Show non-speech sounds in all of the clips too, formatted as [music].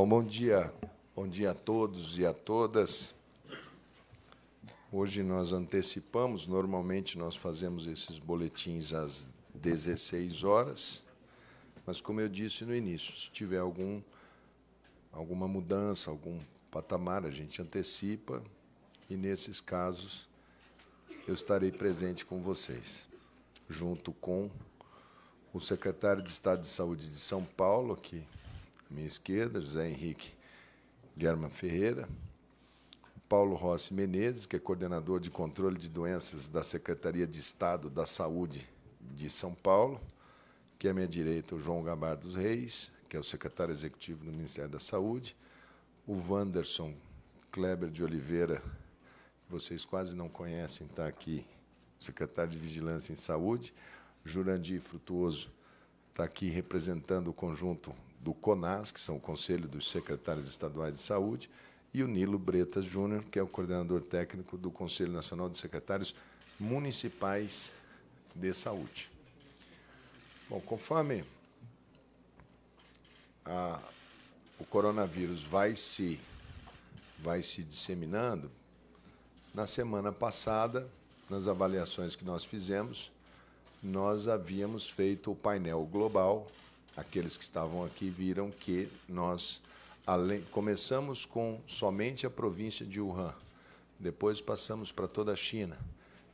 Bom, bom dia, bom dia a todos e a todas. Hoje nós antecipamos, normalmente nós fazemos esses boletins às 16 horas, mas como eu disse no início, se tiver algum alguma mudança, algum patamar, a gente antecipa e nesses casos eu estarei presente com vocês, junto com o secretário de Estado de Saúde de São Paulo, à minha esquerda, José Henrique Guerma Ferreira, Paulo Rossi Menezes, que é coordenador de controle de doenças da Secretaria de Estado da Saúde de São Paulo, que à minha direita o João Gabar dos Reis, que é o secretário executivo do Ministério da Saúde, o Wanderson Kleber de Oliveira, que vocês quase não conhecem, está aqui, secretário de Vigilância em Saúde, Jurandir Frutuoso está aqui representando o conjunto do CONAS, que são o Conselho dos Secretários Estaduais de Saúde, e o Nilo Bretas Júnior, que é o coordenador técnico do Conselho Nacional de Secretários Municipais de Saúde. Bom, conforme a, o coronavírus vai se, vai se disseminando, na semana passada, nas avaliações que nós fizemos, nós havíamos feito o painel global. Aqueles que estavam aqui viram que nós Além, começamos com somente a província de Wuhan, depois passamos para toda a China,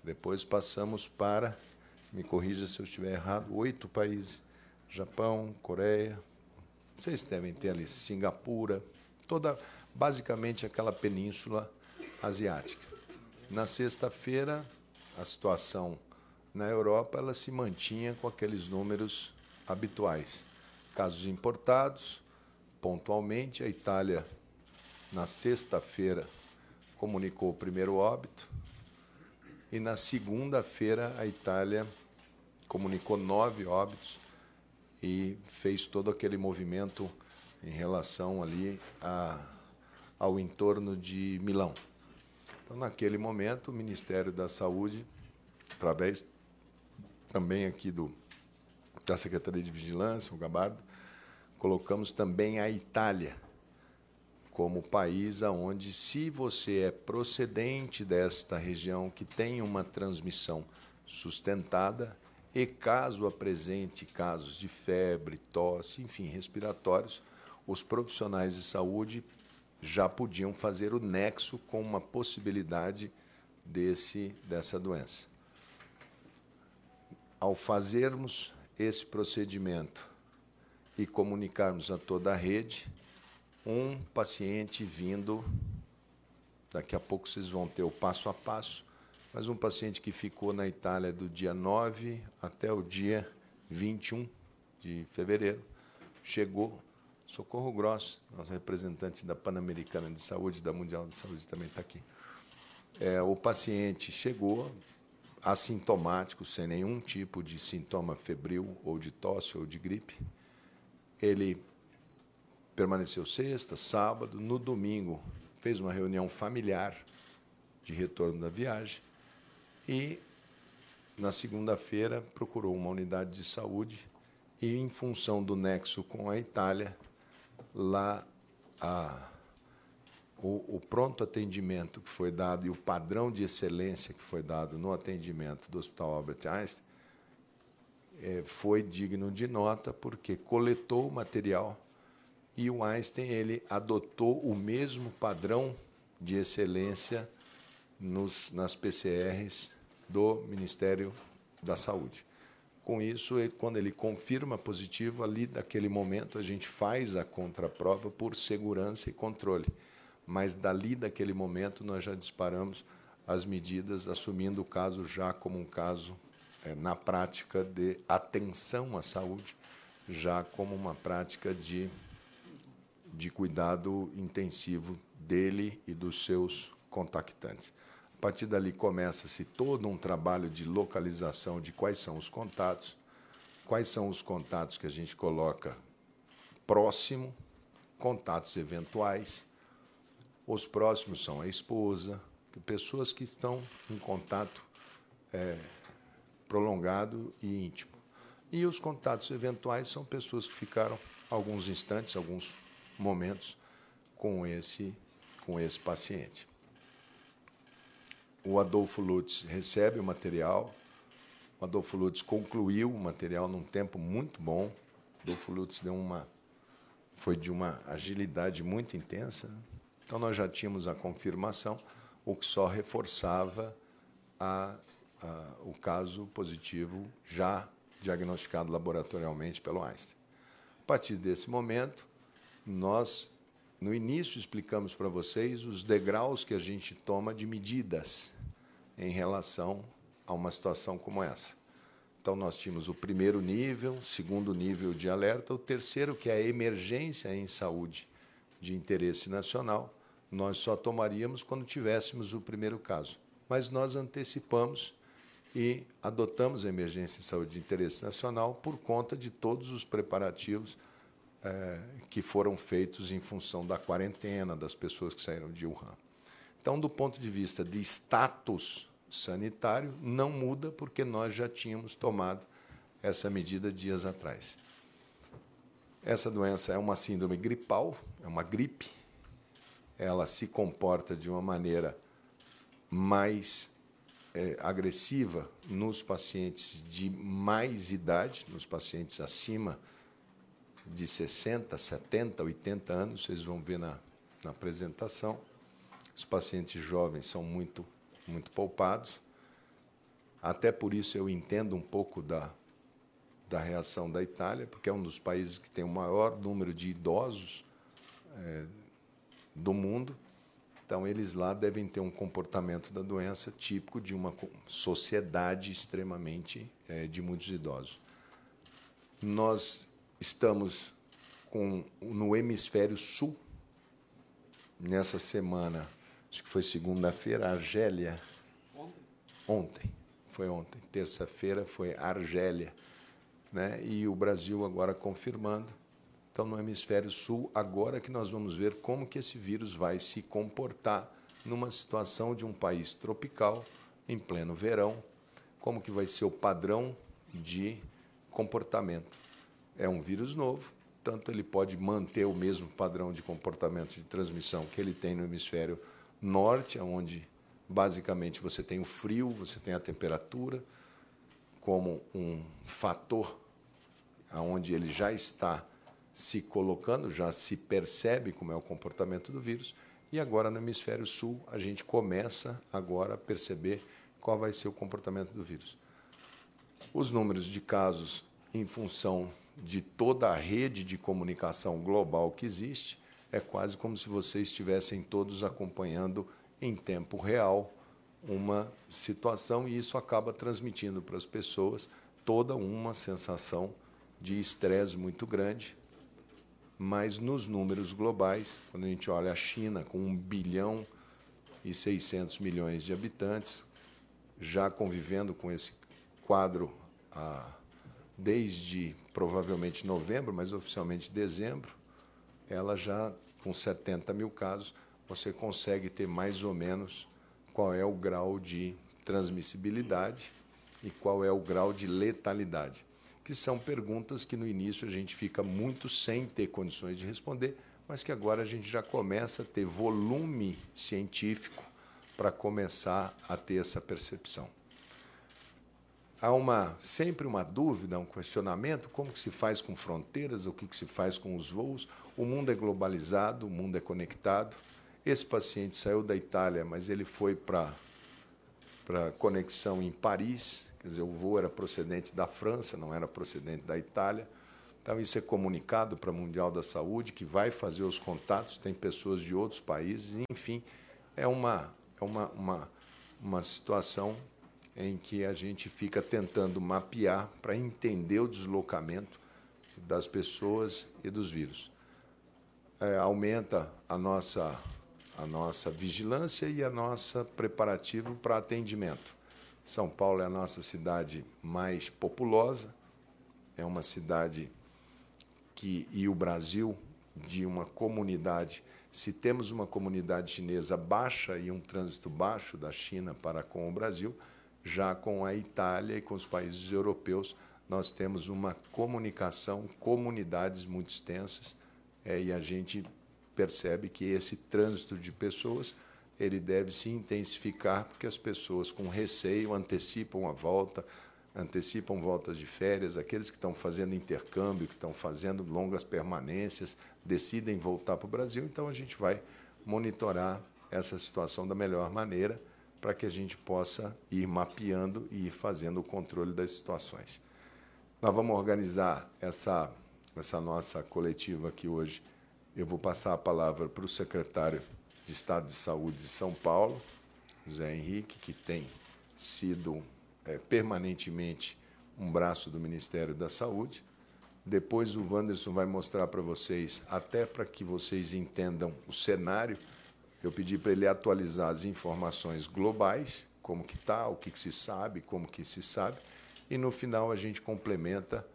depois passamos para, me corrija se eu estiver errado, oito países: Japão, Coreia, vocês devem ter ali Singapura, toda basicamente aquela península asiática. Na sexta-feira, a situação na Europa ela se mantinha com aqueles números habituais, casos importados pontualmente. A Itália, na sexta-feira, comunicou o primeiro óbito. E na segunda-feira, a Itália comunicou nove óbitos e fez todo aquele movimento em relação ali a, ao entorno de Milão. Então, naquele momento, o Ministério da Saúde, através também aqui do, da Secretaria de Vigilância, o Gabardo, colocamos também a Itália como país aonde se você é procedente desta região que tem uma transmissão sustentada e caso apresente casos de febre, tosse, enfim, respiratórios, os profissionais de saúde já podiam fazer o nexo com uma possibilidade desse dessa doença. Ao fazermos esse procedimento e comunicarmos a toda a rede um paciente vindo, daqui a pouco vocês vão ter o passo a passo, mas um paciente que ficou na Itália do dia 9 até o dia 21 de fevereiro, chegou. Socorro Grosso, nosso representante da Pan-Americana de Saúde, da Mundial de Saúde também está aqui. É, o paciente chegou assintomático, sem nenhum tipo de sintoma febril, ou de tosse, ou de gripe, ele permaneceu sexta, sábado, no domingo fez uma reunião familiar de retorno da viagem e na segunda-feira procurou uma unidade de saúde e em função do nexo com a Itália lá a, o, o pronto atendimento que foi dado e o padrão de excelência que foi dado no atendimento do Hospital Albert Einstein foi digno de nota porque coletou o material e o Einstein ele adotou o mesmo padrão de excelência nos, nas PCRs do Ministério da Saúde. Com isso, ele, quando ele confirma positivo, ali naquele momento a gente faz a contraprova por segurança e controle. Mas dali daquele momento nós já disparamos as medidas, assumindo o caso já como um caso é, na prática de atenção à saúde, já como uma prática de, de cuidado intensivo dele e dos seus contactantes. A partir dali começa-se todo um trabalho de localização de quais são os contatos, quais são os contatos que a gente coloca próximo, contatos eventuais. Os próximos são a esposa, pessoas que estão em contato é, prolongado e íntimo. E os contatos eventuais são pessoas que ficaram alguns instantes, alguns momentos com esse, com esse paciente. O Adolfo Lutz recebe o material. O Adolfo Lutz concluiu o material num tempo muito bom. O Adolfo Lutz deu uma, foi de uma agilidade muito intensa. Então, nós já tínhamos a confirmação, o que só reforçava a, a, o caso positivo já diagnosticado laboratorialmente pelo Einstein. A partir desse momento, nós, no início, explicamos para vocês os degraus que a gente toma de medidas em relação a uma situação como essa. Então, nós tínhamos o primeiro nível, segundo nível de alerta, o terceiro, que é a emergência em saúde de interesse nacional, nós só tomaríamos quando tivéssemos o primeiro caso. Mas nós antecipamos e adotamos a emergência em saúde de interesse nacional por conta de todos os preparativos é, que foram feitos em função da quarentena das pessoas que saíram de Wuhan. Então, do ponto de vista de status sanitário, não muda porque nós já tínhamos tomado essa medida dias atrás. Essa doença é uma síndrome gripal, é uma gripe. Ela se comporta de uma maneira mais é, agressiva nos pacientes de mais idade, nos pacientes acima de 60, 70, 80 anos, vocês vão ver na, na apresentação. Os pacientes jovens são muito, muito poupados. Até por isso eu entendo um pouco da, da reação da Itália, porque é um dos países que tem o maior número de idosos é, do mundo. Então, eles lá devem ter um comportamento da doença típico de uma sociedade extremamente é, de muitos idosos. Nós estamos com, no hemisfério sul, nessa semana, acho que foi segunda-feira, Argélia. Ontem. Ontem, foi ontem. Terça-feira foi Argélia. Né? E o Brasil agora confirmando então, no hemisfério sul, agora que nós vamos ver como que esse vírus vai se comportar numa situação de um país tropical, em pleno verão, como que vai ser o padrão de comportamento. É um vírus novo, tanto ele pode manter o mesmo padrão de comportamento de transmissão que ele tem no hemisfério norte, onde basicamente você tem o frio, você tem a temperatura como um fator aonde ele já está se colocando, já se percebe como é o comportamento do vírus, e agora no hemisfério sul a gente começa agora a perceber qual vai ser o comportamento do vírus. Os números de casos em função de toda a rede de comunicação global que existe, é quase como se vocês estivessem todos acompanhando em tempo real uma situação e isso acaba transmitindo para as pessoas toda uma sensação de estresse muito grande, mas nos números globais, quando a gente olha a China com 1 bilhão e 600 milhões de habitantes, já convivendo com esse quadro ah, desde provavelmente novembro, mas oficialmente dezembro, ela já com 70 mil casos, você consegue ter mais ou menos qual é o grau de transmissibilidade e qual é o grau de letalidade que são perguntas que no início a gente fica muito sem ter condições de responder, mas que agora a gente já começa a ter volume científico para começar a ter essa percepção. Há uma, sempre uma dúvida, um questionamento, como que se faz com fronteiras, o que, que se faz com os voos. O mundo é globalizado, o mundo é conectado. Esse paciente saiu da Itália, mas ele foi para conexão em Paris, Quer dizer, o voo era procedente da França, não era procedente da Itália. Então, isso é comunicado para a Mundial da Saúde, que vai fazer os contatos, tem pessoas de outros países, enfim, é uma, é uma, uma, uma situação em que a gente fica tentando mapear para entender o deslocamento das pessoas e dos vírus. É, aumenta a nossa, a nossa vigilância e a nossa preparativo para atendimento. São Paulo é a nossa cidade mais populosa, é uma cidade que, e o Brasil, de uma comunidade, se temos uma comunidade chinesa baixa e um trânsito baixo da China para com o Brasil, já com a Itália e com os países europeus, nós temos uma comunicação, comunidades muito extensas, é, e a gente percebe que esse trânsito de pessoas ele deve se intensificar porque as pessoas com receio antecipam a volta, antecipam voltas de férias, aqueles que estão fazendo intercâmbio, que estão fazendo longas permanências, decidem voltar para o Brasil, então a gente vai monitorar essa situação da melhor maneira para que a gente possa ir mapeando e ir fazendo o controle das situações. Nós vamos organizar essa, essa nossa coletiva aqui hoje. Eu vou passar a palavra para o secretário de Estado de Saúde de São Paulo, José Henrique, que tem sido é, permanentemente um braço do Ministério da Saúde. Depois o Wanderson vai mostrar para vocês, até para que vocês entendam o cenário, eu pedi para ele atualizar as informações globais, como que está, o que, que se sabe, como que se sabe, e no final a gente complementa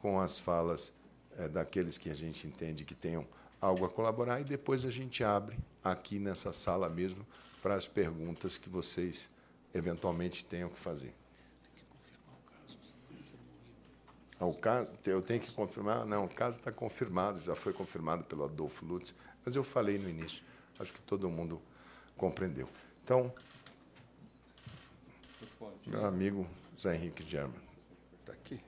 com as falas é, daqueles que a gente entende que tenham algo a colaborar e depois a gente abre aqui nessa sala mesmo para as perguntas que vocês eventualmente tenham que fazer. Ah, o caso, eu tenho que confirmar? Não, o caso está confirmado, já foi confirmado pelo Adolfo Lutz, mas eu falei no início, acho que todo mundo compreendeu. Então, meu amigo Zé Henrique German. Está aqui.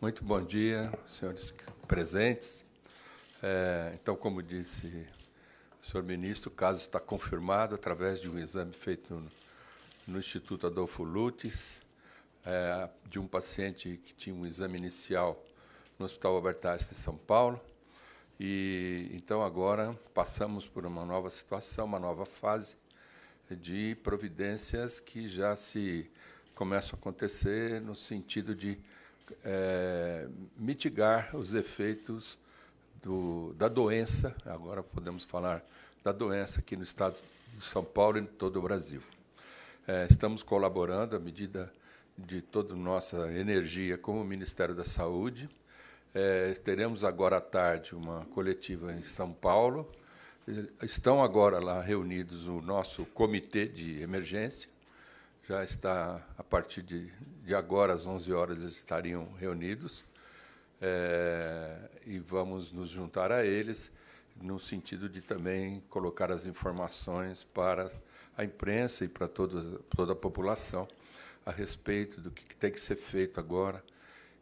Muito bom dia, senhores presentes. É, então, como disse o senhor ministro, o caso está confirmado através de um exame feito no, no Instituto Adolfo Lutz, é, de um paciente que tinha um exame inicial no Hospital Albert Einstein de São Paulo. E então agora passamos por uma nova situação, uma nova fase de providências que já se começam a acontecer no sentido de é, mitigar os efeitos do, da doença, agora podemos falar da doença aqui no estado de São Paulo e em todo o Brasil. É, estamos colaborando à medida de toda a nossa energia com o Ministério da Saúde. É, teremos agora à tarde uma coletiva em São Paulo. Estão agora lá reunidos o nosso comitê de emergência. Já está, a partir de, de agora, às 11 horas, eles estariam reunidos é, e vamos nos juntar a eles no sentido de também colocar as informações para a imprensa e para toda, toda a população a respeito do que tem que ser feito agora,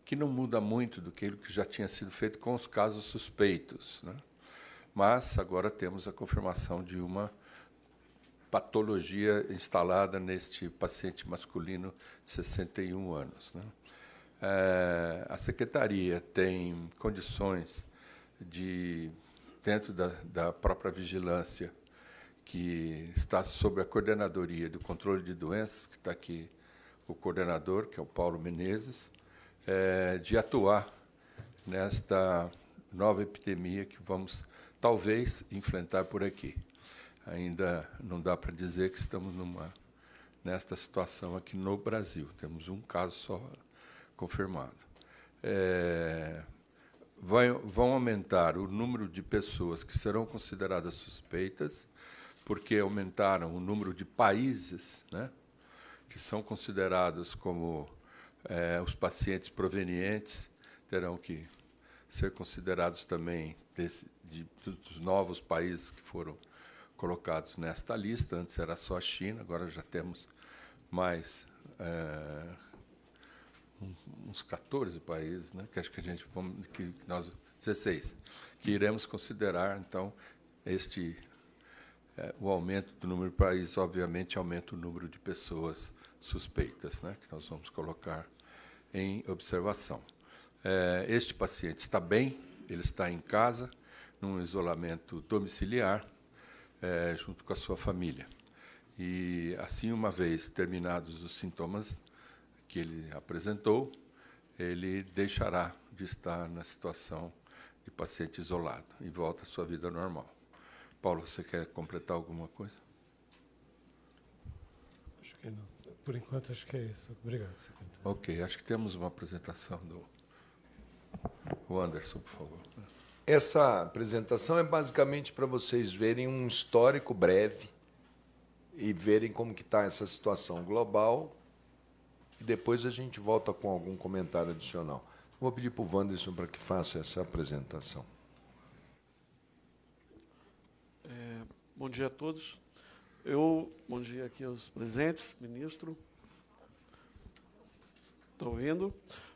que não muda muito do que já tinha sido feito com os casos suspeitos. Né? Mas agora temos a confirmação de uma patologia instalada neste paciente masculino de 61 anos. Né? É, a secretaria tem condições de, dentro da, da própria vigilância, que está sob a coordenadoria do controle de doenças, que está aqui o coordenador, que é o Paulo Menezes, é, de atuar nesta nova epidemia que vamos talvez enfrentar por aqui. Ainda não dá para dizer que estamos numa nesta situação aqui no Brasil. Temos um caso só confirmado. É, vai, vão aumentar o número de pessoas que serão consideradas suspeitas, porque aumentaram o número de países né, que são considerados como é, os pacientes provenientes, terão que ser considerados também desse, de, dos novos países que foram colocados nesta lista. Antes era só a China, agora já temos mais é, uns 14 países, né, que acho que a gente vamos, que nós 16, que iremos considerar então este é, o aumento do número de países, obviamente aumenta o número de pessoas suspeitas, né, que nós vamos colocar em observação. É, este paciente está bem, ele está em casa, num isolamento domiciliar, é, junto com a sua família. E assim, uma vez terminados os sintomas que ele apresentou, ele deixará de estar na situação de paciente isolado e volta à sua vida normal. Paulo, você quer completar alguma coisa? Acho que não. Por enquanto, acho que é isso. Obrigado, secretário. Ok, acho que temos uma apresentação do o Anderson, por favor. Essa apresentação é basicamente para vocês verem um histórico breve e verem como que está essa situação global e depois a gente volta com algum comentário adicional. Vou pedir para o Wanderson para que faça essa apresentação. Bom dia a todos. Eu, bom dia aqui aos presentes, ministro. Estão ouvindo?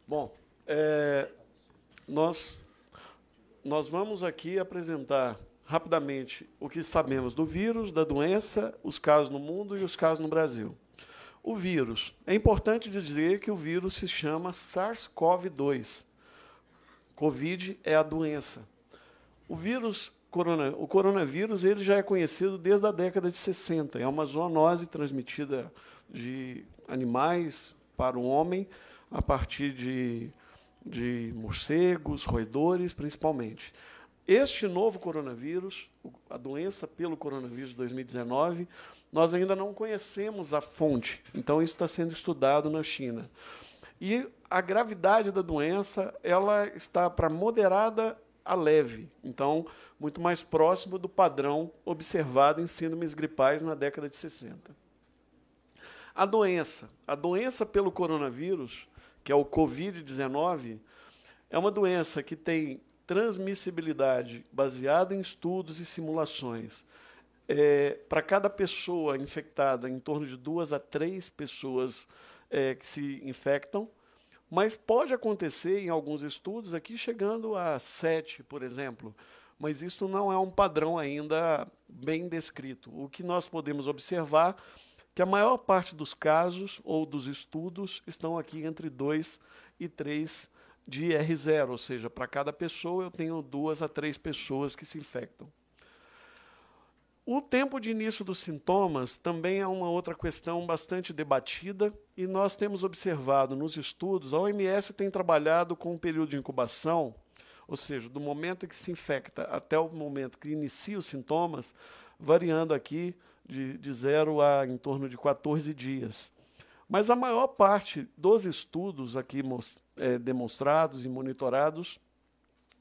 Bom, é, nós, nós vamos aqui apresentar rapidamente o que sabemos do vírus, da doença, os casos no mundo e os casos no Brasil. O vírus. É importante dizer que o vírus se chama SARS-CoV-2. Covid é a doença. O vírus, corona, o coronavírus, ele já é conhecido desde a década de 60. É uma zoonose transmitida de animais para o homem a partir de, de morcegos, roedores, principalmente. Este novo coronavírus, a doença pelo coronavírus de 2019, nós ainda não conhecemos a fonte, então isso está sendo estudado na China. E a gravidade da doença ela está para moderada a leve, então muito mais próximo do padrão observado em síndromes gripais na década de 60. A doença, a doença pelo coronavírus, que é o COVID-19, é uma doença que tem transmissibilidade baseada em estudos e simulações. É, Para cada pessoa infectada, em torno de duas a três pessoas é, que se infectam, mas pode acontecer em alguns estudos aqui chegando a sete, por exemplo. Mas isso não é um padrão ainda bem descrito. O que nós podemos observar que a maior parte dos casos ou dos estudos estão aqui entre dois e três de R0, ou seja, para cada pessoa eu tenho duas a três pessoas que se infectam. O tempo de início dos sintomas também é uma outra questão bastante debatida e nós temos observado nos estudos, a OMS tem trabalhado com um período de incubação, ou seja, do momento que se infecta até o momento que inicia os sintomas, variando aqui de, de zero a em torno de 14 dias. Mas a maior parte dos estudos aqui é, demonstrados e monitorados,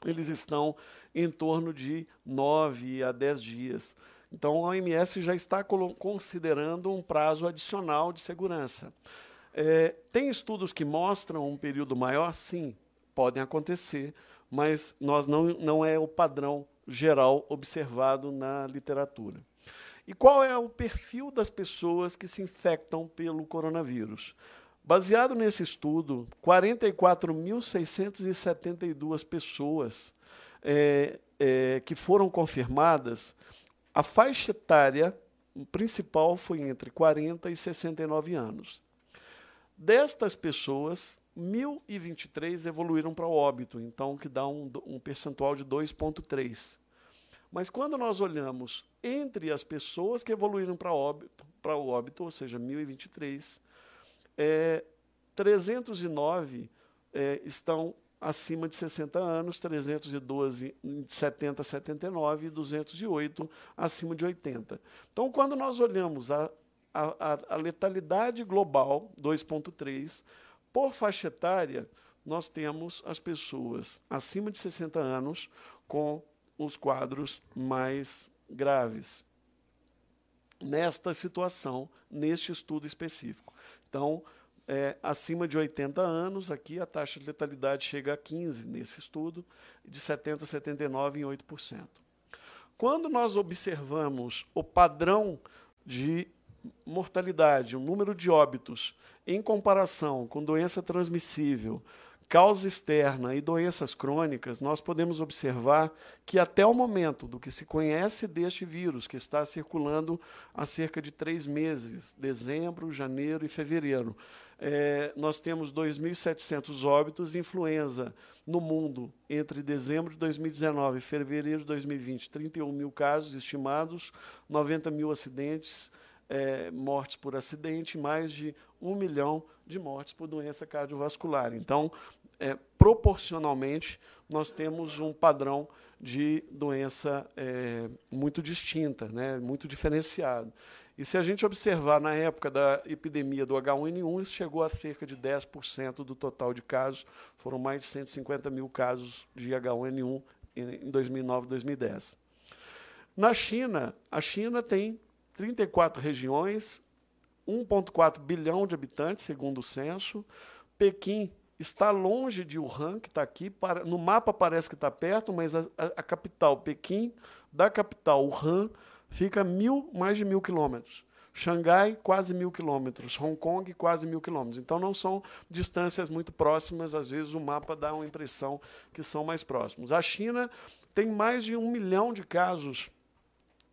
eles estão em torno de 9 a 10 dias. Então, a OMS já está considerando um prazo adicional de segurança. É, tem estudos que mostram um período maior? Sim, podem acontecer, mas nós não, não é o padrão geral observado na literatura. E qual é o perfil das pessoas que se infectam pelo coronavírus? Baseado nesse estudo, 44.672 pessoas é, é, que foram confirmadas, a faixa etária principal foi entre 40 e 69 anos. Destas pessoas, 1.023 evoluíram para o óbito, então que dá um, um percentual de 2,3. Mas quando nós olhamos entre as pessoas que evoluíram para óbito, para o óbito, ou seja, 1023, é, 309 é, estão acima de 60 anos, 312 de 70 a 79 e 208 acima de 80. Então, quando nós olhamos a, a, a letalidade global, 2,3, por faixa etária, nós temos as pessoas acima de 60 anos com os quadros mais graves nesta situação, neste estudo específico. Então, é, acima de 80 anos, aqui a taxa de letalidade chega a 15 nesse estudo, de 70 a 79 em 8%. Quando nós observamos o padrão de mortalidade, o número de óbitos, em comparação com doença transmissível, causa externa e doenças crônicas, nós podemos observar que até o momento do que se conhece deste vírus, que está circulando há cerca de três meses, dezembro, janeiro e fevereiro, é, nós temos 2.700 óbitos de influenza no mundo entre dezembro de 2019 e fevereiro de 2020, 31 mil casos estimados, 90 mil acidentes, é, mortes por acidente, mais de um milhão de mortes por doença cardiovascular. Então, é, proporcionalmente, nós temos um padrão de doença é, muito distinta, né, muito diferenciado. E se a gente observar na época da epidemia do H1N1, isso chegou a cerca de 10% do total de casos, foram mais de 150 mil casos de H1N1 em 2009 e 2010. Na China, a China tem 34 regiões, 1,4 bilhão de habitantes, segundo o censo. Pequim está longe de Wuhan, que está aqui. Para, no mapa parece que está perto, mas a, a, capital, Pequim, da capital Wuhan, fica mil, mais de mil quilômetros. Xangai, quase mil quilômetros. Hong Kong, quase mil quilômetros. Então, não são distâncias muito próximas. Às vezes, o mapa dá uma impressão que são mais próximos. A China tem mais de um milhão de casos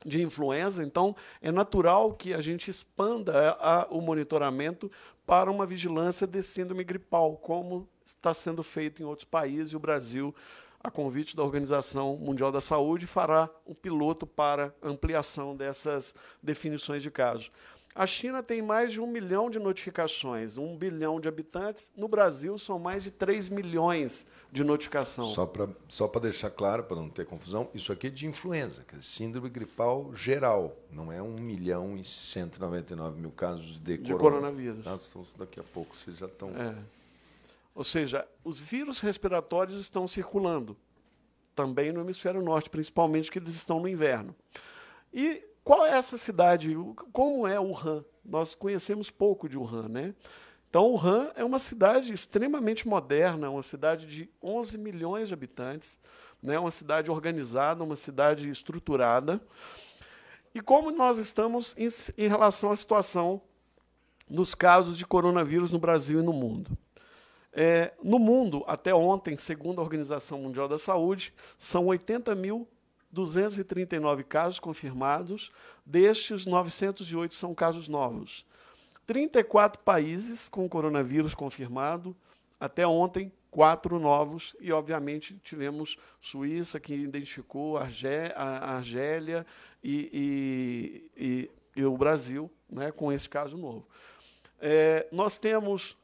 de influenza, então é natural que a gente expanda a, o monitoramento para uma vigilância de síndrome gripal, como está sendo feito em outros países, e o Brasil, a convite da Organização Mundial da Saúde, fará um piloto para ampliação dessas definições de casos. A China tem mais de um milhão de notificações, um bilhão de habitantes. No Brasil, são mais de 3 milhões de notificação. Só para só deixar claro, para não ter confusão, isso aqui é de influenza, que é síndrome gripal geral. Não é 1 milhão e 199 mil casos de, de coronavírus. Nossa, daqui a pouco vocês já estão. É. Ou seja, os vírus respiratórios estão circulando, também no hemisfério norte, principalmente que eles estão no inverno. E qual é essa cidade? Como é Wuhan? Nós conhecemos pouco de Wuhan, né? Então, Wuhan é uma cidade extremamente moderna, uma cidade de 11 milhões de habitantes, né? uma cidade organizada, uma cidade estruturada. E como nós estamos em, em relação à situação dos casos de coronavírus no Brasil e no mundo? É, no mundo, até ontem, segundo a Organização Mundial da Saúde, são 80.239 casos confirmados, destes 908 são casos novos. 34 países com coronavírus confirmado, até ontem, quatro novos, e obviamente tivemos Suíça, que identificou a Argélia e, e, e, e o Brasil né, com esse caso novo. É, nós temos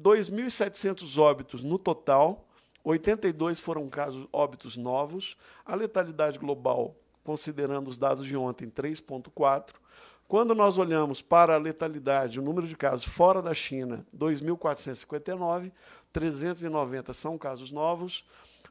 2.700 óbitos no total, 82 foram casos óbitos novos, a letalidade global, considerando os dados de ontem, 3,4. Quando nós olhamos para a letalidade, o número de casos fora da China, 2.459, 390 são casos novos,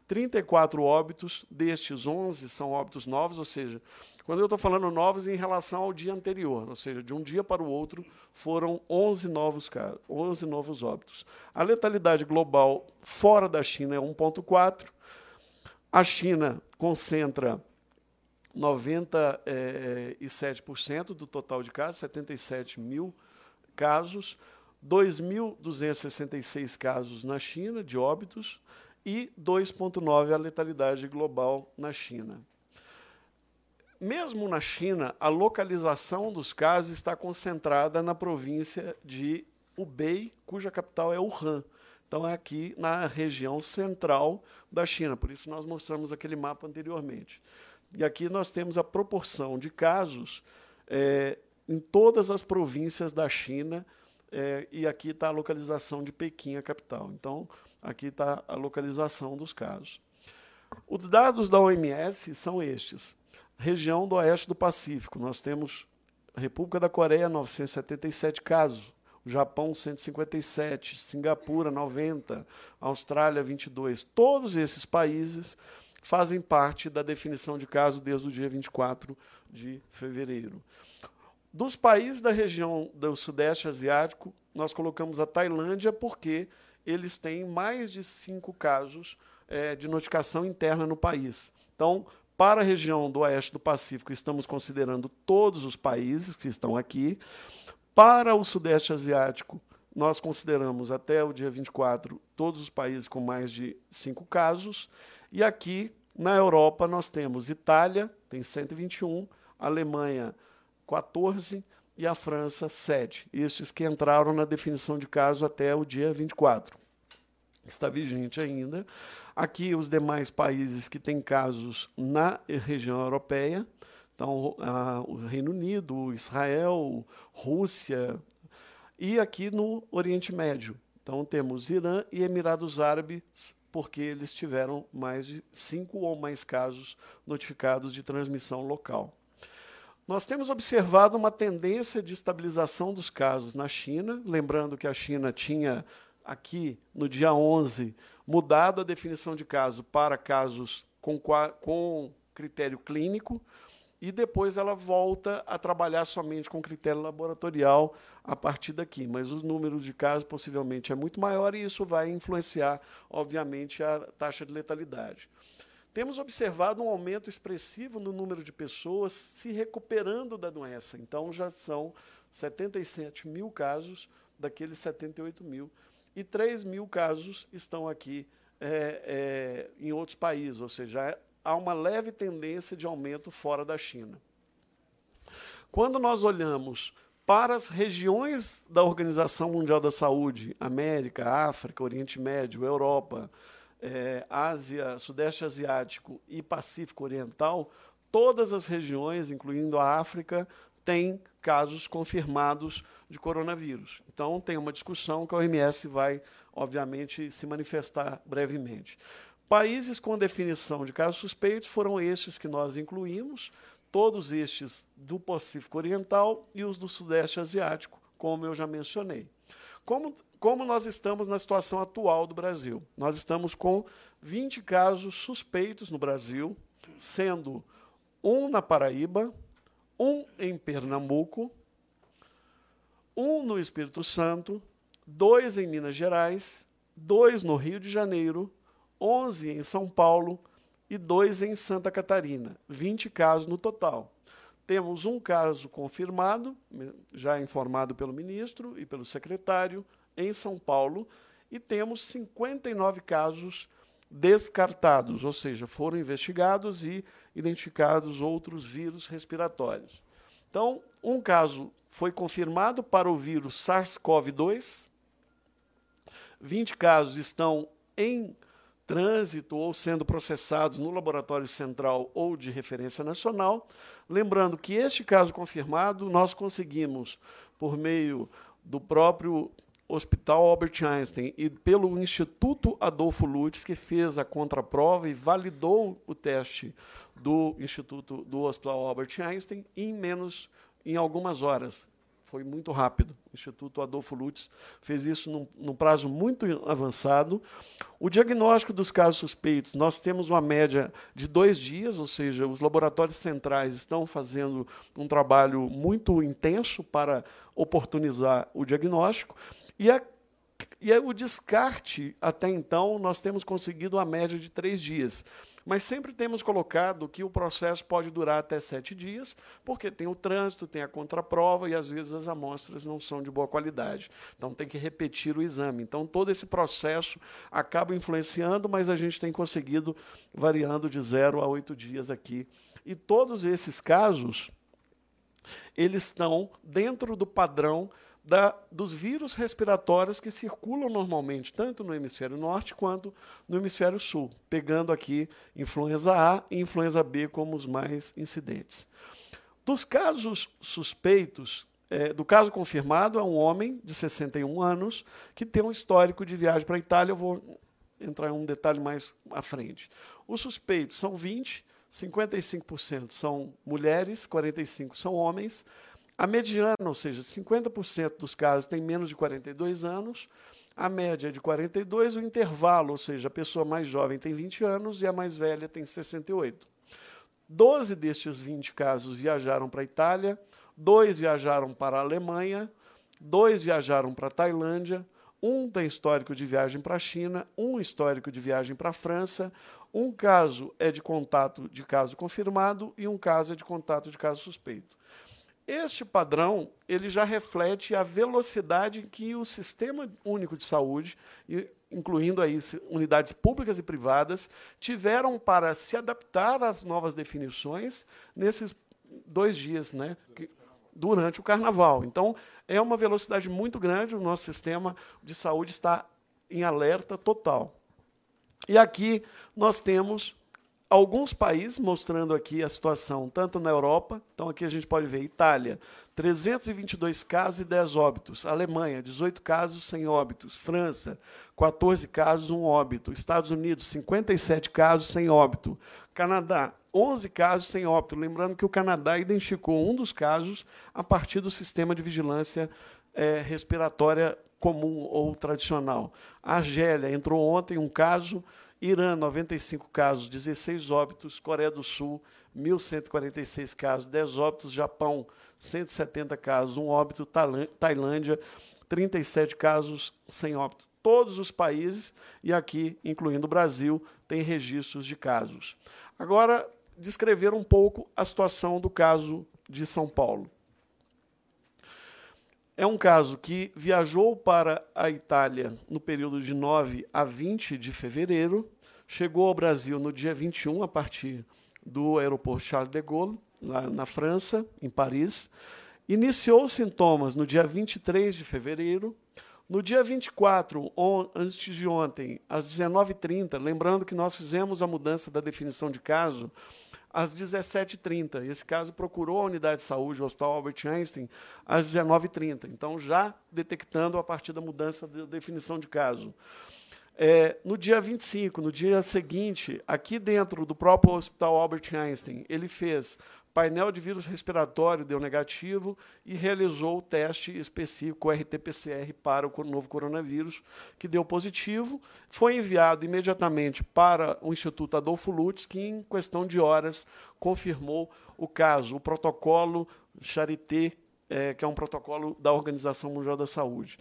34 óbitos, destes 11 são óbitos novos, ou seja, quando eu estou falando novos em relação ao dia anterior, ou seja, de um dia para o outro, foram 11 novos, 11 novos óbitos. A letalidade global fora da China é 1,4. A China concentra 97% do total de casos, 77 mil casos, 2.266 casos na China de óbitos e 2,9 a letalidade global na China. Mesmo na China, a localização dos casos está concentrada na província de Hubei, cuja capital é Wuhan. Então, é aqui na região central da China, por isso nós mostramos aquele mapa anteriormente. E aqui nós temos a proporção de casos é, em todas as províncias da China, é, e aqui está a localização de Pequim, a capital. Então, aqui está a localização dos casos. Os dados da OMS são estes região do oeste do Pacífico. Nós temos República da Coreia, 977 casos, Japão, 157, Singapura, 90, Austrália, 22. Todos esses países fazem parte da definição de caso desde o dia 24 de fevereiro. Dos países da região do Sudeste Asiático, nós colocamos a Tailândia porque eles têm mais de cinco casos é, de notificação interna no país. Então, para a região do oeste do Pacífico, estamos considerando todos os países que estão aqui. Para o Sudeste Asiático, nós consideramos até o dia 24 todos os países com mais de cinco casos. E aqui, na Europa, nós temos Itália, tem 121, Alemanha, 14 e a França, 7. Estes que entraram na definição de caso até o dia 24. Está vigente ainda. Aqui, os demais países que têm casos na região europeia, então, a, o Reino Unido, Israel, Rússia, e aqui no Oriente Médio. Então, temos Irã e Emirados Árabes, porque eles tiveram mais de cinco ou mais casos notificados de transmissão local. Nós temos observado uma tendência de estabilização dos casos na China, lembrando que a China tinha aqui no dia 11 mudado a definição de caso para casos com, com critério clínico, e depois ela volta a trabalhar somente com critério laboratorial a partir daqui. Mas os números de casos possivelmente é muito maior e isso vai influenciar, obviamente, a taxa de letalidade. temos observado um aumento expressivo no número de pessoas se recuperando da doença. Então, já são 77 mil casos daqueles 78 mil. E 3 mil casos estão aqui é, é, em outros países, ou seja, há uma leve tendência de aumento fora da China. Quando nós olhamos para as regiões da Organização Mundial da Saúde, América, África, Oriente Médio, Europa, é, Ásia, Sudeste Asiático e Pacífico Oriental, todas as regiões, incluindo a África, têm casos confirmados de coronavírus. Então, tem uma discussão que a OMS vai, obviamente, se manifestar brevemente. Países com definição de casos suspeitos foram estes que nós incluímos, todos estes do Pacífico Oriental e os do Sudeste Asiático, como eu já mencionei. Como, como nós estamos na situação atual do Brasil? Nós estamos com 20 casos suspeitos no Brasil, sendo um na Paraíba, um em Pernambuco, um no Espírito Santo, dois em Minas Gerais, dois no Rio de Janeiro, 11 em São Paulo, e dois em Santa Catarina, 20 casos no total. Temos um caso confirmado, já informado pelo ministro e pelo secretário, em São Paulo, e temos 59 casos descartados, ou seja, foram investigados e identificados outros vírus respiratórios. Então, um caso foi confirmado para o vírus SARS-CoV-2, 20 casos estão em trânsito ou sendo processados no laboratório central ou de referência nacional. Lembrando que este caso confirmado nós conseguimos por meio do próprio Hospital Albert Einstein e pelo Instituto Adolfo Lutz, que fez a contraprova e validou o teste do Instituto do Hospital Albert Einstein em menos em algumas horas foi muito rápido. O Instituto Adolfo Lutz fez isso num, num, prazo muito avançado. O diagnóstico dos casos suspeitos, nós temos uma média de dois dias, ou seja, os laboratórios centrais estão fazendo um trabalho muito intenso para oportunizar o diagnóstico. E, a, e o descarte, até então, nós temos conseguido uma média de três dias. Mas sempre temos colocado que o processo pode durar até sete dias, porque tem o trânsito, tem a contraprova e às vezes as amostras não são de boa qualidade. Então tem que repetir o exame. Então todo esse processo acaba influenciando, mas a gente tem conseguido variando de zero a oito dias aqui. E todos esses casos, eles estão dentro do padrão da, dos vírus respiratórios que circulam normalmente, tanto no hemisfério norte quanto no hemisfério sul, pegando aqui influenza A e influenza B como os mais incidentes. Dos casos suspeitos, é, do caso confirmado, é um homem de 61 anos que tem um histórico de viagem para a Itália. Eu vou entrar em um detalhe mais à frente. Os suspeitos são 20, 55% são mulheres, 45% são homens. A mediana, ou seja, 50% dos casos tem menos de 42 anos, a média é de 42, o intervalo, ou seja, a pessoa mais jovem tem 20 anos e a mais velha tem 68. 12 destes 20 casos viajaram para a Itália, dois viajaram para a Alemanha, dois viajaram para a Tailândia, um tem histórico de viagem para a China, um histórico de viagem para a França, um caso é de contato de caso confirmado e um caso é de contato de caso suspeito. Este padrão ele já reflete a velocidade que o Sistema Único de Saúde, incluindo aí unidades públicas e privadas, tiveram para se adaptar às novas definições nesses dois dias, né, durante o Carnaval. Então, é uma velocidade muito grande. O nosso sistema de saúde está em alerta total. E aqui nós temos alguns países, mostrando aqui a situação, tanto na Europa, então aqui a gente pode ver Itália, 322 casos e 10 óbitos. Alemanha, 18 casos sem óbitos. França, 14 casos, 1 óbito. Estados Unidos, 57 casos sem óbito. Canadá, 11 casos sem óbito. Lembrando que o Canadá identificou um dos casos a partir do sistema de vigilância é, respiratória comum ou tradicional. A Argélia entrou ontem um caso Irã, 95 casos, 16 óbitos. Coreia do Sul, 1.146 casos, 10 óbitos. Japão, 170 casos, 1 óbito. Tailândia, 37 casos, sem óbito. Todos os países, e aqui, incluindo o Brasil, tem registros de casos. Agora, descrever um pouco a situação do caso de São Paulo. É um caso que viajou para a Itália no período de 9 a 20 de fevereiro, chegou ao Brasil no dia 21, a partir do aeroporto Charles de Gaulle, lá na França, em Paris. Iniciou sintomas no dia 23 de fevereiro. No dia 24, on, antes de ontem, às 19h30, lembrando que nós fizemos a mudança da definição de caso às 17h30. Esse caso procurou a unidade de saúde, o Hospital Albert Einstein, às 19h30. Então, já detectando a partir da mudança da definição de caso. É, no dia 25, no dia seguinte, aqui dentro do próprio Hospital Albert Einstein, ele fez painel de vírus respiratório, deu negativo, e realizou o teste específico RT-PCR para o novo coronavírus, que deu positivo. Foi enviado imediatamente para o Instituto Adolfo Lutz, que em questão de horas confirmou o caso, o protocolo Charité, é, que é um protocolo da Organização Mundial da Saúde.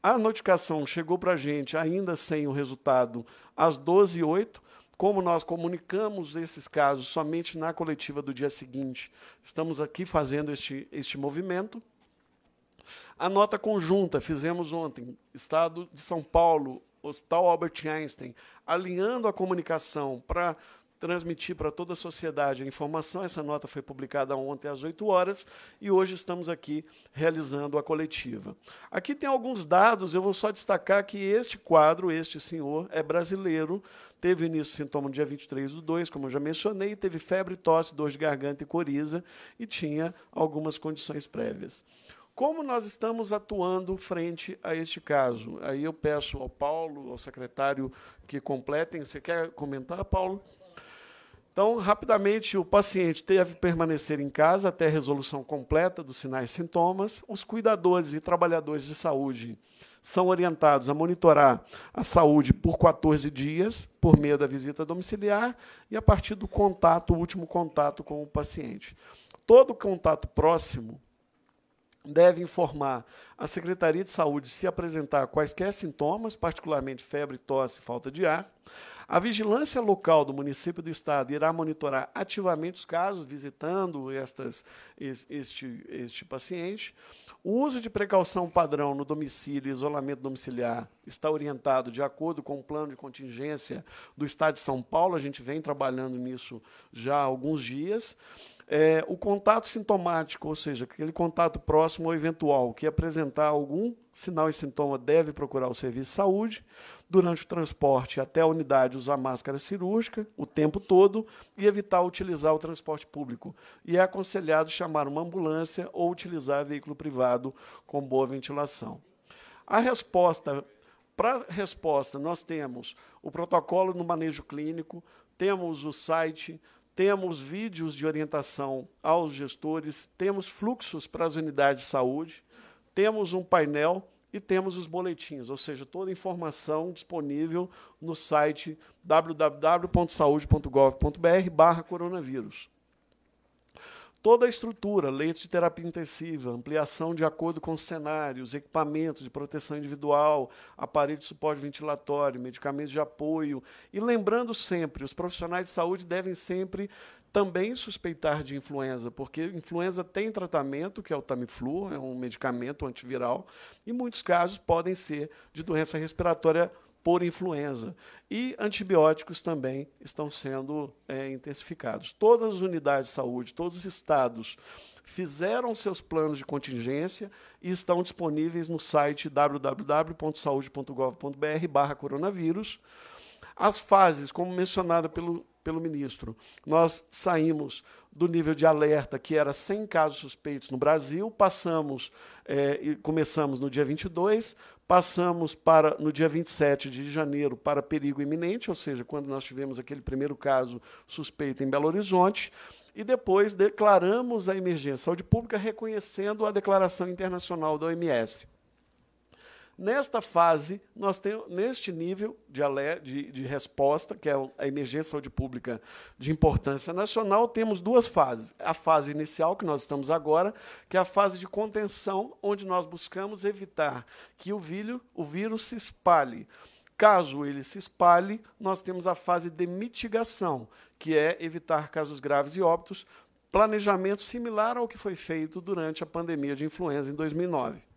A notificação chegou para a gente ainda sem o resultado às 12h08. Como nós comunicamos esses casos somente na coletiva do dia seguinte, estamos aqui fazendo este, este movimento. A nota conjunta fizemos ontem, Estado de São Paulo, Hospital Albert Einstein, alinhando a comunicação para transmitir para toda a sociedade a informação. Essa nota foi publicada ontem às 8 horas e hoje estamos aqui realizando a coletiva. Aqui tem alguns dados, eu vou só destacar que este quadro, este senhor, é brasileiro, teve início sintoma no dia 23 do 2, como eu já mencionei, teve febre, tosse, dor de garganta e coriza e tinha algumas condições prévias. Como nós estamos atuando frente a este caso? Aí eu peço ao Paulo, ao secretário, que completem. Você quer comentar, Paulo? Então, rapidamente, o paciente deve permanecer em casa até a resolução completa dos sinais e sintomas. Os cuidadores e trabalhadores de saúde são orientados a monitorar a saúde por 14 dias, por meio da visita domiciliar e a partir do contato, último contato com o paciente. Todo contato próximo deve informar a Secretaria de Saúde se apresentar quaisquer sintomas, particularmente febre, tosse, falta de ar. A vigilância local do município do estado irá monitorar ativamente os casos, visitando estas, este, este paciente. O uso de precaução padrão no domicílio e isolamento domiciliar está orientado de acordo com o plano de contingência do Estado de São Paulo. A gente vem trabalhando nisso já há alguns dias. É, o contato sintomático, ou seja, aquele contato próximo ou eventual que apresentar algum sinal e sintoma deve procurar o serviço de saúde. Durante o transporte até a unidade, usar máscara cirúrgica o tempo todo e evitar utilizar o transporte público. E é aconselhado chamar uma ambulância ou utilizar veículo privado com boa ventilação. A resposta para resposta, nós temos o protocolo no manejo clínico, temos o site, temos vídeos de orientação aos gestores, temos fluxos para as unidades de saúde, temos um painel e temos os boletins, ou seja, toda a informação disponível no site www.saude.gov.br coronavírus. Toda a estrutura, leitos de terapia intensiva, ampliação de acordo com os cenários, equipamentos de proteção individual, aparelho de suporte ventilatório, medicamentos de apoio. E lembrando sempre, os profissionais de saúde devem sempre também suspeitar de influenza, porque influenza tem tratamento, que é o Tamiflu, é um medicamento antiviral, e muitos casos podem ser de doença respiratória por influenza. E antibióticos também estão sendo é, intensificados. Todas as unidades de saúde, todos os estados fizeram seus planos de contingência e estão disponíveis no site www.saude.gov.br coronavírus. As fases, como mencionado pelo, pelo ministro, nós saímos do nível de alerta, que era 100 casos suspeitos no Brasil, passamos é, e começamos no dia 22, Passamos para no dia 27 de janeiro para perigo iminente, ou seja, quando nós tivemos aquele primeiro caso suspeito em Belo Horizonte, e depois declaramos a emergência saúde pública reconhecendo a declaração internacional da OMS. Nesta fase, nós temos, neste nível de, de, de, resposta, que é a emergência saúde pública de importância nacional, temos duas fases. A fase inicial, que nós estamos agora, que é a fase de contenção, onde nós buscamos evitar que o o vírus se espalhe Caso ele se espalhe, nós temos a fase de mitigação, que é evitar casos graves e óbitos, planejamento similar ao que foi feito durante a pandemia de influenza em 2009.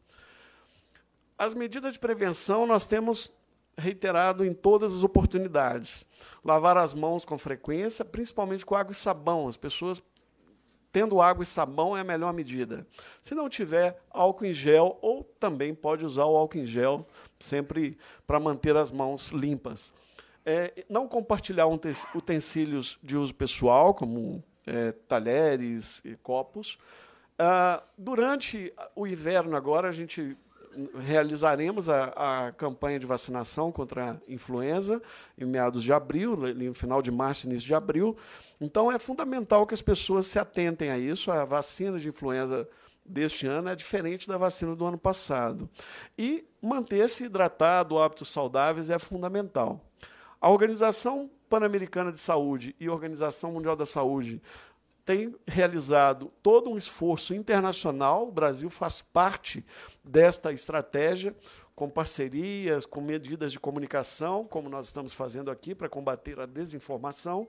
As medidas de prevenção nós temos reiterado em todas as oportunidades. Lavar as mãos com frequência, principalmente com água e sabão. As pessoas tendo água e sabão é a melhor medida. Se não tiver álcool em gel, ou também pode usar o álcool em gel sempre para manter as mãos limpas. É, não compartilhar utensílios de uso pessoal, como é, talheres e copos. Ah, durante o inverno agora, a gente realizaremos a, a, campanha de vacinação contra a influenza em meados de abril, no final de março, início de abril. Então, é fundamental que as pessoas se atentem a isso. A vacina de influenza deste ano é diferente da vacina do ano passado. E manter-se hidratado, hábitos saudáveis é fundamental. A Organização Pan-Americana de Saúde e a Organização Mundial da Saúde têm realizado todo um esforço internacional, o Brasil faz parte desta estratégia, com parcerias, com medidas de comunicação, como nós estamos fazendo aqui para combater a desinformação.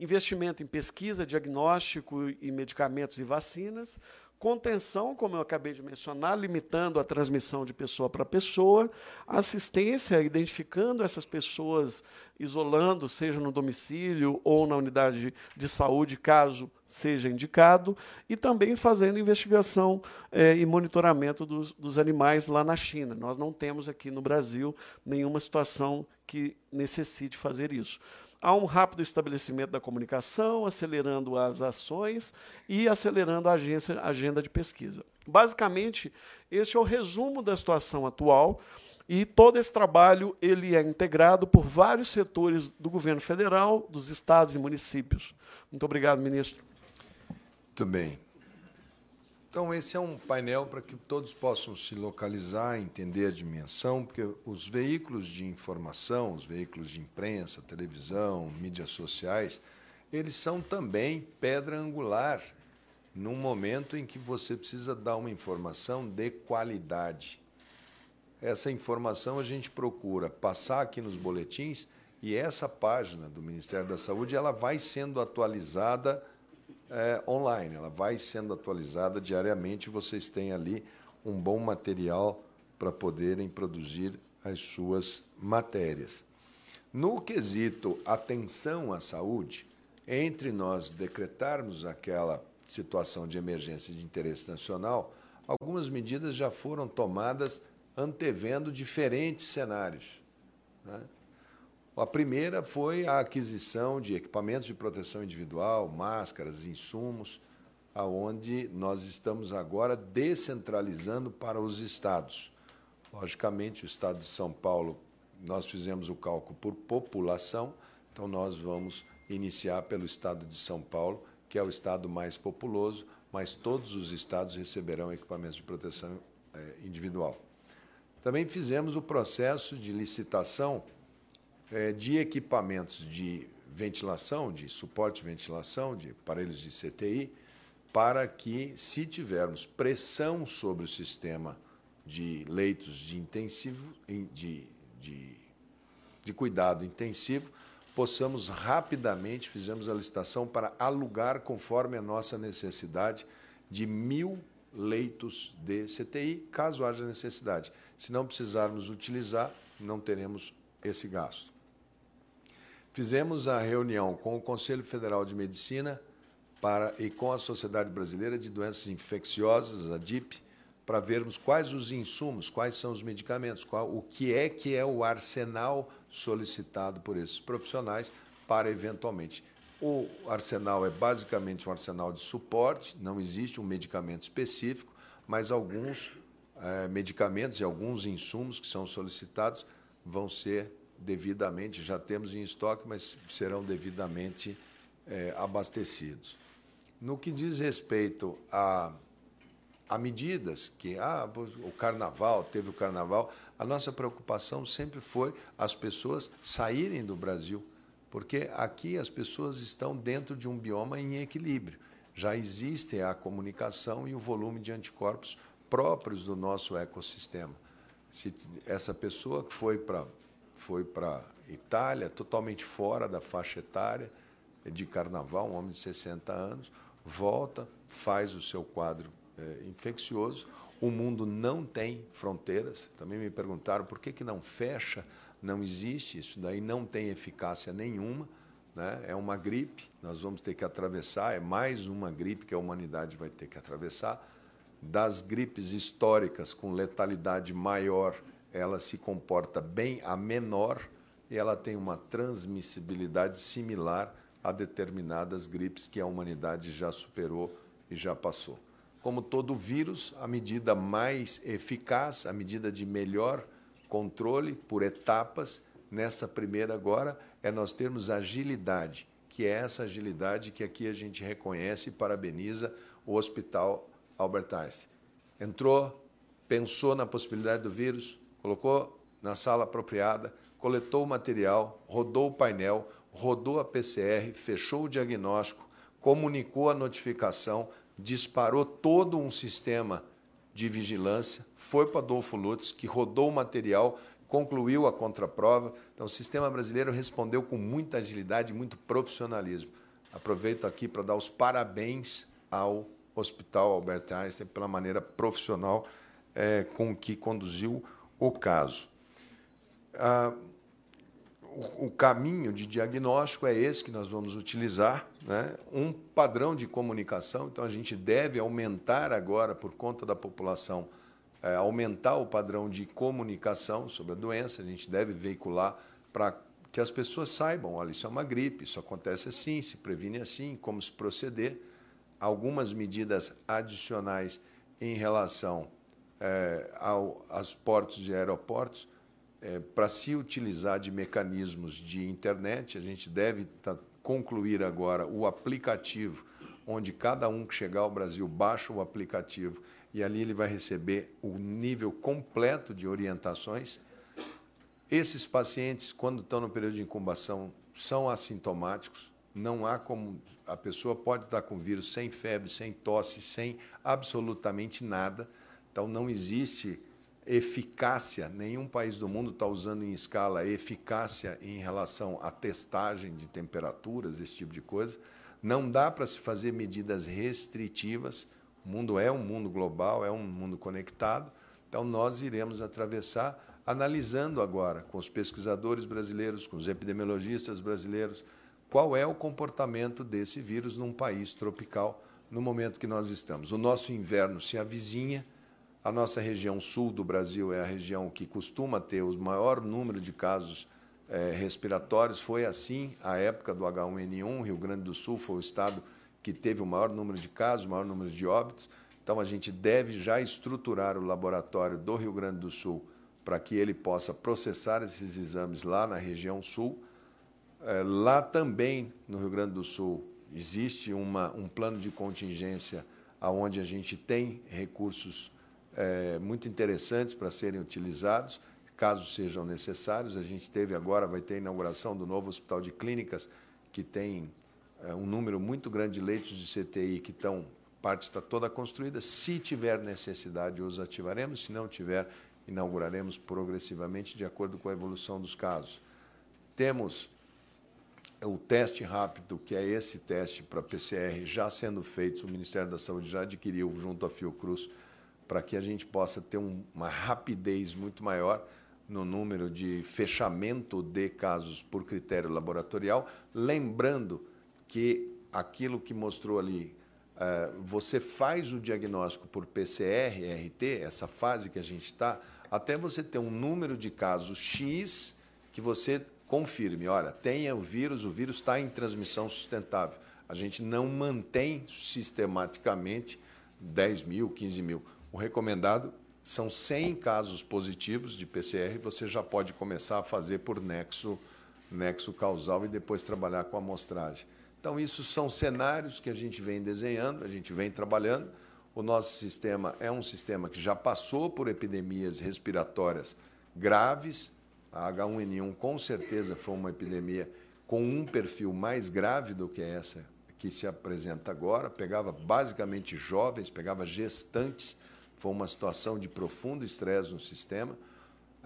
Investimento em pesquisa, diagnóstico e medicamentos e vacinas, contenção, como eu acabei de mencionar, limitando a transmissão de pessoa para pessoa, assistência, identificando essas pessoas, isolando, seja no domicílio ou na unidade de saúde, caso seja indicado, e também fazendo investigação eh, e monitoramento dos, dos animais lá na China. Nós não temos aqui no Brasil nenhuma situação que necessite fazer isso há um rápido estabelecimento da comunicação, acelerando as ações e acelerando a, agência, agenda de pesquisa. Basicamente, esse é o resumo da situação atual e todo esse trabalho ele é integrado por vários setores do governo federal, dos estados e municípios. Muito obrigado, ministro. Muito bem. Então, esse é um painel para que todos possam se localizar, entender a dimensão, porque os veículos de informação, os veículos de imprensa, televisão, mídias sociais, eles são também pedra angular num momento em que você precisa dar uma informação de qualidade. Essa informação a gente procura passar aqui nos boletins e essa página do Ministério da Saúde ela vai sendo atualizada é, online, ela vai sendo atualizada diariamente. Vocês têm ali um bom material para poderem produzir as suas matérias. No quesito atenção à saúde, entre nós decretarmos aquela situação de emergência de interesse nacional, algumas medidas já foram tomadas antevendo diferentes cenários. Né? A primeira foi a aquisição de equipamentos de proteção individual, máscaras, insumos, aonde nós estamos agora descentralizando para os estados. Logicamente, o estado de São Paulo, nós fizemos o cálculo por população, então nós vamos iniciar pelo estado de São Paulo, que é o estado mais populoso, mas todos os estados receberão equipamentos de proteção eh, individual. Também fizemos o processo de licitação é, de equipamentos de ventilação, de suporte de ventilação, de aparelhos de CTI, para que, se tivermos pressão sobre o sistema de leitos de intensivo, de, de, de cuidado intensivo, possamos rapidamente, fizemos a licitação para alugar, conforme a nossa necessidade, de mil leitos de CTI, caso haja necessidade. Se não precisarmos utilizar, não teremos esse gasto. Fizemos a reunião com o Conselho Federal de Medicina para, e com a Sociedade Brasileira de Doenças Infecciosas, a DIP, para vermos quais os insumos, quais são os medicamentos, qual, o que é que é o arsenal solicitado por esses profissionais para eventualmente. O arsenal é basicamente um arsenal de suporte, não existe um medicamento específico, mas alguns é, medicamentos e alguns insumos que são solicitados vão ser devidamente, já temos em estoque, mas serão devidamente é, abastecidos. No que diz respeito a, a medidas que ah, o carnaval, teve o carnaval, a nossa preocupação sempre foi as pessoas saírem do Brasil, porque aqui as pessoas estão dentro de um bioma em equilíbrio. Já existe a comunicação e o volume de anticorpos próprios do nosso ecossistema. Se essa pessoa que foi para foi para Itália, totalmente fora da faixa etária de carnaval, um homem de 60 anos, volta, faz o seu quadro é, infeccioso. O mundo não tem fronteiras. Também me perguntaram por que, que não fecha, não existe, isso daí não tem eficácia nenhuma. Né? É uma gripe, nós vamos ter que atravessar, é mais uma gripe que a humanidade vai ter que atravessar. Das gripes históricas com letalidade maior, ela se comporta bem a menor e ela tem uma transmissibilidade similar a determinadas gripes que a humanidade já superou e já passou. Como todo vírus, a medida mais eficaz, a medida de melhor controle por etapas, nessa primeira agora, é nós termos agilidade, que é essa agilidade que aqui a gente reconhece e parabeniza o Hospital Albert Einstein. Entrou, pensou na possibilidade do vírus, colocou na sala apropriada, coletou o material, rodou o painel, rodou a PCR, fechou o diagnóstico, comunicou a notificação, disparou todo um sistema de vigilância, foi para Adolfo Lutz, que rodou o material, concluiu a contraprova. Então, o sistema brasileiro respondeu com muita agilidade e muito profissionalismo. Aproveito aqui para dar os parabéns ao Hospital Albert Einstein pela maneira profissional é, com que conduziu o caso. Ah, o, caminho de diagnóstico é esse que nós vamos utilizar, né? um padrão de comunicação. Então, a gente deve aumentar agora, por conta da população, é, aumentar o padrão de comunicação sobre a doença. A gente deve veicular para que as pessoas saibam: olha, isso é uma gripe, isso acontece assim, se previne assim, como se proceder. Algumas medidas adicionais em relação é, ao, aos portos de aeroportos é, para se utilizar de mecanismos de internet, a gente deve tá, concluir agora o aplicativo, onde cada um que chegar ao Brasil baixa o aplicativo e ali ele vai receber o nível completo de orientações. Esses pacientes, quando estão no período de incubação, são assintomáticos. Não há como. A pessoa pode estar com vírus sem febre, sem tosse, sem absolutamente nada. Então, não existe eficácia, nenhum país do mundo está usando em escala eficácia em relação à testagem de temperaturas, esse tipo de coisa. Não dá para se fazer medidas restritivas. O mundo é um mundo global, é um mundo conectado. Então, nós iremos atravessar, analisando agora com os pesquisadores brasileiros, com os epidemiologistas brasileiros, qual é o comportamento desse vírus num país tropical no momento que nós estamos. O nosso inverno se avizinha a nossa região sul do Brasil é a região que costuma ter o maior número de casos é, respiratórios. Foi assim a época do H1N1. Rio Grande do Sul foi o estado que teve o maior número de casos, o maior número de óbitos. Então, a gente deve já estruturar o laboratório do Rio Grande do Sul para que ele possa processar esses exames lá na região sul. É, lá também, no Rio Grande do Sul, existe uma, um plano de contingência onde a gente tem recursos é, muito interessantes para serem utilizados, caso sejam necessários. A gente teve agora, vai ter a inauguração do novo hospital de clínicas, que tem é, um número muito grande de leitos de CTI que estão, parte está toda construída. Se tiver necessidade, os ativaremos. Se não tiver, inauguraremos progressivamente de acordo com a evolução dos casos. Temos o teste rápido, que é esse teste para PCR, já sendo feito, o Ministério da Saúde já adquiriu junto à Fiocruz para que a gente possa ter um, uma rapidez muito maior no número de fechamento de casos por critério laboratorial, lembrando que aquilo que mostrou ali, uh, você faz o diagnóstico por PCR, RT, essa fase que a gente está, até você ter um número de casos X que você confirme, olha, tenha o vírus, o vírus está em transmissão sustentável. A gente não mantém sistematicamente 10 mil, 15 mil. O recomendado são 100 casos positivos de PCR, você já pode começar a fazer por nexo, nexo causal e depois trabalhar com amostragem. Então, isso são cenários que a gente vem desenhando, a gente vem trabalhando. O nosso sistema é um sistema que já passou por epidemias respiratórias graves. A H1N1 com certeza foi uma epidemia com um perfil mais grave do que essa que se apresenta agora. Pegava basicamente jovens, pegava gestantes foi uma situação de profundo estresse no sistema.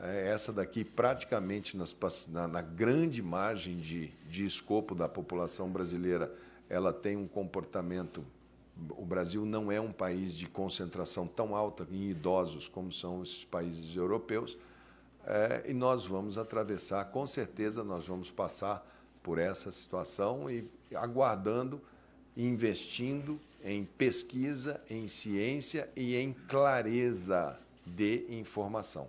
É, essa daqui, praticamente nas, na, na, grande margem de, de escopo da população brasileira, ela tem um comportamento. O Brasil não é um país de concentração tão alta em idosos como são esses países europeus, é, e nós vamos atravessar, com certeza, nós vamos passar por essa situação e aguardando, investindo em pesquisa, em ciência e em clareza de informação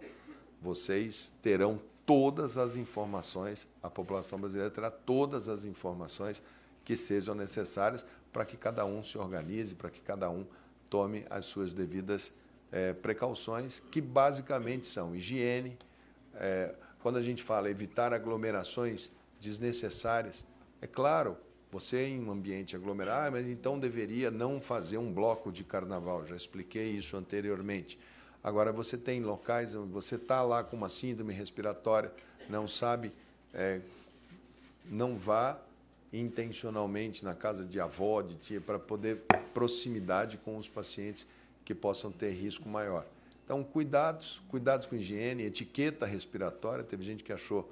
vocês terão todas as informações, a população brasileira terá todas as informações que sejam necessárias para que cada um se organize, para que cada um tome as suas devidas é, precauções, que basicamente são higiene. É, quando a gente fala evitar aglomerações desnecessárias, é claro, você em um ambiente aglomerado, mas então deveria não fazer um bloco de carnaval. Já expliquei isso anteriormente. Agora, você tem locais onde você está lá com uma síndrome respiratória, não sabe, é, não vá intencionalmente na casa de avó, de tia, para poder proximidade com os pacientes que possam ter risco maior. Então, cuidados, cuidados com higiene, etiqueta respiratória. Teve gente que achou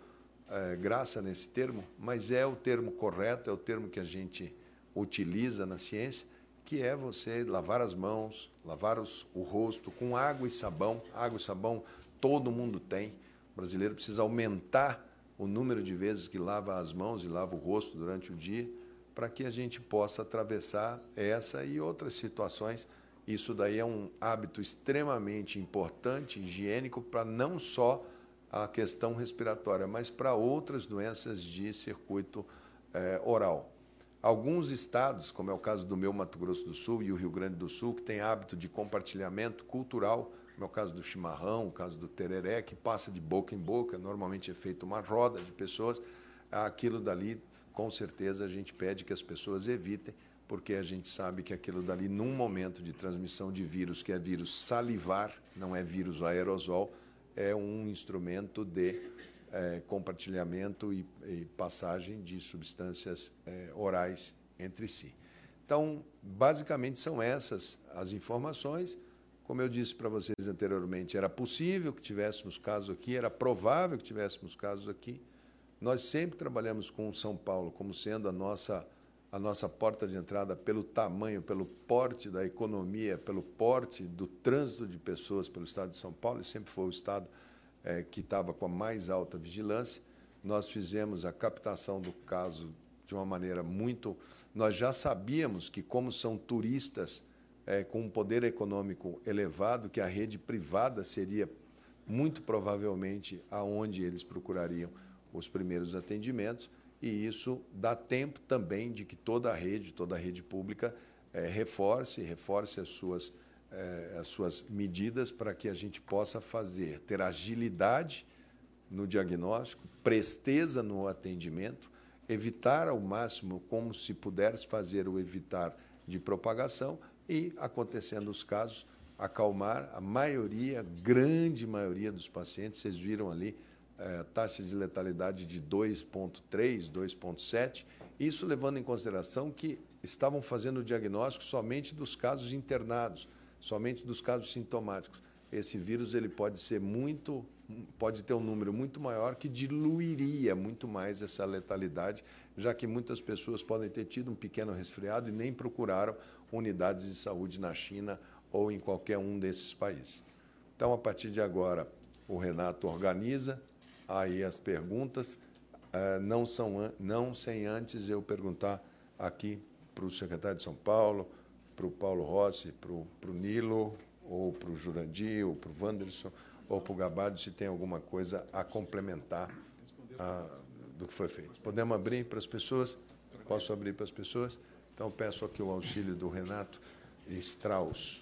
é, graça nesse termo, mas é o termo correto, é o termo que a gente utiliza na ciência que é você lavar as mãos, lavar os, o rosto com água e sabão. Água e sabão todo mundo tem. O brasileiro precisa aumentar o número de vezes que lava as mãos e lava o rosto durante o dia, para que a gente possa atravessar essa e outras situações. Isso daí é um hábito extremamente importante, higiênico, para não só a questão respiratória, mas para outras doenças de circuito eh, oral. Alguns estados, como é o caso do meu Mato Grosso do Sul e o Rio Grande do Sul, que tem hábito de compartilhamento cultural, como é o caso do chimarrão, o caso do tereré, que passa de boca em boca, normalmente é feita uma roda de pessoas, aquilo dali, com certeza, a gente pede que as pessoas evitem, porque a gente sabe que aquilo dali, num momento de transmissão de vírus, que é vírus salivar, não é vírus aerosol, é um instrumento de é, compartilhamento e, e, passagem de substâncias é, orais entre si. Então, basicamente são essas as informações. Como eu disse para vocês anteriormente, era possível que tivéssemos casos aqui, era provável que tivéssemos casos aqui. Nós sempre trabalhamos com São Paulo como sendo a nossa a nossa porta de entrada pelo tamanho, pelo porte da economia, pelo porte do trânsito de pessoas pelo estado de São Paulo, e sempre foi o estado é, que estava com a mais alta vigilância. Nós fizemos a captação do caso de uma maneira muito. Nós já sabíamos que, como são turistas é, com um poder econômico elevado, que a rede privada seria muito provavelmente aonde eles procurariam os primeiros atendimentos, e isso dá tempo também de que toda a rede, toda a rede pública, é, reforce, reforce as suas é, as suas medidas para que a gente possa fazer, ter agilidade no diagnóstico, presteza no atendimento, evitar ao máximo, como se pudesse fazer o evitar de propagação e, acontecendo os casos, acalmar a maioria, grande maioria dos pacientes. Vocês viram ali é, taxa de letalidade de 2,3, 2,7. Isso levando em consideração que estavam fazendo o diagnóstico somente dos casos internados somente dos casos sintomáticos. Esse vírus ele pode ser muito, pode ter um número muito maior que diluiria muito mais essa letalidade, já que muitas pessoas podem ter tido um pequeno resfriado e nem procuraram unidades de saúde na China ou em qualquer um desses países. Então, a partir de agora, o Renato organiza aí as perguntas, eh, não, são, não sem antes eu perguntar aqui para o secretário de São Paulo, para o Paulo Rossi, para o Nilo, ou para o Jurandir, ou para o Wanderson, ou para o Gabardo, se tem alguma coisa a complementar a, do que foi feito. Podemos abrir para as pessoas? Posso abrir para as pessoas? Então, peço aqui o auxílio do Renato Strauss.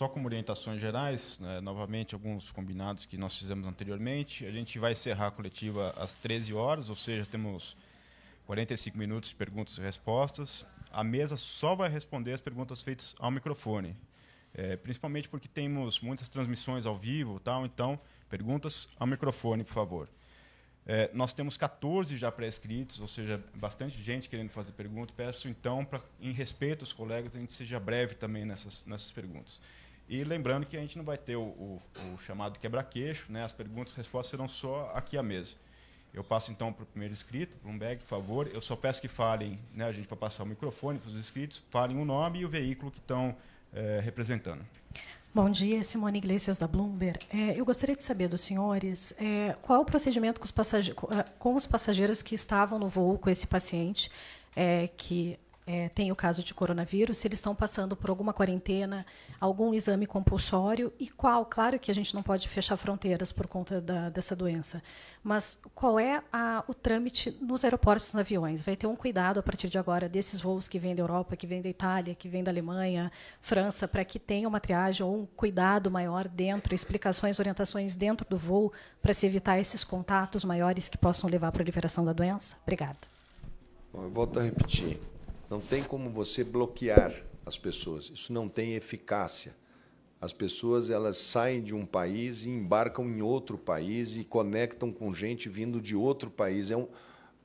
Só como orientações gerais, né, novamente, alguns combinados que nós fizemos anteriormente. A gente vai encerrar a coletiva às 13 horas, ou seja, temos 45 minutos de perguntas e respostas a mesa só vai responder as perguntas feitas ao microfone. É, principalmente porque temos muitas transmissões ao vivo, tal, então perguntas ao microfone, por favor. É, nós temos 14 já pré-escritos, ou seja, bastante gente querendo fazer perguntas. Peço então, pra, em respeito aos colegas, a gente seja breve também nessas, nessas perguntas. E lembrando que a gente não vai ter o, o, o chamado quebra-queixo, né? as perguntas e respostas serão só aqui à mesa. Eu passo então para o primeiro inscrito, Bloomberg, por favor. Eu só peço que falem, né, a gente vai passar o microfone para os inscritos, falem o nome e o veículo que estão é, representando. Bom dia, Simone Iglesias da Bloomberg. É, eu gostaria de saber dos senhores é, qual o procedimento com os, com os, passageiros que estavam no voo com esse paciente, que é, tem o caso de coronavírus, se eles estão passando por alguma quarentena, algum exame compulsório e qual, claro que a gente não pode fechar fronteiras por conta da, dessa doença, mas qual é a, o trâmite nos aeroportos dos aviões? Vai ter um cuidado a partir de agora desses voos que vêm da Europa, que vêm da Itália, que vêm da Alemanha, França, para que tenha uma triagem ou um cuidado maior dentro, explicações, orientações dentro do voo, para se evitar esses contatos maiores que possam levar para a liberação da doença? Obrigada. Bom, eu volto a repetir. Não tem como você bloquear as pessoas. Isso não tem eficácia. As pessoas elas saem de um país e embarcam em outro país e conectam com gente vindo de outro país. É um,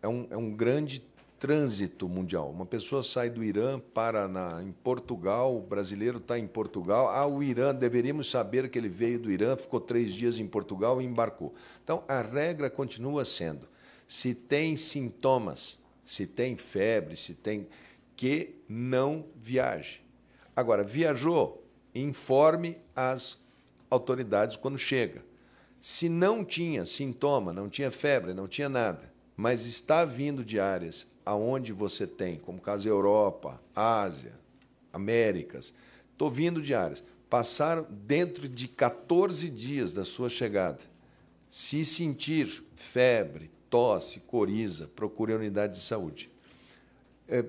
é um, é um grande trânsito mundial. Uma pessoa sai do Irã para na, em Portugal, o brasileiro está em Portugal. Ah, o Irã, deveríamos saber que ele veio do Irã, ficou três dias em Portugal e embarcou. Então, a regra continua sendo: se tem sintomas, se tem febre, se tem que não viaje. Agora, viajou, informe as autoridades quando chega. Se não tinha sintoma, não tinha febre, não tinha nada, mas está vindo de áreas aonde você tem, como caso Europa, Ásia, Américas, estou vindo de áreas, passaram dentro de 14 dias da sua chegada. Se sentir febre, tosse, coriza, procure a unidade de saúde. É,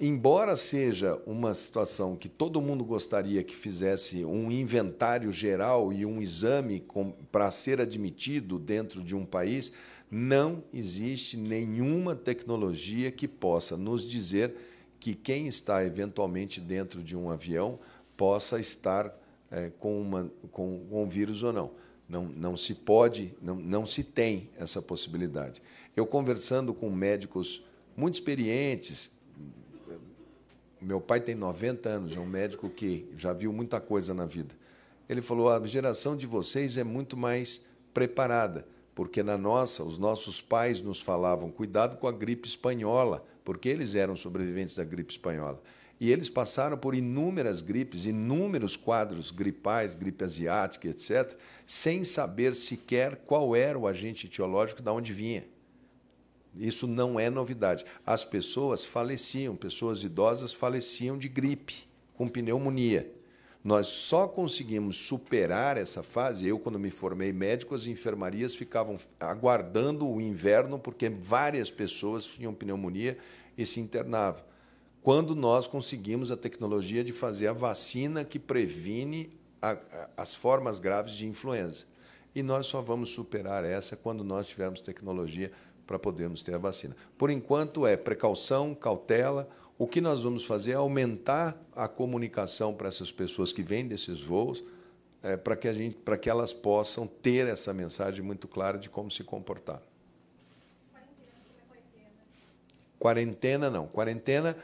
embora seja uma situação que todo mundo gostaria que fizesse um inventário geral e um exame para ser admitido dentro de um país, não existe nenhuma tecnologia que possa nos dizer que quem está eventualmente dentro de um avião possa estar é, com, uma, com, com um vírus ou não. Não, não se pode, não, não se tem essa possibilidade. Eu conversando com médicos muito experientes, meu pai tem 90 anos, é um médico que já viu muita coisa na vida. Ele falou: a geração de vocês é muito mais preparada, porque na nossa, os nossos pais nos falavam: cuidado com a gripe espanhola, porque eles eram sobreviventes da gripe espanhola. E eles passaram por inúmeras gripes, inúmeros quadros gripais, gripe asiática, etc., sem saber sequer qual era o agente etiológico de onde vinha. Isso não é novidade. As pessoas faleciam, pessoas idosas faleciam de gripe, com pneumonia. Nós só conseguimos superar essa fase. Eu, quando me formei médico, as enfermarias ficavam aguardando o inverno, porque várias pessoas tinham pneumonia e se internavam. Quando nós conseguimos a tecnologia de fazer a vacina que previne a, a, as formas graves de influenza. E nós só vamos superar essa quando nós tivermos tecnologia para podermos ter a vacina. Por enquanto é precaução, cautela. O que nós vamos fazer é aumentar a comunicação para essas pessoas que vêm desses voos, é, para que a gente, para que elas possam ter essa mensagem muito clara de como se comportar. Quarentena não. Quarentena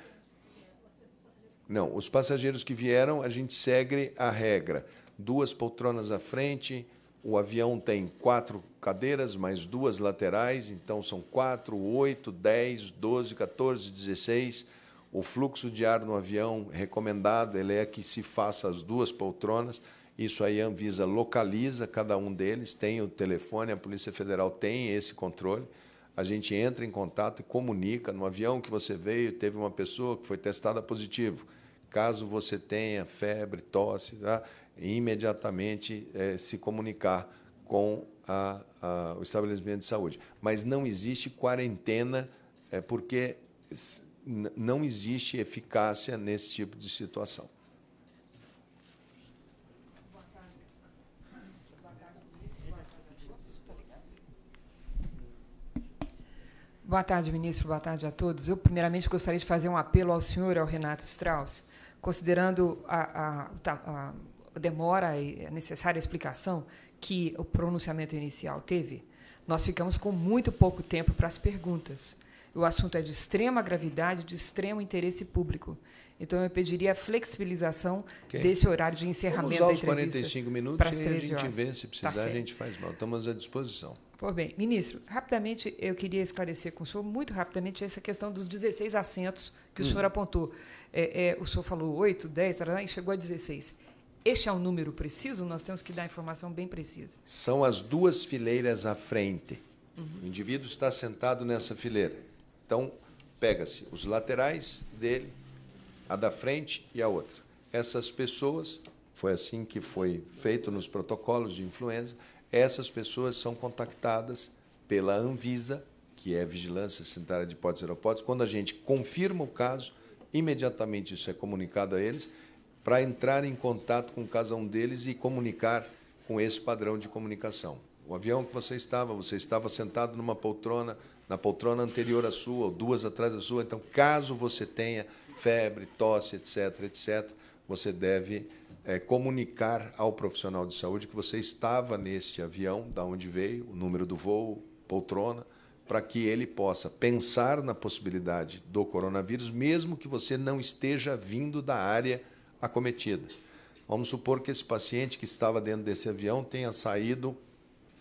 não. Os passageiros que vieram, a gente segue a regra: duas poltronas à frente o avião tem quatro cadeiras, mais duas laterais, então são quatro, oito, dez, doze, 14, 16. O fluxo de ar no avião recomendado ele é que se faça as duas poltronas. Isso aí a Anvisa localiza cada um deles, tem o telefone, a Polícia Federal tem esse controle. A gente entra em contato e comunica. No avião que você veio, teve uma pessoa que foi testada positivo. Caso você tenha febre, tosse, tá? imediatamente é, se comunicar com a, a, o estabelecimento de saúde. Mas não existe quarentena, é, porque não existe eficácia nesse tipo de situação. Boa tarde, ministro. Boa tarde a todos. Eu, primeiramente, gostaria de fazer um apelo ao senhor, ao Renato Strauss, considerando a, a, a demora e a necessária explicação que o pronunciamento inicial teve, nós ficamos com muito pouco tempo para as perguntas. O assunto é de extrema gravidade, de extremo interesse público. Então, eu pediria a flexibilização okay. desse horário de encerramento Vamos usar os 45 minutos e a gente horas. vê se precisar, tá a gente faz mal. Estamos à disposição. Por bem. Ministro, rapidamente, eu queria esclarecer com o senhor, muito rapidamente, essa questão dos 16 assentos que o hum. senhor apontou. É, é, o senhor falou 8, 10, e chegou a 16. Este é um número preciso? Nós temos que dar informação bem precisa. São as duas fileiras à frente. Uhum. O indivíduo está sentado nessa fileira. Então, pega-se os laterais dele, a da frente e a outra. Essas pessoas, foi assim que foi feito nos protocolos de influenza, essas pessoas são contactadas pela Anvisa, que é a Vigilância Sanitária de Hipóteses Aeroportos. Quando a gente confirma o caso, imediatamente isso é comunicado a eles para entrar em contato com cada um deles e comunicar com esse padrão de comunicação. O avião que você estava, você estava sentado numa poltrona, na poltrona anterior à sua, ou duas atrás da sua. Então, caso você tenha febre, tosse, etc., etc., você deve é, comunicar ao profissional de saúde que você estava neste avião, da onde veio, o número do voo, poltrona, para que ele possa pensar na possibilidade do coronavírus, mesmo que você não esteja vindo da área acometida. Vamos supor que esse paciente que estava dentro desse avião tenha saído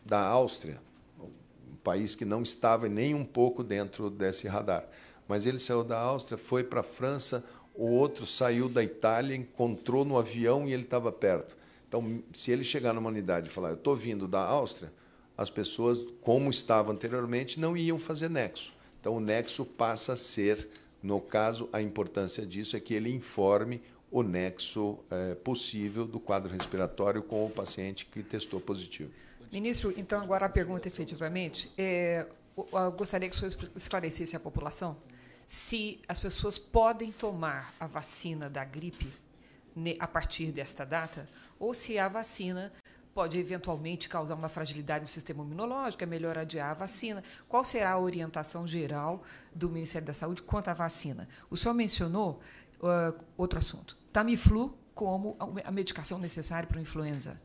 da Áustria, um país que não estava nem um pouco dentro desse radar. Mas ele saiu da Áustria, foi para a França, o outro saiu da Itália, encontrou no avião e ele estava perto. Então, se ele chegar numa unidade e falar, eu estou vindo da Áustria, as pessoas, como estava anteriormente, não iam fazer nexo. Então, o nexo passa a ser, no caso, a importância disso é que ele informe o nexo é, possível do quadro respiratório com o paciente que testou positivo. Ministro, então, agora a pergunta efetivamente. É, eu gostaria que o senhor esclarecesse à população se as pessoas podem tomar a vacina da gripe a partir desta data ou se a vacina pode eventualmente causar uma fragilidade no sistema imunológico, é melhor adiar a vacina. Qual será a orientação geral do Ministério da Saúde quanto à vacina? O senhor mencionou uh, outro assunto, Tamiflu como a medicação necessária para a influenza.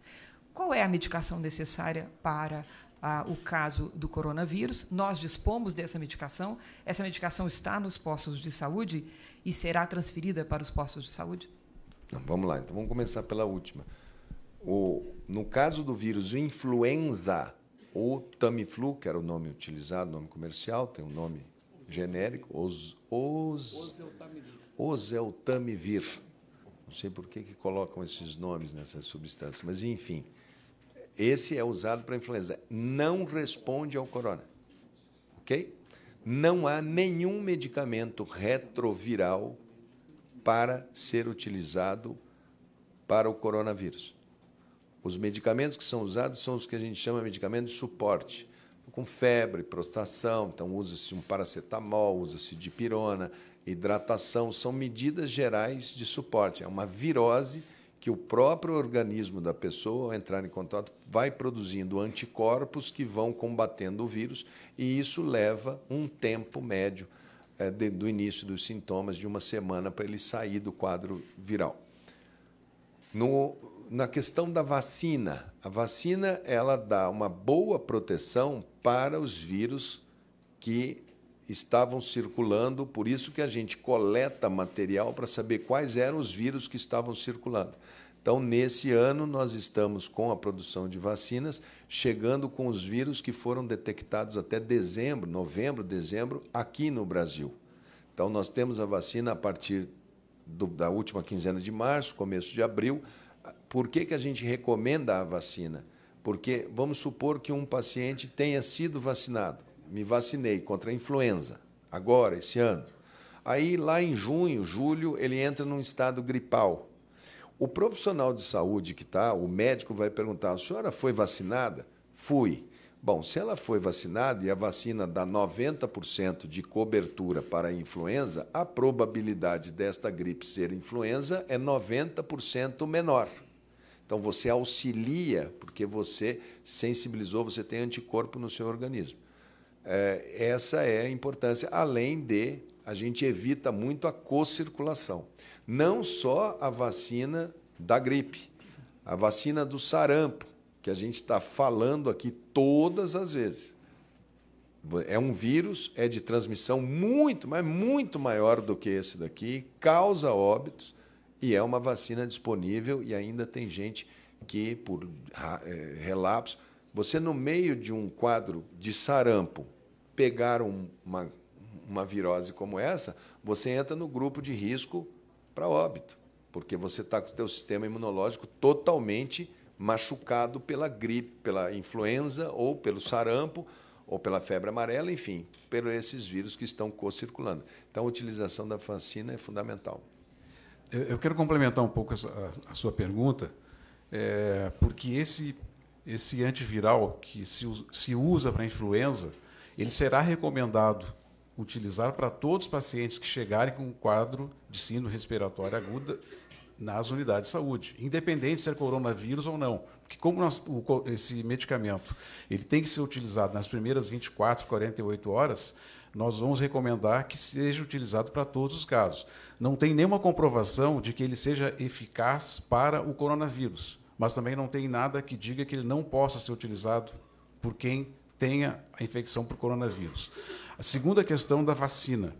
Qual é a medicação necessária para uh, o caso do coronavírus? Nós dispomos dessa medicação. Essa medicação está nos postos de saúde e será transferida para os postos de saúde? Então, vamos lá, então vamos começar pela última. O, no caso do vírus influenza, o Tamiflu, que era o nome utilizado, nome comercial, tem um nome genérico, os, os, oseltamivir. Não sei por que, que colocam esses nomes nessas substâncias, mas enfim, esse é usado para influenza. Não responde ao corona. Ok? Não há nenhum medicamento retroviral para ser utilizado para o coronavírus. Os medicamentos que são usados são os que a gente chama de medicamentos de suporte. Com febre, prostração, então usa-se um paracetamol, usa-se dipirona, hidratação, são medidas gerais de suporte. É uma virose que o próprio organismo da pessoa, ao entrar em contato, vai produzindo anticorpos que vão combatendo o vírus, e isso leva um tempo médio é, de, do início dos sintomas, de uma semana, para ele sair do quadro viral. No, na questão da vacina, a vacina ela dá uma boa proteção para os vírus que estavam circulando, por isso que a gente coleta material para saber quais eram os vírus que estavam circulando. Então, nesse ano, nós estamos com a produção de vacinas, chegando com os vírus que foram detectados até dezembro, novembro, dezembro, aqui no Brasil. Então, nós temos a vacina a partir do, da última quinzena de março, começo de abril, por que, que a gente recomenda a vacina? Porque vamos supor que um paciente tenha sido vacinado. Me vacinei contra a influenza, agora, esse ano. Aí, lá em junho, julho, ele entra num estado gripal. O profissional de saúde que está, o médico vai perguntar: a senhora foi vacinada? Fui. Bom, se ela foi vacinada e a vacina dá 90% de cobertura para a influenza, a probabilidade desta gripe ser influenza é 90% menor. Então você auxilia, porque você sensibilizou, você tem anticorpo no seu organismo. É, essa é a importância, além de a gente evita muito a co-circulação. Não só a vacina da gripe, a vacina do sarampo, que a gente está falando aqui todas as vezes. É um vírus, é de transmissão muito, mas muito maior do que esse daqui, causa óbitos e é uma vacina disponível e ainda tem gente que, por é, relapso, você no meio de um quadro de sarampo, pegar uma, uma virose como essa, você entra no grupo de risco para óbito, porque você está com o seu sistema imunológico totalmente machucado pela gripe, pela influenza ou pelo sarampo ou pela febre amarela, enfim, por esses vírus que estão co-circulando. Então, a utilização da vacina é fundamental. Eu quero complementar um pouco a, sua pergunta, é, porque esse, esse antiviral que se, usa para influenza, ele será recomendado utilizar para todos os pacientes que chegarem com um quadro de síndrome respiratória aguda nas unidades de saúde, independente se é coronavírus ou não. Porque como nós, o, esse medicamento ele tem que ser utilizado nas primeiras 24, 48 horas, nós vamos recomendar que seja utilizado para todos os casos. Não tem nenhuma comprovação de que ele seja eficaz para o coronavírus, mas também não tem nada que diga que ele não possa ser utilizado por quem tenha a infecção por coronavírus. A segunda questão da vacina.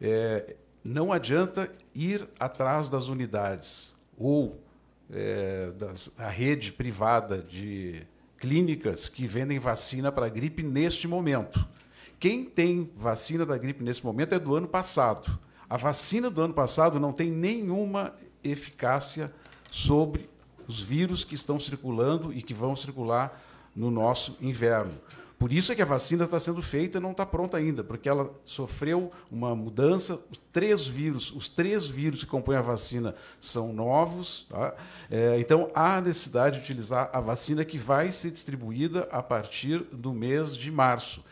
É, não adianta ir atrás das unidades ou é, das, a rede privada de clínicas que vendem vacina para a gripe neste momento. Quem tem vacina da gripe nesse momento é do ano passado. A vacina do ano passado não tem nenhuma eficácia sobre os vírus que estão circulando e que vão circular no nosso inverno. Por isso é que a vacina está sendo feita e não está pronta ainda, porque ela sofreu uma mudança. Os três vírus, os três vírus que compõem a vacina são novos. Tá? É, então há necessidade de utilizar a vacina que vai ser distribuída a partir do mês de março.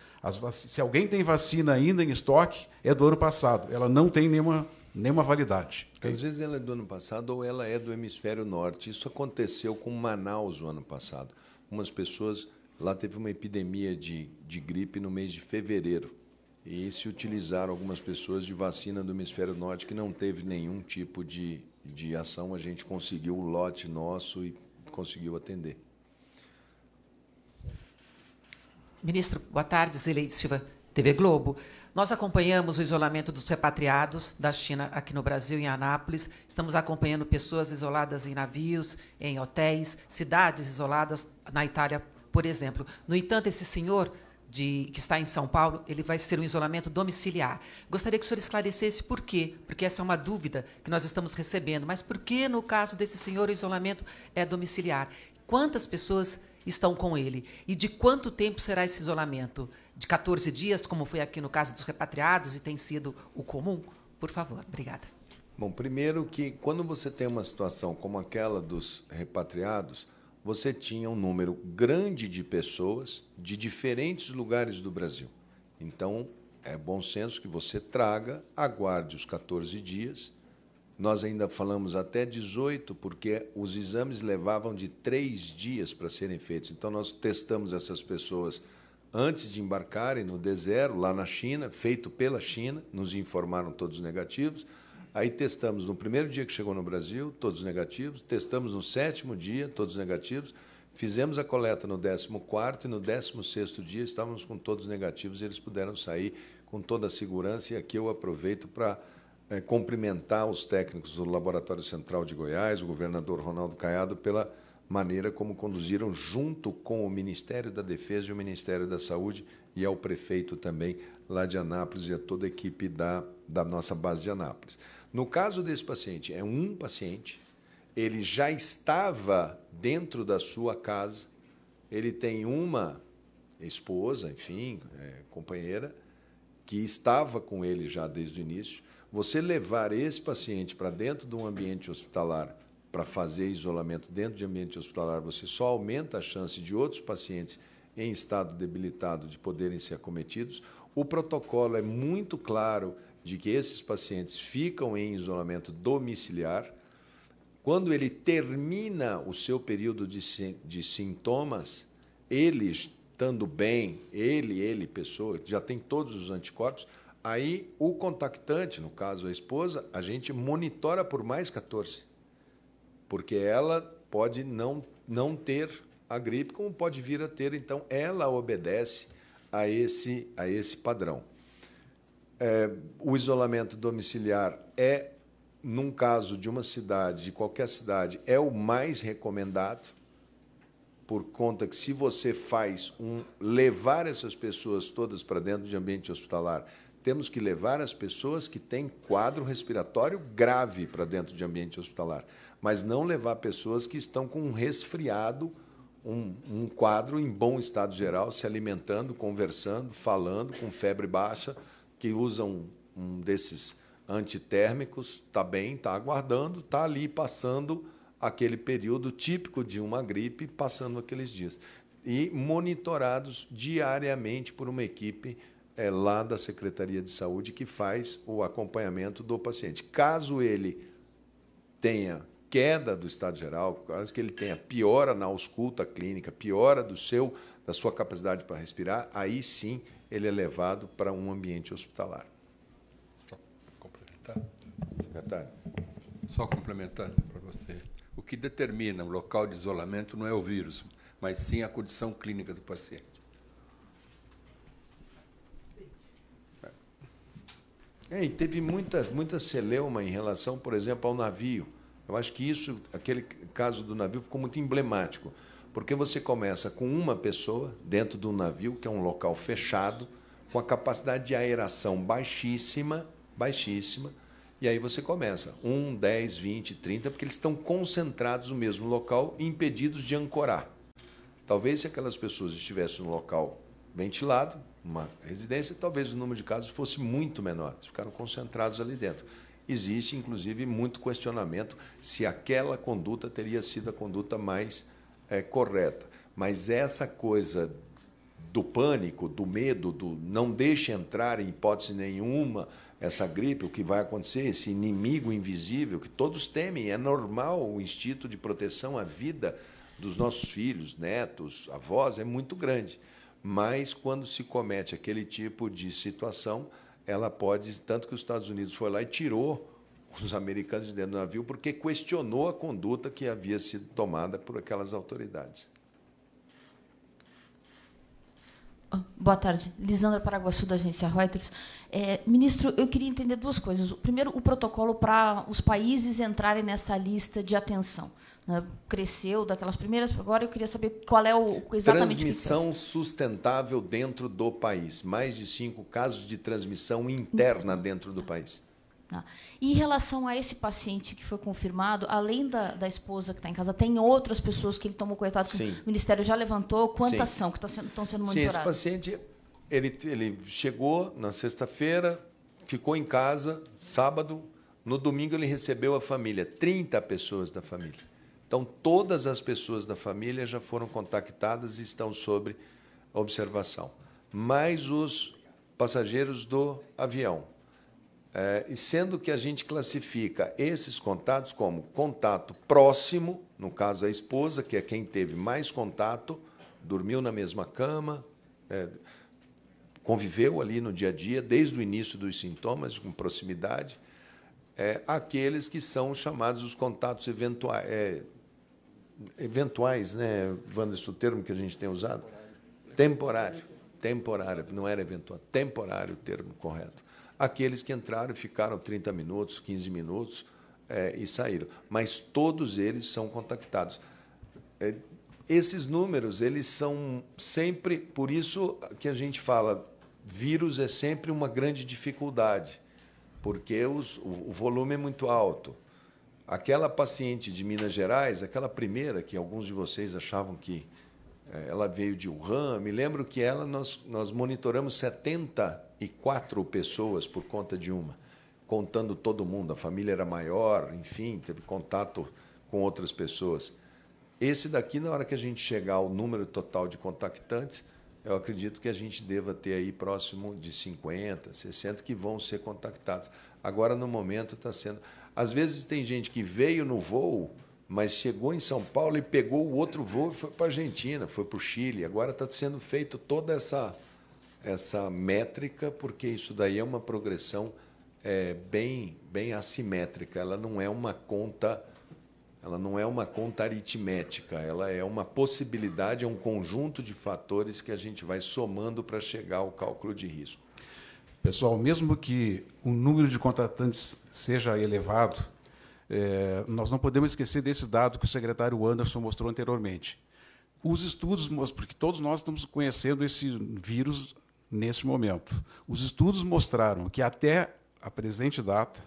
se alguém tem vacina ainda em estoque, é do ano passado. Ela não tem nenhuma nenhuma validade. Às vezes ela é do ano passado ou ela é do hemisfério norte. Isso aconteceu com Manaus o ano passado. Umas pessoas Lá teve uma epidemia de, de gripe no mês de fevereiro. E se utilizaram algumas pessoas de vacina do hemisfério norte que não teve nenhum tipo de, de ação. A gente conseguiu o lote nosso e conseguiu atender. Ministro, boa tarde. Zileide Silva, TV Globo. Nós acompanhamos o isolamento dos repatriados da China aqui no Brasil, em Anápolis. Estamos acompanhando pessoas isoladas em navios, em hotéis, cidades isoladas na Itália, por exemplo. No entanto, esse senhor de, que está em São Paulo, ele vai ser um isolamento domiciliar. Gostaria que o senhor esclarecesse por quê, porque essa é uma dúvida que nós estamos recebendo. Mas por que, no caso desse senhor, o isolamento é domiciliar? Quantas pessoas estão com ele? E de quanto tempo será esse isolamento? De 14 dias, como foi aqui no caso dos repatriados e tem sido o comum? Por favor, obrigada. Bom, primeiro que quando você tem uma situação como aquela dos repatriados, você tinha um número grande de pessoas de diferentes lugares do Brasil. Então, é bom senso que você traga, aguarde os 14 dias. Nós ainda falamos até 18, porque os exames levavam de três dias para serem feitos. Então, nós testamos essas pessoas antes de embarcarem no D0, lá na China, feito pela China, nos informaram todos negativos. Aí testamos no primeiro dia que chegou no Brasil, todos negativos. Testamos no sétimo dia, todos negativos. Fizemos a coleta no 14 e no 16 dia estávamos com todos negativos e eles puderam sair com toda a segurança. E aqui eu aproveito para é, cumprimentar os técnicos do Laboratório Central de Goiás, o governador Ronaldo Caiado, pela maneira como conduziram, junto com o Ministério da Defesa e o Ministério da Saúde, e ao prefeito também lá de Anápolis e a toda a equipe da, da nossa base de Anápolis. No caso desse paciente, é um paciente, ele já estava dentro da sua casa, ele tem uma esposa, enfim, é, companheira, que estava com ele já desde o início. Você levar esse paciente para dentro de um ambiente hospitalar para fazer isolamento dentro de ambiente hospitalar, você só aumenta a chance de outros pacientes em estado debilitado de poderem ser acometidos. O protocolo é muito claro de que esses pacientes ficam em isolamento domiciliar. Quando ele termina o seu período de, de sintomas, ele estando bem, ele, ele, pessoa, já tem todos os anticorpos, aí o contactante, no caso a esposa, a gente monitora por mais 14. Porque ela pode não, não ter a gripe, como pode vir a ter, então ela obedece a esse, a esse padrão. É, o isolamento domiciliar é, num caso de uma cidade, de qualquer cidade, é o mais recomendado, por conta que se você faz um levar essas pessoas todas para dentro de ambiente hospitalar, temos que levar as pessoas que têm quadro respiratório grave para dentro de ambiente hospitalar, mas não levar pessoas que estão com um resfriado, um, um quadro em bom estado geral, se alimentando, conversando, falando, com febre baixa, que usam um desses antitérmicos, está bem, está aguardando, está ali passando aquele período típico de uma gripe, passando aqueles dias. E monitorados diariamente por uma equipe é, lá da Secretaria de Saúde que faz o acompanhamento do paciente. Caso ele tenha queda do estado geral, caso que ele tenha piora na ausculta clínica, piora do seu da sua capacidade para respirar, aí sim ele é levado para um ambiente hospitalar. Só complementar. Secretário. Só complementando para você. O que determina o local de isolamento não é o vírus, mas sim a condição clínica do paciente. É, e teve muita, muita celeuma em relação, por exemplo, ao navio. Eu acho que isso, aquele caso do navio, ficou muito emblemático. Porque você começa com uma pessoa dentro do navio, que é um local fechado, com a capacidade de aeração baixíssima, baixíssima, e aí você começa, 1, 10, 20, 30, porque eles estão concentrados no mesmo local, impedidos de ancorar. Talvez se aquelas pessoas estivessem no local ventilado, uma residência, talvez o número de casos fosse muito menor. Eles ficaram concentrados ali dentro. Existe, inclusive, muito questionamento se aquela conduta teria sido a conduta mais é, correta. Mas essa coisa do pânico, do medo, do não deixe entrar em hipótese nenhuma essa gripe, o que vai acontecer, esse inimigo invisível que todos temem, é normal o instinto de proteção à vida dos nossos filhos, netos, avós é muito grande. Mas quando se comete aquele tipo de situação, ela pode, tanto que os Estados Unidos foi lá e tirou os americanos de dentro do navio porque questionou a conduta que havia sido tomada por aquelas autoridades. Boa tarde. Lisandra Paraguaçu, da agência Reuters. É, ministro, eu queria entender duas coisas. Primeiro, o protocolo para os países entrarem nessa lista de atenção. Né? Cresceu daquelas primeiras, agora eu queria saber qual é o exatamente Transmissão sustentável dentro do país. Mais de cinco casos de transmissão interna dentro do país. Tá. E em relação a esse paciente que foi confirmado, além da, da esposa que está em casa, tem outras pessoas que ele tomou coitado que o Ministério já levantou? Quantas Sim. são que estão sendo, estão sendo monitoradas? Sim, esse paciente ele, ele chegou na sexta-feira, ficou em casa, sábado, no domingo ele recebeu a família, 30 pessoas da família. Então, todas as pessoas da família já foram contactadas e estão sob observação. Mais os passageiros do avião. É, e sendo que a gente classifica esses contatos como contato próximo, no caso a esposa, que é quem teve mais contato, dormiu na mesma cama, é, conviveu ali no dia a dia, desde o início dos sintomas, com proximidade, é, aqueles que são chamados os contatos eventuais, é, eventuais, né, Wanderson, o termo que a gente tem usado? Temporário. Temporário, não era eventual, temporário o termo correto aqueles que entraram e ficaram 30 minutos, 15 minutos é, e saíram. Mas todos eles são contactados. É, esses números, eles são sempre, por isso que a gente fala, vírus é sempre uma grande dificuldade, porque os, o, o volume é muito alto. Aquela paciente de Minas Gerais, aquela primeira que alguns de vocês achavam que é, ela veio de Wuhan, me lembro que ela nós, nós monitoramos 70 e quatro pessoas por conta de uma, contando todo mundo. A família era maior, enfim, teve contato com outras pessoas. Esse daqui, na hora que a gente chegar ao número total de contactantes, eu acredito que a gente deva ter aí próximo de 50, 60 que vão ser contactados. Agora, no momento, está sendo. Às vezes tem gente que veio no voo, mas chegou em São Paulo e pegou o outro voo e foi para a Argentina, foi para o Chile. Agora está sendo feito toda essa essa métrica, porque isso daí é uma progressão é, bem, bem assimétrica. Ela não é uma conta, Ela não é uma conta aritmética, ela é uma possibilidade, é um conjunto de fatores que a gente vai somando para chegar ao cálculo de risco. Pessoal, mesmo que o número de contratantes seja elevado, é, nós não podemos esquecer desse dado que o secretário Anderson mostrou anteriormente. Os estudos, porque todos nós estamos conhecendo esse vírus neste momento. Os estudos mostraram que até a presente data,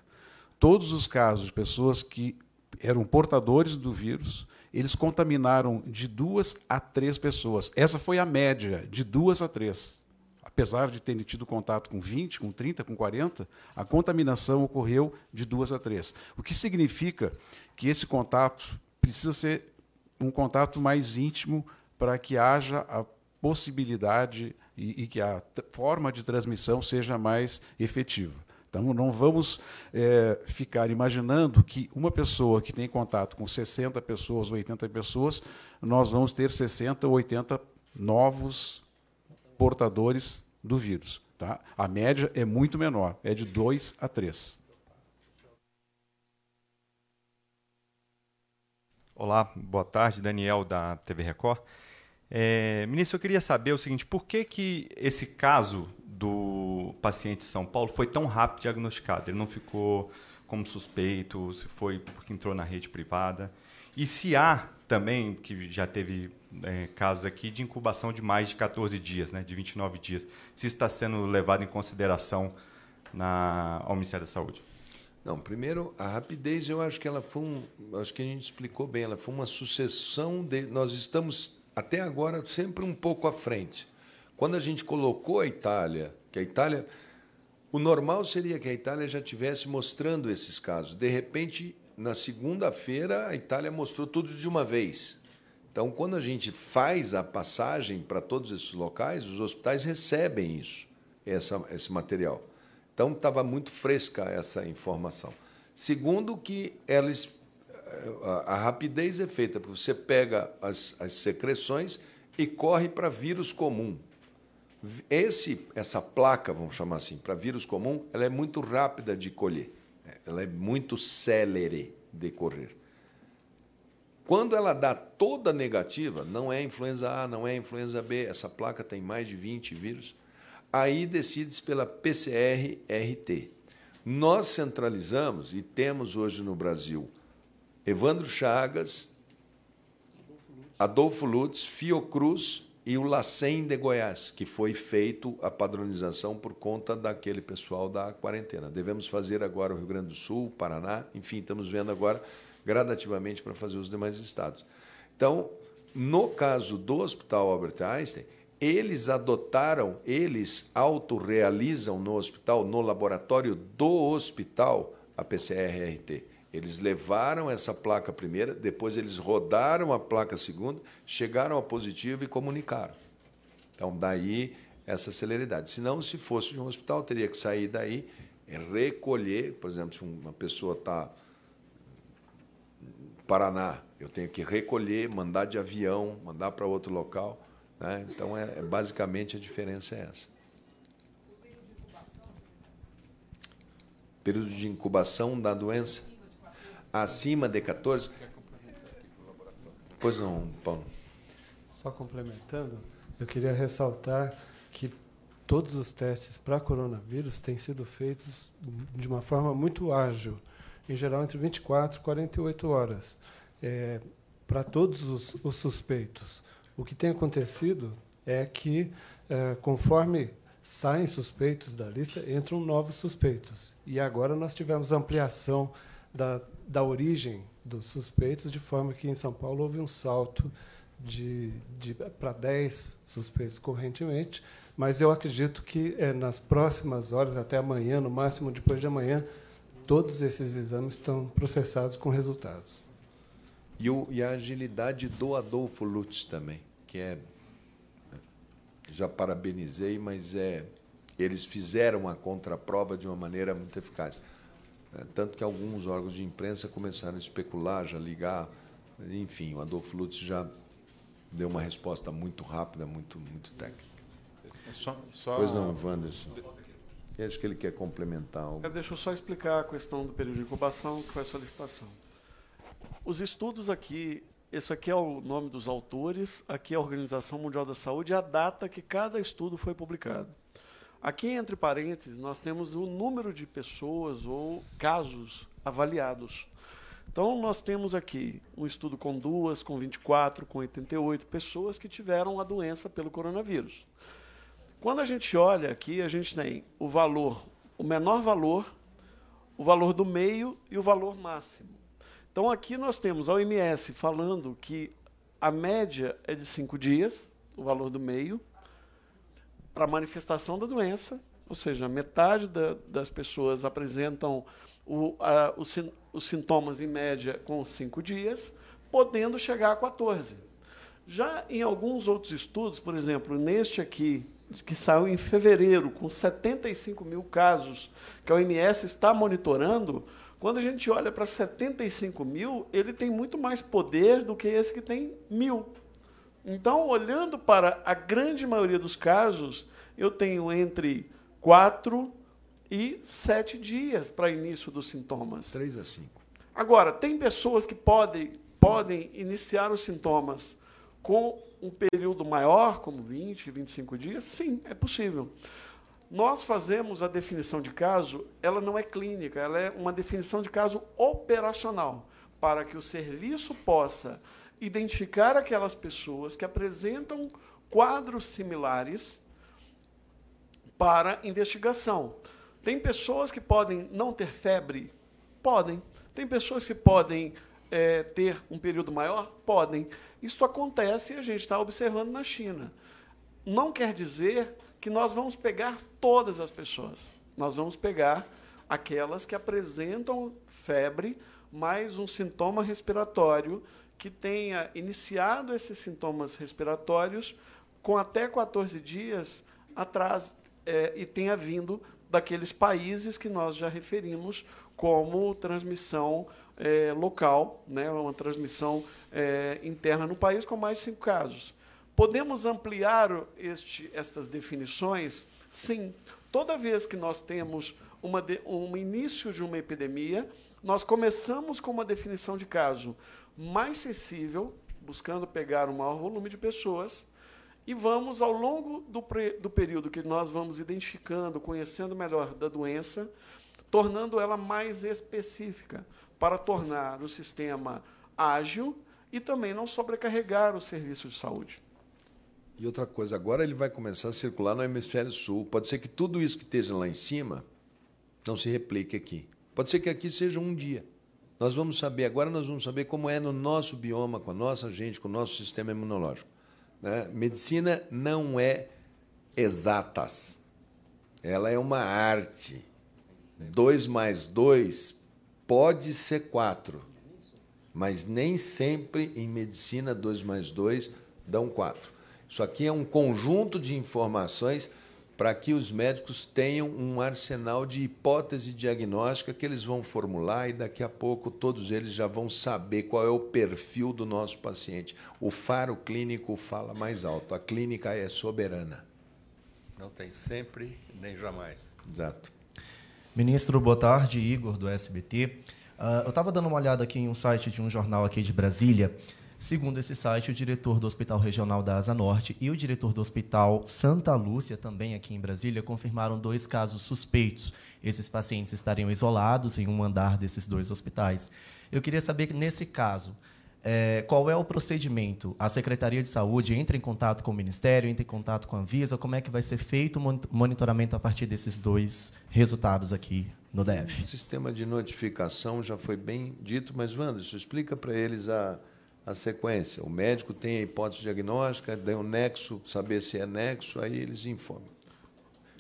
todos os casos de pessoas que eram portadores do vírus, eles contaminaram de duas a três pessoas. Essa foi a média, de duas a três. Apesar de terem tido contato com 20, com 30, com 40, a contaminação ocorreu de duas a três. O que significa que esse contato precisa ser um contato mais íntimo para que haja a possibilidade e, e que a forma de transmissão seja mais efetiva. Então, não vamos é, ficar imaginando que uma pessoa que tem contato com 60 pessoas ou 80 pessoas, nós vamos ter 60 ou 80 novos portadores do vírus. Tá? A média é muito menor, é de 2 a 3. Olá, boa tarde, Daniel da TV Record. É, ministro, eu queria saber o seguinte: por que, que esse caso do paciente de São Paulo foi tão rápido diagnosticado? Ele não ficou como suspeito, se foi porque entrou na rede privada? E se há também, que já teve é, casos aqui, de incubação de mais de 14 dias, né, de 29 dias, se está sendo levado em consideração na, ao Ministério da Saúde? Não, primeiro, a rapidez, eu acho que ela foi um. Acho que a gente explicou bem, ela foi uma sucessão de. Nós estamos até agora sempre um pouco à frente. Quando a gente colocou a Itália, que a Itália, o normal seria que a Itália já tivesse mostrando esses casos. De repente, na segunda-feira, a Itália mostrou tudo de uma vez. Então, quando a gente faz a passagem para todos esses locais, os hospitais recebem isso, essa, esse material. Então, estava muito fresca essa informação. Segundo, que eles a, rapidez é feita porque você pega as, as secreções e corre para vírus comum. Esse, essa placa, vamos chamar assim, para vírus comum, ela é muito rápida de colher. Ela é muito célere de correr. Quando ela dá toda negativa, não é influenza A, não é influenza B, essa placa tem mais de 20 vírus, aí decide-se pela PCR-RT. Nós centralizamos e temos hoje no Brasil Evandro Chagas, Adolfo Lutz, Fiocruz e o LACEN de Goiás, que foi feito a padronização por conta daquele pessoal da quarentena. Devemos fazer agora o Rio Grande do Sul, Paraná, enfim, estamos vendo agora gradativamente para fazer os demais estados. Então, no caso do Hospital Albert Einstein, eles adotaram, eles autorrealizam no hospital, no laboratório do hospital, a PCR-RT. Eles levaram essa placa primeira, depois eles rodaram a placa segunda, chegaram ao positivo e comunicaram. Então, daí essa celeridade. Se não, se fosse de um hospital, teria que sair daí, recolher, por exemplo, se uma pessoa está Paraná, eu tenho que recolher, mandar de avião, mandar para outro local. Né? Então, é, é, basicamente a diferença é essa. Período de incubação da doença? Acima de 14. Pois não, Paulo. Só complementando, eu queria ressaltar que todos os testes para coronavírus têm sido feitos de uma forma muito ágil, em geral entre 24 e 48 horas, é, para todos os, os, suspeitos. O que tem acontecido é que, é, conforme saem suspeitos da lista, entram novos suspeitos. E agora nós tivemos ampliação da, da origem dos suspeitos, de forma que em São Paulo houve um salto de, de para 10 suspeitos correntemente, mas eu acredito que é, nas próximas horas, até amanhã, no máximo depois de amanhã, todos esses exames estão processados com resultados. E, o, e a agilidade do Adolfo Lutz também, que é. Já parabenizei, mas é. Eles fizeram a contraprova de uma maneira muito eficaz. É, tanto que alguns órgãos de imprensa começaram a especular, já ligar. Enfim, o Adolfo Lutz já deu uma resposta muito rápida, muito, muito técnica. É só, só... Pois não, Wanderson. Eu acho que ele quer complementar algo. Deixa eu só explicar a questão do período de incubação, que foi a solicitação. Os estudos aqui, isso aqui é o nome dos autores, aqui é a Organização Mundial da Saúde e a data que cada estudo foi publicado. Aqui, entre parênteses, nós temos o número de pessoas ou casos avaliados. Então, nós temos aqui um estudo com duas, com 24, com 88 pessoas que tiveram a doença pelo coronavírus. Quando a gente olha aqui, a gente tem o valor, o menor valor, o valor do meio e o valor máximo. Então, aqui nós temos a OMS falando que a média é de cinco dias, o valor do meio, para manifestação da doença, ou seja, metade da, das pessoas apresentam o, a, os, os sintomas em média com cinco dias, podendo chegar a 14. Já em alguns outros estudos, por exemplo, neste aqui, que saiu em fevereiro, com 75 mil casos, que a OMS está monitorando, quando a gente olha para 75 mil, ele tem muito mais poder do que esse que tem mil. Então, olhando para a grande maioria dos casos, eu tenho entre 4 e 7 dias para início dos sintomas. 3 a 5. Agora, tem pessoas que podem, podem iniciar os sintomas com um período maior, como 20, 25 dias? Sim, é possível. Nós fazemos a definição de caso, ela não é clínica, ela é uma definição de caso operacional, para que o serviço possa identificar aquelas pessoas que apresentam quadros similares para investigação. Tem pessoas que podem não ter febre? Podem. Tem pessoas que podem é, ter um período maior? Podem. Isso acontece e a gente está observando na China. Não quer dizer que nós vamos pegar todas as pessoas. Nós vamos pegar aquelas que apresentam febre mais um sintoma respiratório que tenha iniciado esses sintomas respiratórios com até 14 dias atrás é, e tenha vindo daqueles países que nós já referimos como transmissão é, local, né, uma transmissão é, interna no país com mais de cinco casos. Podemos ampliar este, estas definições? Sim. Toda vez que nós temos uma de, um início de uma epidemia, nós começamos com uma definição de caso mais sensível, buscando pegar o maior volume de pessoas, e vamos, ao longo do, do período que nós vamos identificando, conhecendo melhor da doença, tornando ela mais específica, para tornar o sistema ágil e também não sobrecarregar o serviço de saúde. E outra coisa, agora ele vai começar a circular no hemisfério sul. Pode ser que tudo isso que esteja lá em cima não se replique aqui. Pode ser que aqui seja um dia. Nós vamos saber, agora nós vamos saber como é no nosso bioma, com a nossa gente, com o nosso sistema imunológico. Né? Medicina não é exatas. Ela é uma arte. Dois mais dois pode ser quatro, mas nem sempre em medicina dois mais dois dão quatro. Isso aqui é um conjunto de informações para que os médicos tenham um arsenal de hipótese diagnóstica que eles vão formular e daqui a pouco todos eles já vão saber qual é o perfil do nosso paciente. O faro clínico fala mais alto, a clínica é soberana. Não tem sempre nem jamais. Exato. Ministro, boa tarde, Igor, do SBT. Uh, ah, eu estava dando uma olhada aqui em um site de um jornal aqui de Brasília Segundo esse site, o diretor do Hospital Regional da Asa Norte e o diretor do Hospital Santa Lúcia, também aqui em Brasília, confirmaram dois casos suspeitos. Esses pacientes estariam isolados em um andar desses dois hospitais. Eu queria saber, nesse caso, é, qual é o procedimento? A Secretaria de Saúde entra em contato com o Ministério, entra em contato com a Anvisa? Como é que vai ser feito o monitoramento a partir desses dois resultados aqui no DF? O sistema de notificação já foi bem dito, mas, Wanderson, explica para eles a a sequência. O médico tem a hipótese diagnóstica, tem o nexo, saber se é nexo, aí eles informam.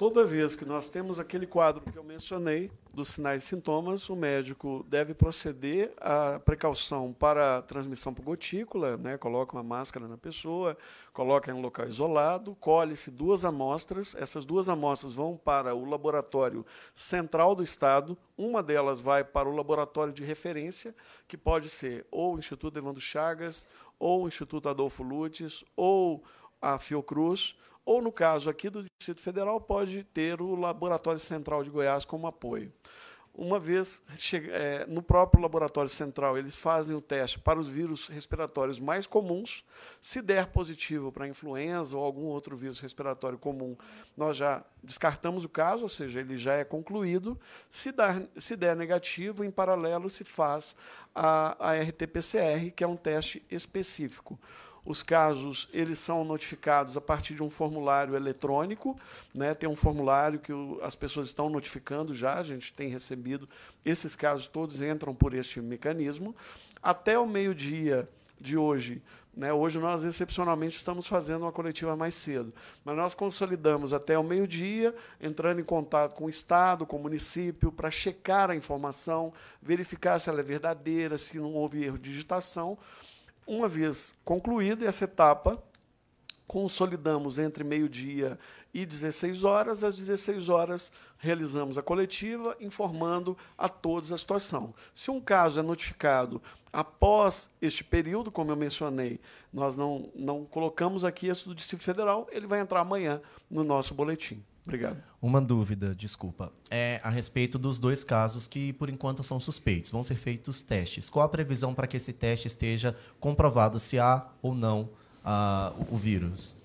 Toda vez que nós temos aquele quadro que eu mencionei, dos sinais e sintomas, o médico deve proceder à precaução para transmissão por gotícula, né? coloca uma máscara na pessoa, coloca em um local isolado, colhe-se duas amostras, essas duas amostras vão para o laboratório central do Estado, uma delas vai para o laboratório de referência, que pode ser ou o Instituto Evandro Chagas, ou o Instituto Adolfo Lutz, ou a Fiocruz, ou, no caso aqui do Distrito Federal, pode ter o Laboratório Central de Goiás como apoio. uma vez é, no próprio laboratório central, eles fazem o teste para os vírus respiratórios mais comuns. Se der positivo para influenza ou algum outro vírus respiratório comum, nós já descartamos o caso, ou seja, ele já é concluído. Se, se der negativo, em paralelo se faz a, a RT-PCR, que é um teste específico. Os casos eles são notificados a partir de um formulário eletrônico, né? Tem um formulário que o, as pessoas estão notificando já, a gente tem recebido. Esses casos todos entram por este mecanismo. Até o meio-dia de hoje, né? Hoje nós excepcionalmente estamos fazendo uma coletiva mais cedo, mas nós consolidamos até o meio-dia, entrando em contato com o estado, com o município para checar a informação, verificar se ela é verdadeira, se não houve erro de digitação uma vez concluída essa etapa, consolidamos entre meio-dia e 16 horas. Às 16 horas, realizamos a coletiva, informando a todos a situação. Se um caso é notificado após este período, como eu mencionei, nós não, não colocamos aqui esse do Distrito Federal, ele vai entrar amanhã no nosso boletim. Obrigado. Uma dúvida, desculpa. É a respeito dos dois casos que, por enquanto, são suspeitos. Vão ser feitos testes. Qual a previsão para que esse teste esteja comprovado se há ou não uh, o vírus?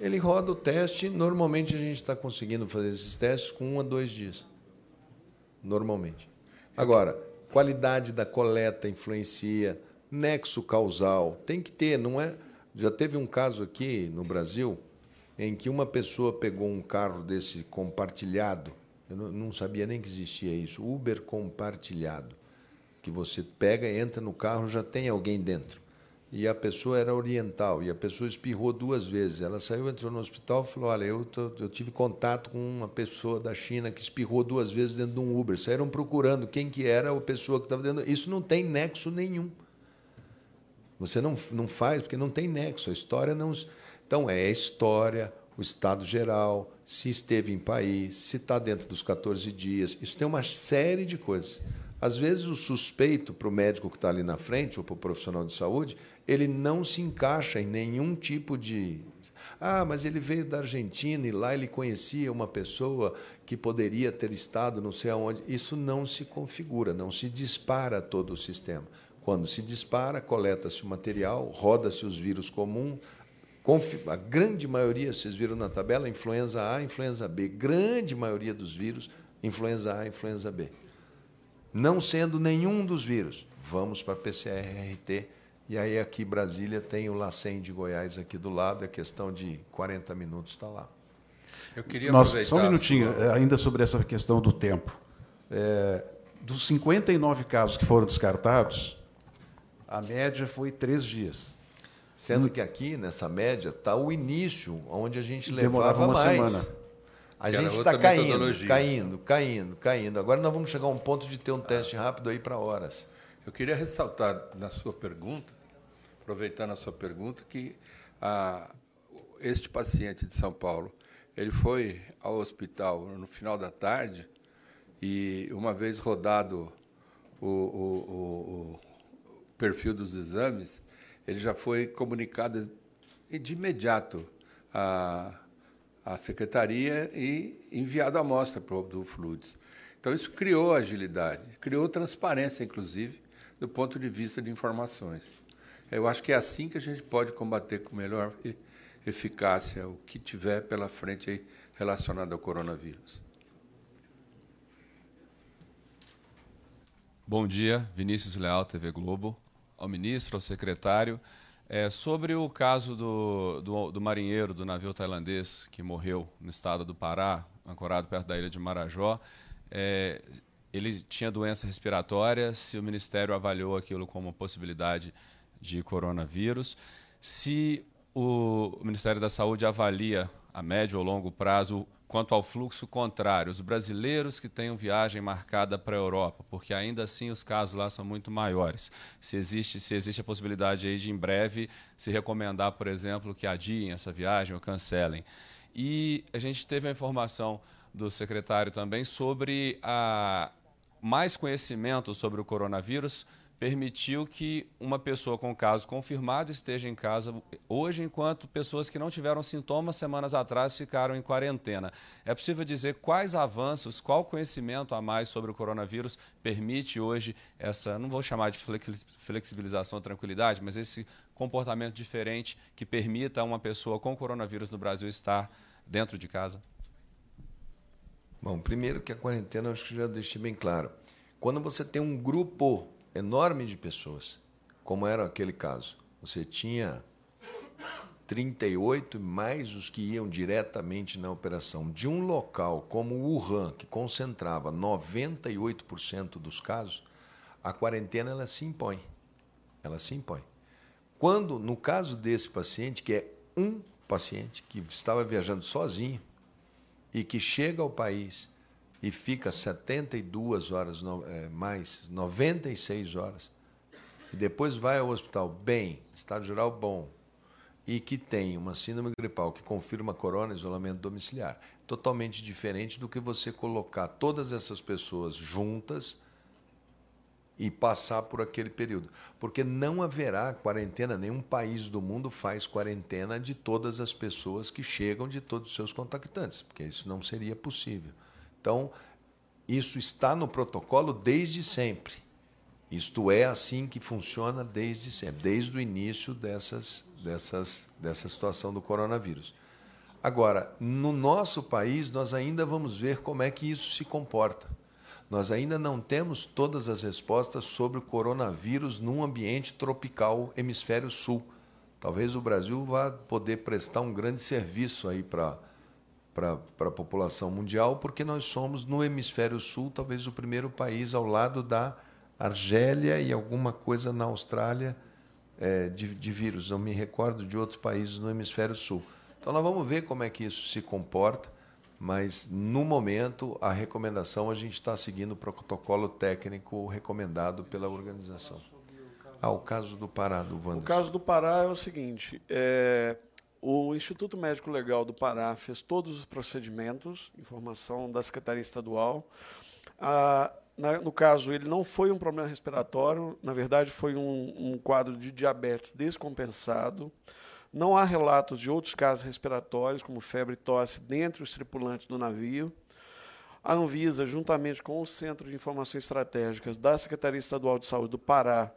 Ele roda o teste. Normalmente a gente está conseguindo fazer esses testes com um a dois dias. Normalmente. Agora, qualidade da coleta influencia, nexo causal, tem que ter, não é? Já teve um caso aqui no Brasil em que uma pessoa pegou um carro desse compartilhado, eu não sabia nem que existia isso, Uber compartilhado, que você pega, entra no carro, já tem alguém dentro. E a pessoa era oriental, e a pessoa espirrou duas vezes. Ela saiu, entrou no hospital e falou: Olha, eu, tô, eu tive contato com uma pessoa da China que espirrou duas vezes dentro de um Uber. Saíram procurando quem que era a pessoa que estava dentro. Isso não tem nexo nenhum. Você não, não faz, porque não tem nexo. A história não. Então, é a história, o estado geral, se esteve em país, se está dentro dos 14 dias. Isso tem uma série de coisas. Às vezes, o suspeito, para o médico que está ali na frente, ou para o profissional de saúde, ele não se encaixa em nenhum tipo de. Ah, mas ele veio da Argentina e lá ele conhecia uma pessoa que poderia ter estado não sei aonde. Isso não se configura, não se dispara todo o sistema. Quando se dispara, coleta-se o material, roda-se os vírus comuns, a grande maioria, vocês viram na tabela, influenza A, influenza B. Grande maioria dos vírus, influenza A, influenza B. Não sendo nenhum dos vírus, vamos para PCR-RT. E aí aqui Brasília tem o LACEN de Goiás aqui do lado, é questão de 40 minutos está lá. Eu queria Nossa, Só um minutinho, sua... É, ainda sobre essa questão do tempo. É, dos 59 casos que foram descartados, a média foi três dias. Sendo que aqui, nessa média, está o início, onde a gente levava uma mais. semana. A que gente está caindo, caindo, caindo, caindo. Agora nós vamos chegar a um ponto de ter um teste rápido aí para horas. Eu queria ressaltar na sua pergunta, aproveitando a sua pergunta, que a, este paciente de São Paulo, ele foi ao hospital no final da tarde e, uma vez rodado o, o, o, o perfil dos exames, ele já foi comunicado de imediato à, à secretaria e enviado a amostra para o. Então, isso criou agilidade, criou transparência, inclusive, do ponto de vista de informações. Eu acho que é assim que a gente pode combater com melhor eficácia o que tiver pela frente relacionado ao coronavírus. Bom dia, Vinícius Leal, TV Globo ao ministro, ao secretário, é, sobre o caso do, do, do, marinheiro do navio tailandês que morreu no estado do Pará, ancorado perto da ilha de Marajó. É, ele tinha doença respiratória, se o Ministério avaliou aquilo como possibilidade de coronavírus. Se o Ministério da Saúde avalia a médio ou longo prazo quanto ao fluxo contrário, os brasileiros que tenham viagem marcada para a Europa, porque ainda assim os casos lá são muito maiores. Se existe, se existe a possibilidade aí de em breve se recomendar, por exemplo, que adiem essa viagem ou cancelem. E a gente teve a informação do secretário também sobre a mais conhecimento sobre o coronavírus permitiu que uma pessoa com caso confirmado esteja em casa hoje, enquanto pessoas que não tiveram sintomas semanas atrás ficaram em quarentena. É possível dizer quais avanços, qual conhecimento a mais sobre o coronavírus permite hoje essa, não vou chamar de flexibilização ou tranquilidade, mas esse comportamento diferente que permita a uma pessoa com coronavírus no Brasil estar dentro de casa? Bom, primeiro que a quarentena, acho que já deixei bem claro. Quando você tem um grupo enorme de pessoas, como era aquele caso. Você tinha 38 mais os que iam diretamente na operação de um local como Wuhan, que concentrava 98% dos casos, a quarentena ela se impõe. Ela se impõe. Quando, no caso desse paciente, que é um paciente que estava viajando sozinho e que chega ao país e fica 72 horas é, mais 96 horas. E depois vai ao hospital bem, estado geral bom e que tem uma síndrome gripal que confirma corona, isolamento domiciliar, totalmente diferente do que você colocar todas essas pessoas juntas e passar por aquele período, porque não haverá quarentena, nenhum país do mundo faz quarentena de todas as pessoas que chegam de todos os seus contactantes, porque isso não seria possível. Então, isso está no protocolo desde sempre. Isto é assim que funciona desde sempre, desde o início dessas, dessas, dessa situação do coronavírus. Agora, no nosso país, nós ainda vamos ver como é que isso se comporta. Nós ainda não temos todas as respostas sobre o coronavírus num ambiente tropical hemisfério sul. Talvez o Brasil vá poder prestar um grande serviço aí para para a população mundial, porque nós somos, no hemisfério sul, talvez o primeiro país ao lado da Argélia e alguma coisa na Austrália é, de, de vírus. Não me recordo de outros países no hemisfério sul. Então, nós vamos ver como é que isso se comporta, mas, no momento, a recomendação, a gente está seguindo o protocolo técnico recomendado pela organização. Ah, o caso do Pará, do Wanderson. O caso do Pará é o seguinte, é, o Instituto Médico Legal do Pará fez todos os procedimentos, informação da Secretaria Estadual. Ah, na, no caso, ele não foi um problema respiratório, na verdade, foi um, um quadro de diabetes descompensado. Não há relatos de outros casos respiratórios, como febre e tosse, dentre os tripulantes do navio. A Anvisa, juntamente com o Centro de Informações Estratégicas da Secretaria Estadual de Saúde do Pará,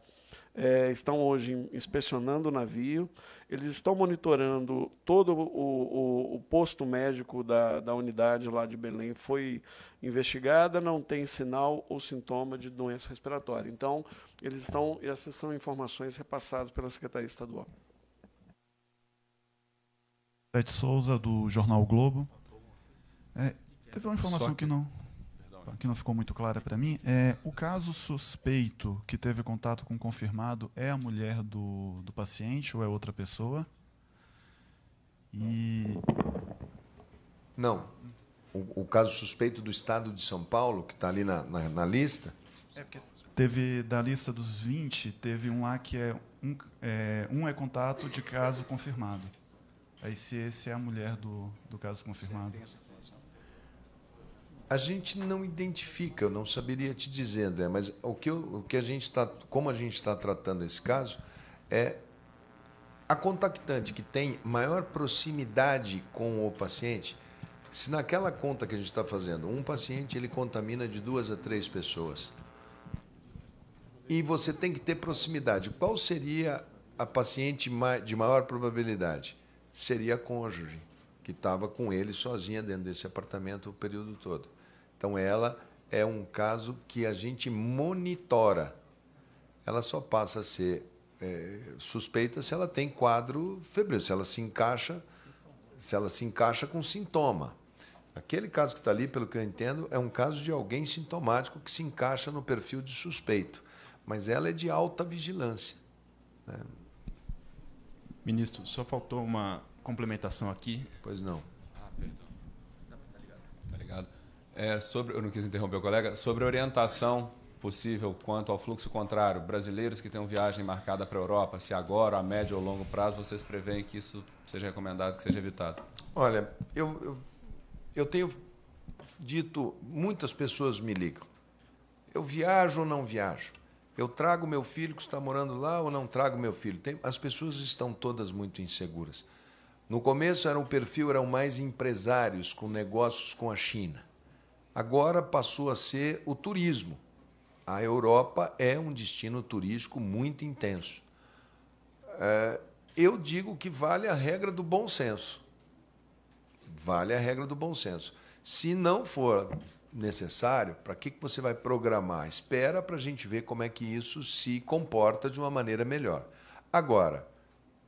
é, estão hoje inspecionando o navio. Eles estão monitorando todo o, o, o posto médico da, da unidade lá de Belém. Foi investigada, não tem sinal ou sintoma de doença respiratória. Então, eles estão. Essas são informações repassadas pela Secretaria Estadual. Ed Souza, do Jornal Globo. É, teve uma informação que... que não que não ficou muito clara para mim, é o caso suspeito que teve contato com confirmado é a mulher do, do paciente ou é outra pessoa? E não. O, o caso suspeito do estado de São Paulo, que está ali na, na, na lista. É teve da lista dos 20, teve um lá que é um, é um é contato de caso confirmado. Aí se esse é a mulher do, do caso confirmado. A gente não identifica, eu não saberia te dizer, André, mas o que, eu, o que a gente está, como a gente está tratando esse caso, é a contactante que tem maior proximidade com o paciente. Se naquela conta que a gente está fazendo, um paciente ele contamina de duas a três pessoas, e você tem que ter proximidade. Qual seria a paciente de maior probabilidade? Seria a cônjuge, que estava com ele sozinha dentro desse apartamento o período todo. Então, ela é um caso que a gente monitora. Ela só passa a ser é, suspeita se ela tem quadro febril, se ela se encaixa, se ela se encaixa com sintoma. Aquele caso que está ali, pelo que eu entendo, é um caso de alguém sintomático que se encaixa no perfil de suspeito, mas ela é de alta vigilância. Né? Ministro, só faltou uma complementação aqui. Pois não. É, sobre, eu não quis interromper o colega, sobre orientação possível quanto ao fluxo contrário, brasileiros que tenham viagem marcada para a Europa, se agora, a médio ou longo prazo, vocês preveem que isso seja recomendado, que seja evitado? Olha, eu, eu, eu tenho dito, muitas pessoas me ligam, eu viajo ou não viajo? Eu trago meu filho que está morando lá ou não trago meu filho? Tem, as pessoas estão todas muito inseguras. No começo era o perfil eram mais empresários com negócios com a China. Agora passou a ser o turismo. A Europa é um destino turístico muito intenso. É, eu digo que vale a regra do bom senso. Vale a regra do bom senso. Se não for necessário, para que, que você vai programar? Espera para a gente ver como é que isso se comporta de uma maneira melhor. Agora,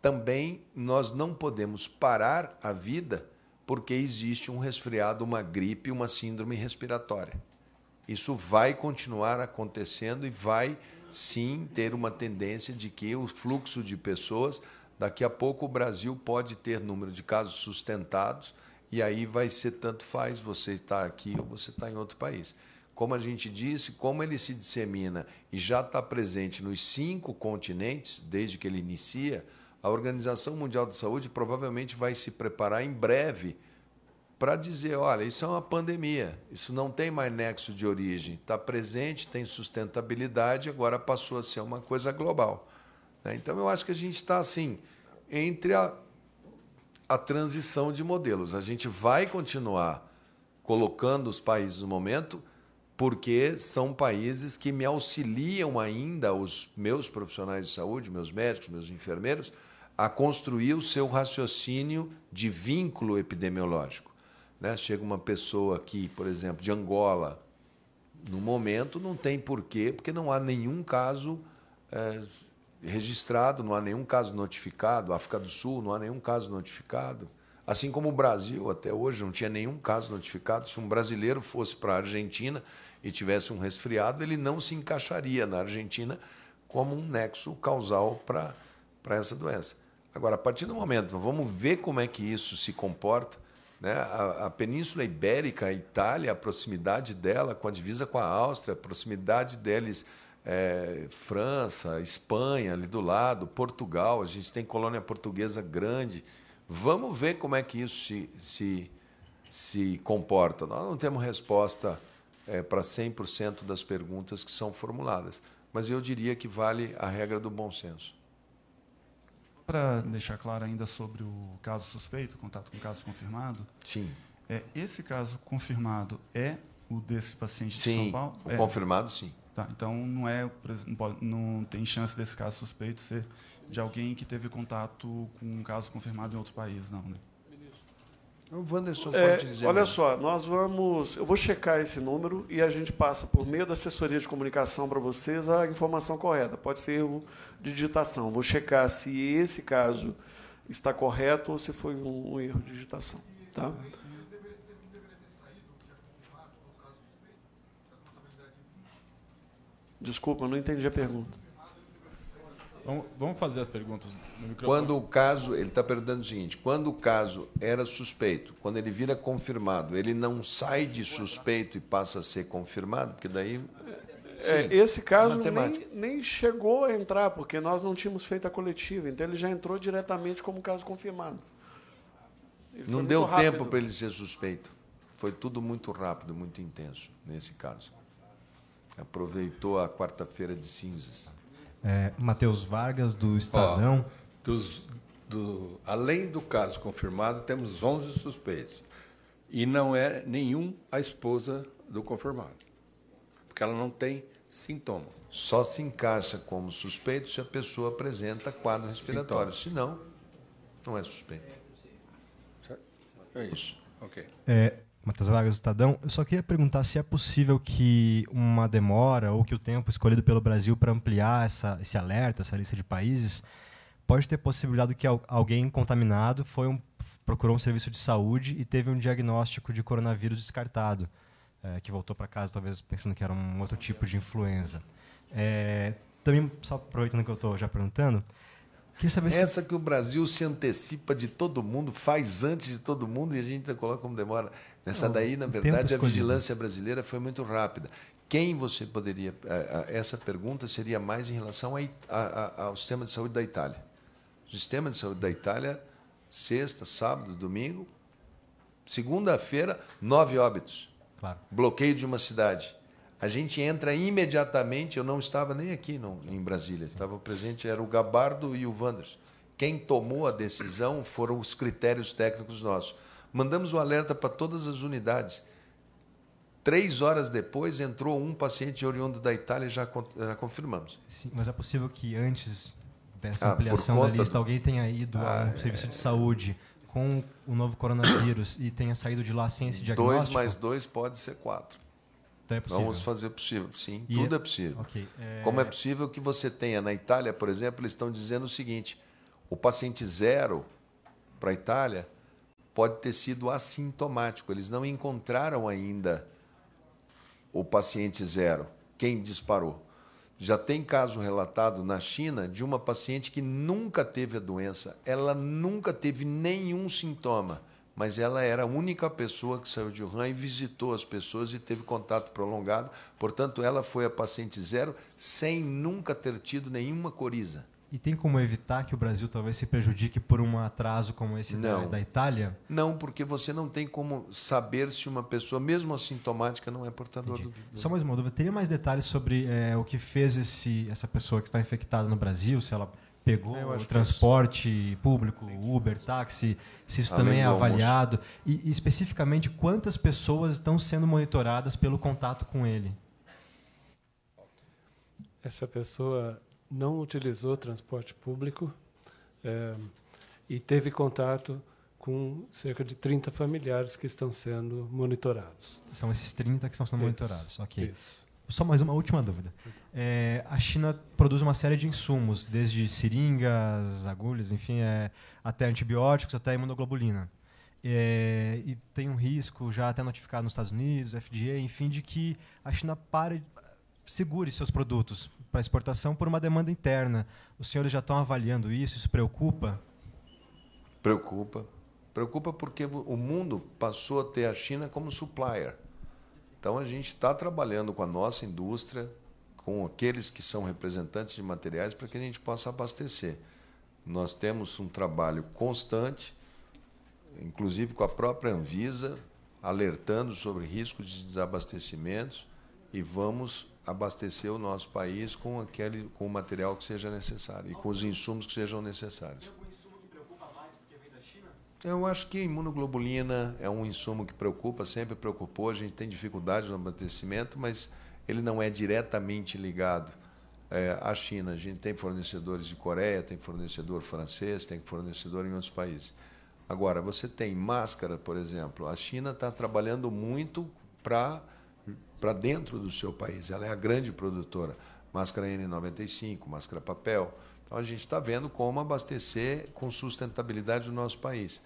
também nós não podemos parar a vida porque existe um resfriado, uma gripe, uma síndrome respiratória. Isso vai continuar acontecendo e vai sim ter uma tendência de que o fluxo de pessoas, daqui a pouco o Brasil pode ter número de casos sustentados e aí vai ser tanto faz você estar aqui ou você estar em outro país. Como a gente disse, como ele se dissemina e já está presente nos cinco continentes desde que ele inicia, a Organização Mundial de Saúde provavelmente vai se preparar em breve para dizer: olha, isso é uma pandemia, isso não tem mais nexo de origem, está presente, tem sustentabilidade, agora passou a ser uma coisa global. Né? Então, eu acho que a gente está assim, entre a, a transição de modelos. A gente vai continuar colocando os países no momento, porque são países que me auxiliam ainda, os meus profissionais de saúde, meus médicos, meus enfermeiros, a construir o seu raciocínio de vínculo epidemiológico. Né? Chega uma pessoa aqui, por exemplo, de Angola, no momento não tem porquê, porque não há nenhum caso é, registrado, não há nenhum caso notificado. África do Sul não há nenhum caso notificado. Assim como o Brasil, até hoje, não tinha nenhum caso notificado. Se um brasileiro fosse para a Argentina e tivesse um resfriado, ele não se encaixaria na Argentina como um nexo causal para essa doença. Agora, a partir do momento, vamos ver como é que isso se comporta. Né? A, a, Península Ibérica, a Itália, a proximidade dela com a divisa com a Áustria, a proximidade deles, é, França, Espanha, ali do lado, Portugal, a gente tem colônia portuguesa grande. Vamos ver como é que isso se, se, se comporta. Nós não temos resposta é, para 100% das perguntas que são formuladas, mas eu diria que vale a regra do bom senso. Para deixar claro ainda sobre o caso suspeito, contato com o caso confirmado. Sim. É, esse caso confirmado é o desse paciente sim, de São Paulo? O é. confirmado, sim. Tá, então não é, não tem chance desse caso suspeito ser de alguém que teve contato com um caso confirmado em outro país, não, né? O Wanderson é, pode dizer. Olha mesmo. só, nós vamos. Eu vou checar esse número e a gente passa por meio da assessoria de comunicação para vocês a informação correta. Pode ser erro de digitação. Vou checar se esse caso está correto ou se foi um, um erro de digitação. Tá? Desculpa, eu não entendi a pergunta. Vamos fazer as perguntas no microfone. Quando o caso, ele está perguntando o seguinte: quando o caso era suspeito, quando ele vira confirmado, ele não sai de suspeito e passa a ser confirmado, porque daí. É, esse caso nem, nem chegou a entrar, porque nós não tínhamos feito a coletiva, então ele já entrou diretamente como caso confirmado. Ele não deu tempo para ele ser suspeito. Foi tudo muito rápido, muito intenso nesse caso. Aproveitou a quarta-feira de cinzas. É, Matheus Vargas, do Estadão. Ó, dos, do, além do caso confirmado, temos 11 suspeitos. E não é nenhum a esposa do confirmado. Porque ela não tem sintoma. Só se encaixa como suspeito se a pessoa apresenta quadro respiratório. Se não, não é suspeito. É isso. Ok. É, Matheus Vargas, Estadão. Eu só queria perguntar se é possível que uma demora ou que o tempo escolhido pelo Brasil para ampliar essa, esse alerta, essa lista de países, pode ter possibilidade que alguém contaminado foi um, procurou um serviço de saúde e teve um diagnóstico de coronavírus descartado, é, que voltou para casa talvez pensando que era um outro tipo de influenza. É, também, só aproveitando que eu estou já perguntando, Essa que o Brasil se antecipa de todo mundo, faz antes de todo mundo e a gente coloca como demora. Nessa daí, na verdade, a vigilância brasileira foi muito rápida. Quem você poderia. Eh, essa pergunta seria mais em relação a, a, ao sistema de saúde da Itália. O sistema de saúde da Itália, sexta, sábado, domingo, segunda-feira, nove óbitos. Claro. Bloqueio de uma cidade. A gente entra imediatamente. Eu não estava nem aqui em Brasília, estava presente, era o Gabardo e o Wanderson. Quem tomou a decisão foram os critérios técnicos nossos. Mandamos o alerta para todas as unidades. Três horas depois entrou um paciente oriundo da Itália e já, já confirmamos. Sim, mas é possível que antes dessa ah, ampliação da lista alguém tenha ido ah, ao serviço é... de saúde com o novo coronavírus e tenha saído de lá sem esse diagnóstico? Dois mais dois pode ser quatro. Então é possível. Vamos fazer possível, sim. E tudo é, é possível. Okay, é... Como é possível que você tenha na Itália, por exemplo, eles estão dizendo o seguinte: o paciente zero para a Itália pode ter sido assintomático. Eles não encontraram ainda o paciente zero, quem disparou. Já tem caso relatado na China de uma paciente que nunca teve a doença, ela nunca teve nenhum sintoma, mas ela era a única pessoa que saiu de Wuhan e visitou as pessoas e teve contato prolongado. Portanto, ela foi a paciente zero sem nunca ter tido nenhuma coriza. E tem como evitar que o Brasil talvez se prejudique por um atraso como esse da, da, Itália? Não, porque você não tem como saber se uma pessoa, mesmo assintomática, não é portador Entendi. do vírus. Só mais uma dúvida. Teria mais detalhes sobre é, o que fez esse, essa pessoa que está infectada no Brasil? Se ela pegou é, o transporte público, Uber, táxi, se isso Além também é avaliado? E, e especificamente, quantas pessoas estão sendo monitoradas pelo contato com ele? Essa pessoa não utilizou transporte público é, e teve contato com cerca de 30 familiares que estão sendo monitorados. São esses 30 que estão sendo isso, monitorados, ok. Isso. Só mais uma última dúvida. É, a China produz uma série de insumos, desde seringas, agulhas, enfim, é, até antibióticos, até imunoglobulina. É, e tem um risco já até notificado nos Estados Unidos, FDA, enfim, de que a China pare, segure seus produtos para exportação por uma demanda interna. Os senhores já estão avaliando isso? Isso preocupa? Preocupa. Preocupa porque o mundo passou a ter a China como supplier. Então a gente está trabalhando com a nossa indústria, com aqueles que são representantes de materiais, para que a gente possa abastecer. Nós temos um trabalho constante, inclusive com a própria Anvisa, alertando sobre riscos de desabastecimentos e vamos abastecer o nosso país com aquele com o material que seja necessário e com os insumos que sejam necessários. Tem algum insumo que preocupa mais porque vem da China? Eu acho que a imunoglobulina é um insumo que preocupa, sempre preocupou. A gente tem dificuldade no abastecimento, mas ele não é diretamente ligado é, à China. A gente tem fornecedores de Coreia, tem fornecedor francês, tem fornecedor em outros países. Agora, você tem máscara, por exemplo. A China está trabalhando muito para para dentro do seu país. Ela é a grande produtora. Máscara N95, máscara papel. Então a gente está vendo como abastecer com sustentabilidade o nosso país.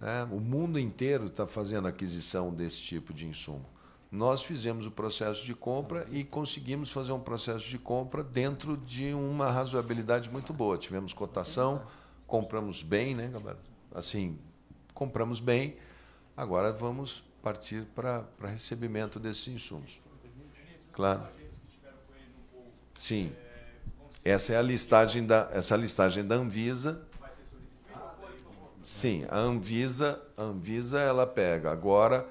Né? O mundo inteiro está fazendo aquisição desse tipo de insumo. Nós fizemos o processo de compra e conseguimos fazer um processo de compra dentro de uma razoabilidade muito boa. Tivemos cotação, compramos bem, né, galera? Assim, compramos bem. Agora vamos partir para, recebimento desses insumos. Claro. Sim. Essa é a listagem da, essa é a listagem da Anvisa. Sim, a Anvisa, a Anvisa ela pega agora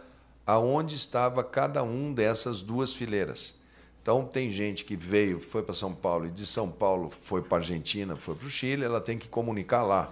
aonde estava cada um dessas duas fileiras. Então tem gente que veio, foi para São Paulo e de São Paulo foi para Argentina, foi para o Chile, ela tem que comunicar lá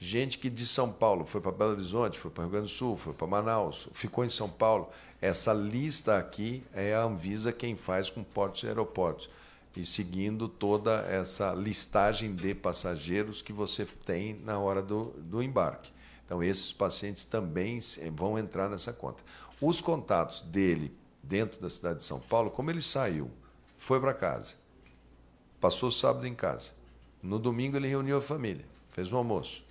gente que de São Paulo foi para Belo Horizonte, foi para Rio Grande do Sul, foi para Manaus, ficou em São Paulo. Essa lista aqui é a Anvisa quem faz com portos e aeroportos. E seguindo toda essa listagem de passageiros que você tem na hora do, do embarque. Então, esses pacientes também vão entrar nessa conta. Os contatos dele dentro da cidade de São Paulo, como ele saiu, foi para casa, passou o sábado em casa. No domingo, ele reuniu a família, fez um almoço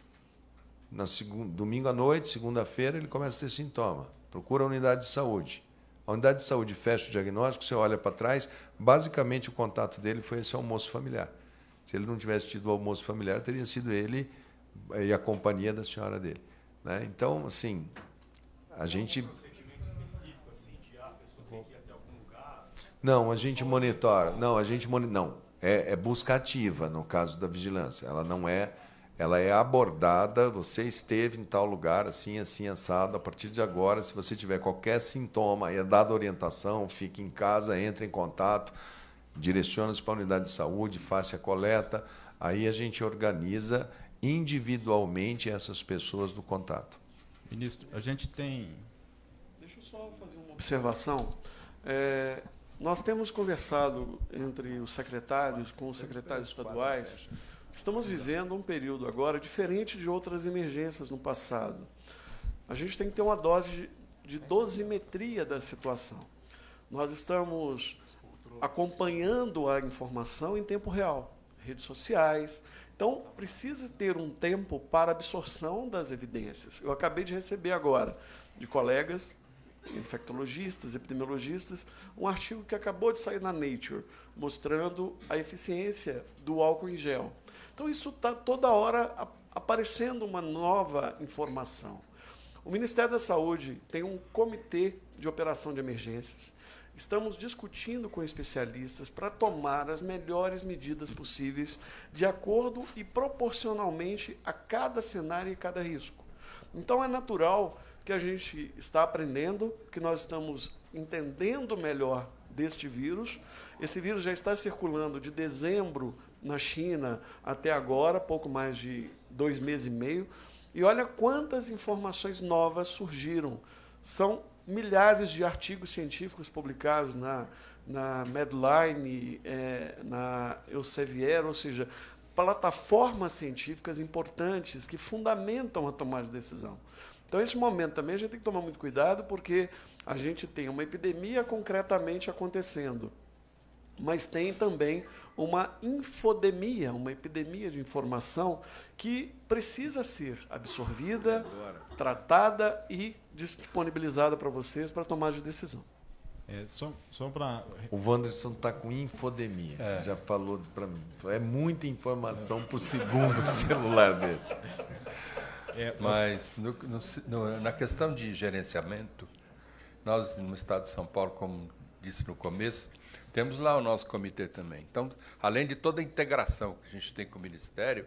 no segundo, domingo à noite, segunda-feira, ele começa a ter sintoma. Procura a unidade de saúde. A unidade de saúde fecha o diagnóstico, você olha para trás, basicamente o contato dele foi esse almoço familiar. Se ele não tivesse tido o almoço familiar, teria sido ele eh, e a companhia da senhora dele. Né? Então, assim, a gente. Não, a gente monitora. Não, a gente monitora. Não, é, é busca ativa no caso da vigilância. Ela não é ela é abordada, você esteve em tal lugar, assim, assim, assado. A partir de agora, se você tiver qualquer sintoma, é dada orientação, fique em casa, entre em contato, direciona-se para a unidade de saúde, faça a coleta. Aí a gente organiza individualmente essas pessoas do contato. Ministro, a gente tem. Deixa eu só fazer uma observação. É, nós temos conversado entre os secretários, com os secretários estaduais Estamos vivendo um período agora diferente de outras emergências no passado. A gente tem que ter uma dose de, de dosimetria da situação. Nós estamos acompanhando a informação em tempo real, redes sociais. Então, precisa ter um tempo para absorção das evidências. Eu acabei de receber agora de colegas infectologistas, epidemiologistas, um artigo que acabou de sair na Nature, mostrando a eficiência do álcool em gel. Então, isso está toda hora aparecendo uma nova informação. O Ministério da Saúde tem um comitê de operação de emergências. Estamos discutindo com especialistas para tomar as melhores medidas possíveis, de acordo e proporcionalmente a cada cenário e cada risco. Então, é natural que a gente está aprendendo, que nós estamos entendendo melhor deste vírus. Esse vírus já está circulando de dezembro na China até agora, pouco mais de dois meses e meio. E olha quantas informações novas surgiram. São milhares de artigos científicos publicados na, na Medline, é, na Elsevier, ou seja, plataformas científicas importantes que fundamentam a tomada de decisão. Então, nesse momento também a gente tem que tomar muito cuidado, porque a gente tem uma epidemia concretamente acontecendo mas tem também uma infodemia, uma epidemia de informação que precisa ser absorvida, tratada e disponibilizada para vocês para tomar de decisão. É, só, só para. O Wanderson está com infodemia. É. Já falou para mim. É muita informação por segundo no [laughs] celular dele. É, Mas no, no, na questão de gerenciamento, nós no Estado de São Paulo, como disse no começo, temos lá o nosso comitê também. Então, além de toda a integração que a gente tem com o Ministério,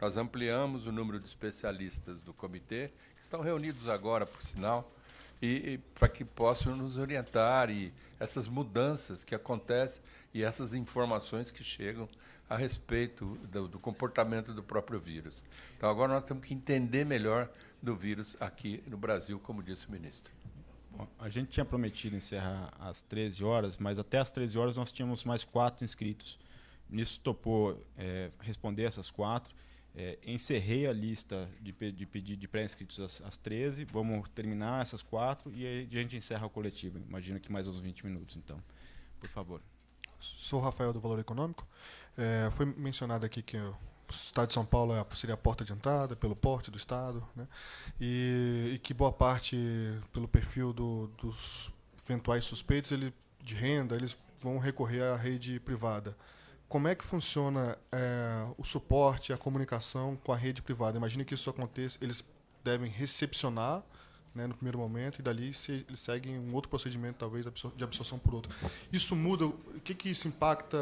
nós ampliamos o número de especialistas do comitê, que estão reunidos agora, por sinal, e, e para que possam nos orientar e essas mudanças que acontecem e essas informações que chegam a respeito do, do, comportamento do próprio vírus. Então, agora nós temos que entender melhor do vírus aqui no Brasil, como disse o ministro a gente tinha prometido encerrar às 13 horas, mas até às 13 horas nós tínhamos mais quatro inscritos. O ministro topou é, responder essas quatro. É, encerrei a lista de, de pedido de pré-inscritos às, às 13. Vamos terminar essas quatro e aí a gente encerra a coletiva. Imagino que mais uns 20 minutos, então. Por favor. Sou Rafael do Valor Econômico. É, foi mencionado aqui que o Estado de São Paulo é seria a porta de entrada, pelo porte do Estado, né? e, e que boa parte, pelo perfil do, dos eventuais suspeitos ele, de renda, eles vão recorrer à rede privada. Como é que funciona é, o suporte, a comunicação com a rede privada? Imagine que isso aconteça, eles devem recepcionar né, no primeiro momento e dali se, eles seguem um outro procedimento, talvez, de absorção por outro. Isso muda? O que, que isso impacta?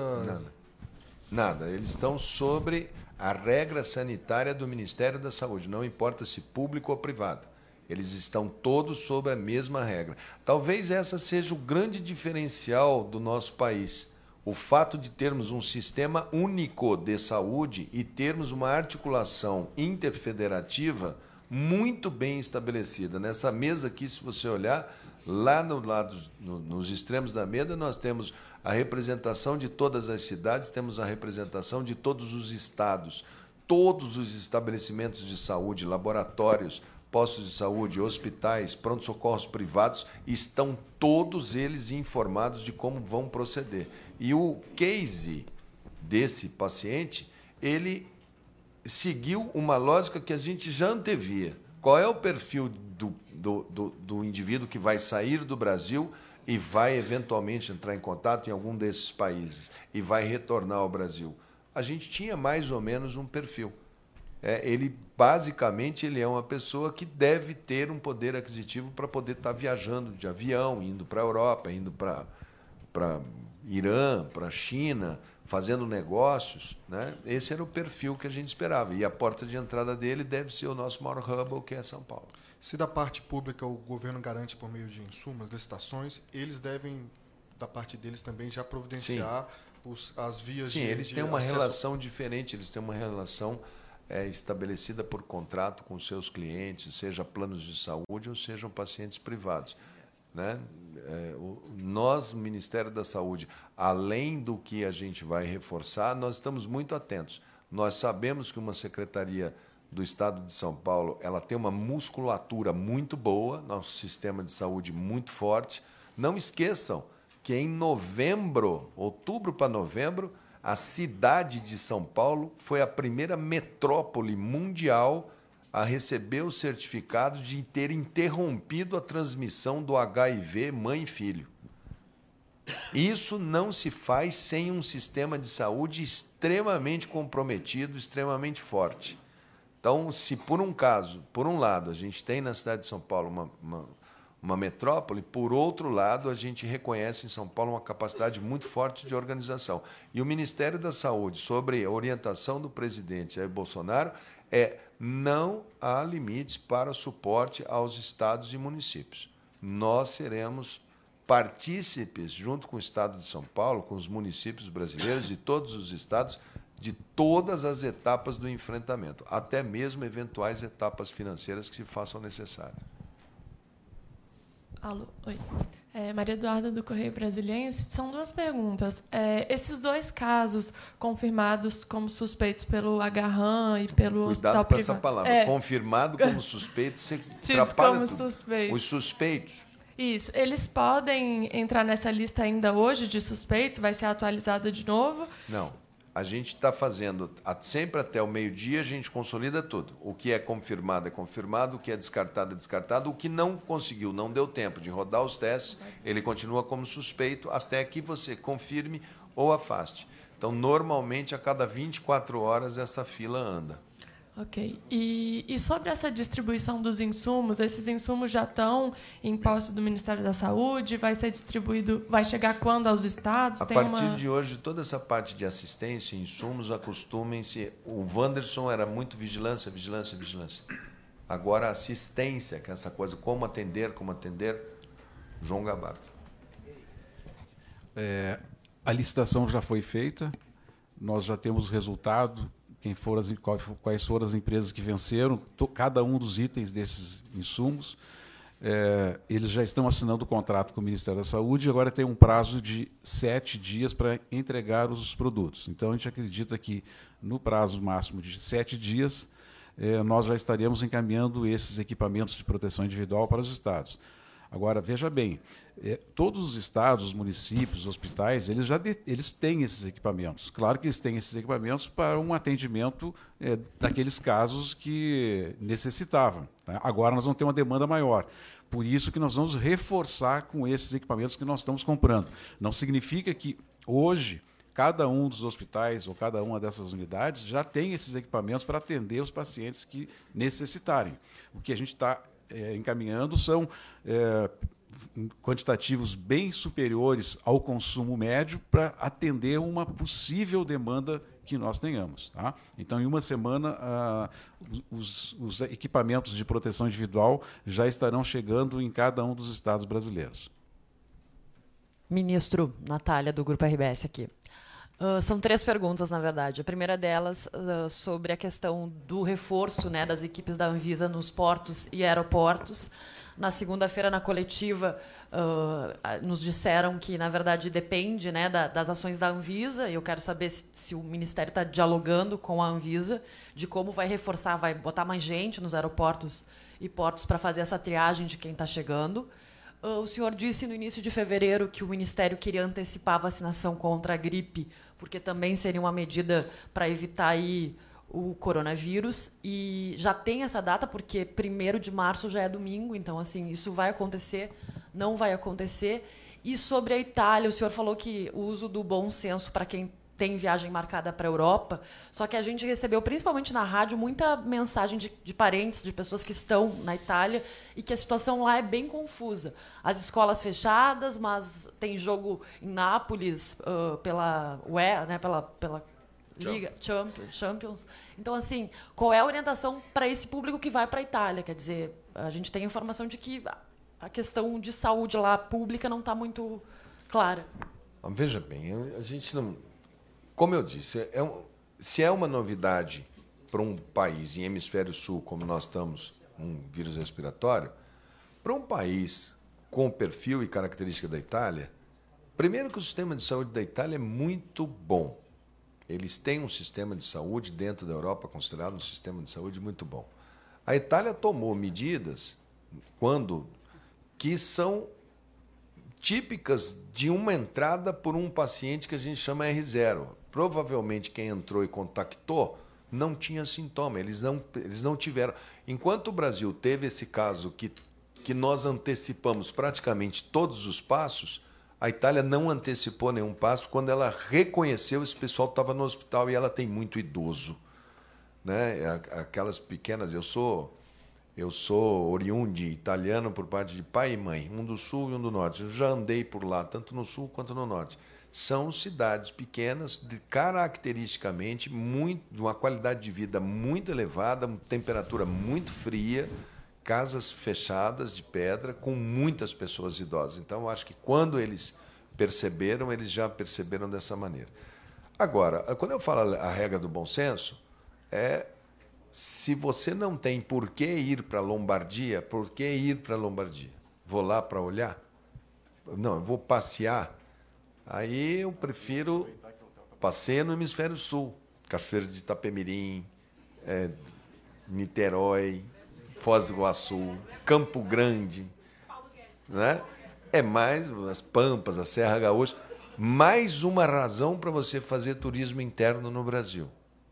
Nada. Eles estão sobre a regra sanitária do Ministério da Saúde, não importa se público ou privado. Eles estão todos sob a mesma regra. Talvez essa seja o grande diferencial do nosso país. O fato de termos um sistema único de saúde e termos uma articulação interfederativa muito bem estabelecida. Nessa mesa aqui, se você olhar, lá no lado, no, nos extremos da mesa, nós temos a representação de todas as cidades, temos a representação de todos os estados, todos os estabelecimentos de saúde, laboratórios, postos de saúde, hospitais, pronto-socorros privados, estão todos eles informados de como vão proceder. E o case desse paciente, ele seguiu uma lógica que a gente já antevia. Qual é o perfil do, do, do, do indivíduo que vai sair do Brasil e vai eventualmente entrar em contato em algum desses países e vai retornar ao Brasil. A gente tinha mais ou menos um perfil. É, ele basicamente ele é uma pessoa que deve ter um poder aquisitivo para poder estar viajando de avião, indo para a Europa, indo para para Irã, para a China, fazendo negócios, né? esse era o perfil que a gente esperava. E a porta de entrada dele deve ser o nosso maior hub, que é São Paulo. Se da parte pública o governo garante por meio de insumos, licitações, eles devem, da parte deles também, já providenciar os, as vias Sim, de eles de têm uma acesso- relação diferente, eles têm uma relação é, estabelecida por contrato com seus clientes, seja planos de saúde ou sejam pacientes privados. Né? É, o- nós, o Ministério da Saúde, além do que a gente vai reforçar, nós estamos muito atentos. Nós sabemos que uma secretaria do Estado de São Paulo ela tem uma musculatura muito boa, nosso sistema de saúde muito forte. Não esqueçam que em novembro, outubro para novembro, a cidade de São Paulo foi a primeira metrópole mundial a receber o certificado de ter interrompido a transmissão do HIV mãe e filho. Isso não se faz sem um sistema de saúde extremamente comprometido, extremamente forte. Então, se por um caso, por um lado, a gente tem na cidade de São Paulo uma, uma, uma metrópole, por outro lado, a gente reconhece em São Paulo uma capacidade muito forte de organização. E o Ministério da Saúde, sobre a orientação do presidente Jair Bolsonaro, é não há limites para suporte aos estados e municípios. Nós seremos partícipes, junto com o Estado de São Paulo, com os municípios brasileiros e todos os estados, de todas as etapas do enfrentamento, até mesmo eventuais etapas financeiras que se façam necessárias. Alô, oi. É, Maria Eduarda do Correio Brasiliense. São duas perguntas. É, esses dois casos confirmados como suspeitos pelo Agarran e pelo Cuidado hospital com essa palavra. É. Confirmado como [laughs] suspeito, você atrapalha como tudo. suspeitos. Os suspeitos. Isso. Eles podem entrar nessa lista ainda hoje de suspeitos? Vai ser atualizada de novo? Não. A gente está fazendo, sempre até o meio-dia, a gente consolida tudo. O que é confirmado é confirmado, o que é descartado é descartado. O que não conseguiu, não deu tempo de rodar os testes, ele continua como suspeito até que você confirme ou afaste. Então, normalmente, a cada 24 horas, essa fila anda. Ok. E, e sobre essa distribuição dos insumos, esses insumos já estão em posse do Ministério da Saúde? Vai ser distribuído, vai chegar quando aos estados? A Tem partir uma... de hoje, toda essa parte de assistência, insumos, acostumem-se. O Wanderson era muito vigilância, vigilância, vigilância. Agora, assistência, que é essa coisa, como atender, como atender, João Gabardo. É, a licitação já foi feita, nós já temos o resultado, quem as, quais foram as empresas que venceram, cada um dos itens desses insumos. É, eles já estão assinando o contrato com o Ministério da Saúde e agora tem um prazo de sete dias para entregar os produtos. Então, a gente acredita que, no prazo máximo de sete dias, eh, nós já estaríamos encaminhando esses equipamentos de proteção individual para os estados. Agora, veja bem, eh, todos os estados, os municípios, os hospitais, eles já de- eles têm esses equipamentos. Claro que eles têm esses equipamentos para um atendimento eh, daqueles casos que necessitavam. né? Agora nós vamos ter uma demanda maior. Por isso que nós vamos reforçar com esses equipamentos que nós estamos comprando. Não significa que hoje cada um dos hospitais ou cada uma dessas unidades já tem esses equipamentos para atender os pacientes que necessitarem. O que a gente está eh, encaminhando são eh, quantitativos bem superiores ao consumo médio para atender uma possível demanda que nós tenhamos. Tá? Então, em uma semana, os, os equipamentos de proteção individual já estarão chegando em cada um dos estados brasileiros. Ministro Natália, do Grupo RBS aqui. Ah, são três perguntas, na verdade. A primeira delas ah, sobre a questão do reforço né, das equipes da Anvisa nos portos e aeroportos. Na segunda-feira, na coletiva, ah, nos disseram que, na verdade, depende né, da- das ações da Anvisa. Eu quero saber se, se o Ministério está dialogando com a Anvisa de como vai reforçar, vai botar mais gente nos aeroportos e portos para fazer essa triagem de quem está chegando. Ah, O senhor disse no início de fevereiro que o Ministério queria antecipar a vacinação contra a gripe, porque também seria uma medida para evitar aí o coronavírus. E já tem essa data, porque 1 de março já é domingo, então assim, isso vai acontecer, não vai acontecer. E sobre a Itália, o senhor falou que o uso do bom senso para quem tem viagem marcada para a Europa, só que a gente recebeu, principalmente na rádio, muita mensagem de, de, parentes, de pessoas que estão na Itália, e que a situação lá é bem confusa. As escolas fechadas, mas tem jogo em Nápoles uh, pela UE, né, pela, pela Liga Champions, Champions. Então, assim, qual é a orientação para esse público que vai para a Itália? Quer dizer, a gente tem a informação de que a questão de saúde lá pública não está muito clara. Veja bem, a gente não como eu disse, é um, se é uma novidade para um país em hemisfério sul, como nós estamos, um vírus respiratório, para um país com o perfil e característica da Itália, primeiro que o sistema de saúde da Itália é muito bom. Eles têm um sistema de saúde dentro da Europa considerado um sistema de saúde muito bom. A Itália tomou medidas quando que são típicas de uma entrada por um paciente que a gente chama R0. Provavelmente quem entrou e contactou não tinha sintoma, eles não, eles não tiveram. Enquanto o Brasil teve esse caso que, que nós antecipamos praticamente todos os passos, a Itália não antecipou nenhum passo quando ela reconheceu esse pessoal estava no hospital e ela tem muito idoso. Né? Aquelas pequenas, eu sou eu sou oriundo italiano por parte de pai e mãe, um do sul e um do norte. Eu já andei por lá, tanto no sul quanto no norte. São cidades pequenas, de, caracteristicamente, muito, de uma qualidade de vida muito elevada, temperatura muito fria, casas fechadas de pedra, com muitas pessoas idosas. Então, acho que quando eles perceberam, eles já perceberam dessa maneira. Agora, quando eu falo a regra do bom senso, é se você não tem por que ir para a Lombardia, por que ir para a Lombardia? Vou lá para olhar? Não, eu vou passear. Aí eu prefiro passear no hemisfério sul. Cachoeira de Itapemirim, é, Niterói, Foz do Iguaçu, Campo Grande. Né? É mais as Pampas, a Serra Gaúcha. Mais uma razão para você fazer turismo interno no Brasil,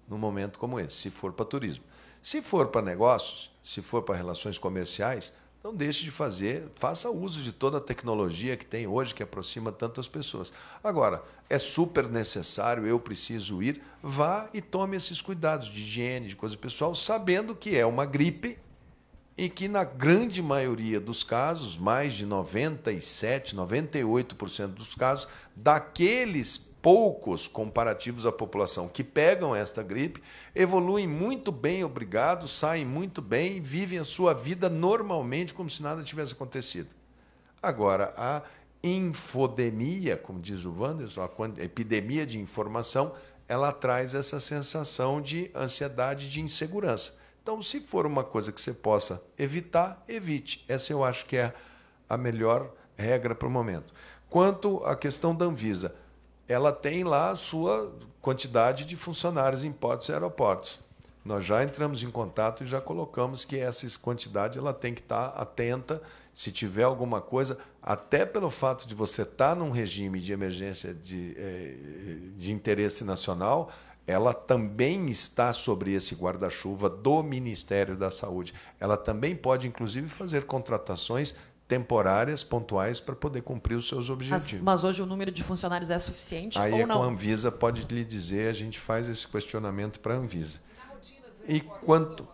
num momento como esse, se for para turismo. Se for para negócios, se for para relações comerciais, não deixe de fazer, faça uso de toda a tecnologia que tem hoje, que aproxima tantas pessoas. Agora, é super necessário, eu preciso ir, vá e tome esses cuidados de higiene, de coisa pessoal, sabendo que é uma gripe e que, na grande maioria dos casos, mais de 97, 98% dos casos, daqueles poucos comparativos à população que pegam esta gripe, evoluem muito bem, obrigado, saem muito bem, vivem a sua vida normalmente como se nada tivesse acontecido. Agora, a infodemia, como diz o Wanderson, a epidemia de informação, ela traz essa sensação de ansiedade, de insegurança. Então, se for uma coisa que você possa evitar, evite. Essa eu acho que é a melhor regra para o momento. Quanto à questão da Anvisa, ela tem lá a sua quantidade de funcionários em portos e aeroportos. Nós já entramos em contato e já colocamos que essa quantidade ela tem que estar atenta se tiver alguma coisa, até pelo fato de você estar num regime de emergência de, eh, de interesse nacional, ela também está sobre esse guarda-chuva do Ministério da Saúde. Ela também pode, inclusive, fazer contratações temporárias, pontuais, para poder cumprir os seus objetivos. Mas, mas, hoje o número de funcionários é suficiente Aí ou é não? com a Anvisa pode lhe dizer, a gente faz esse questionamento para a Anvisa. E quanto...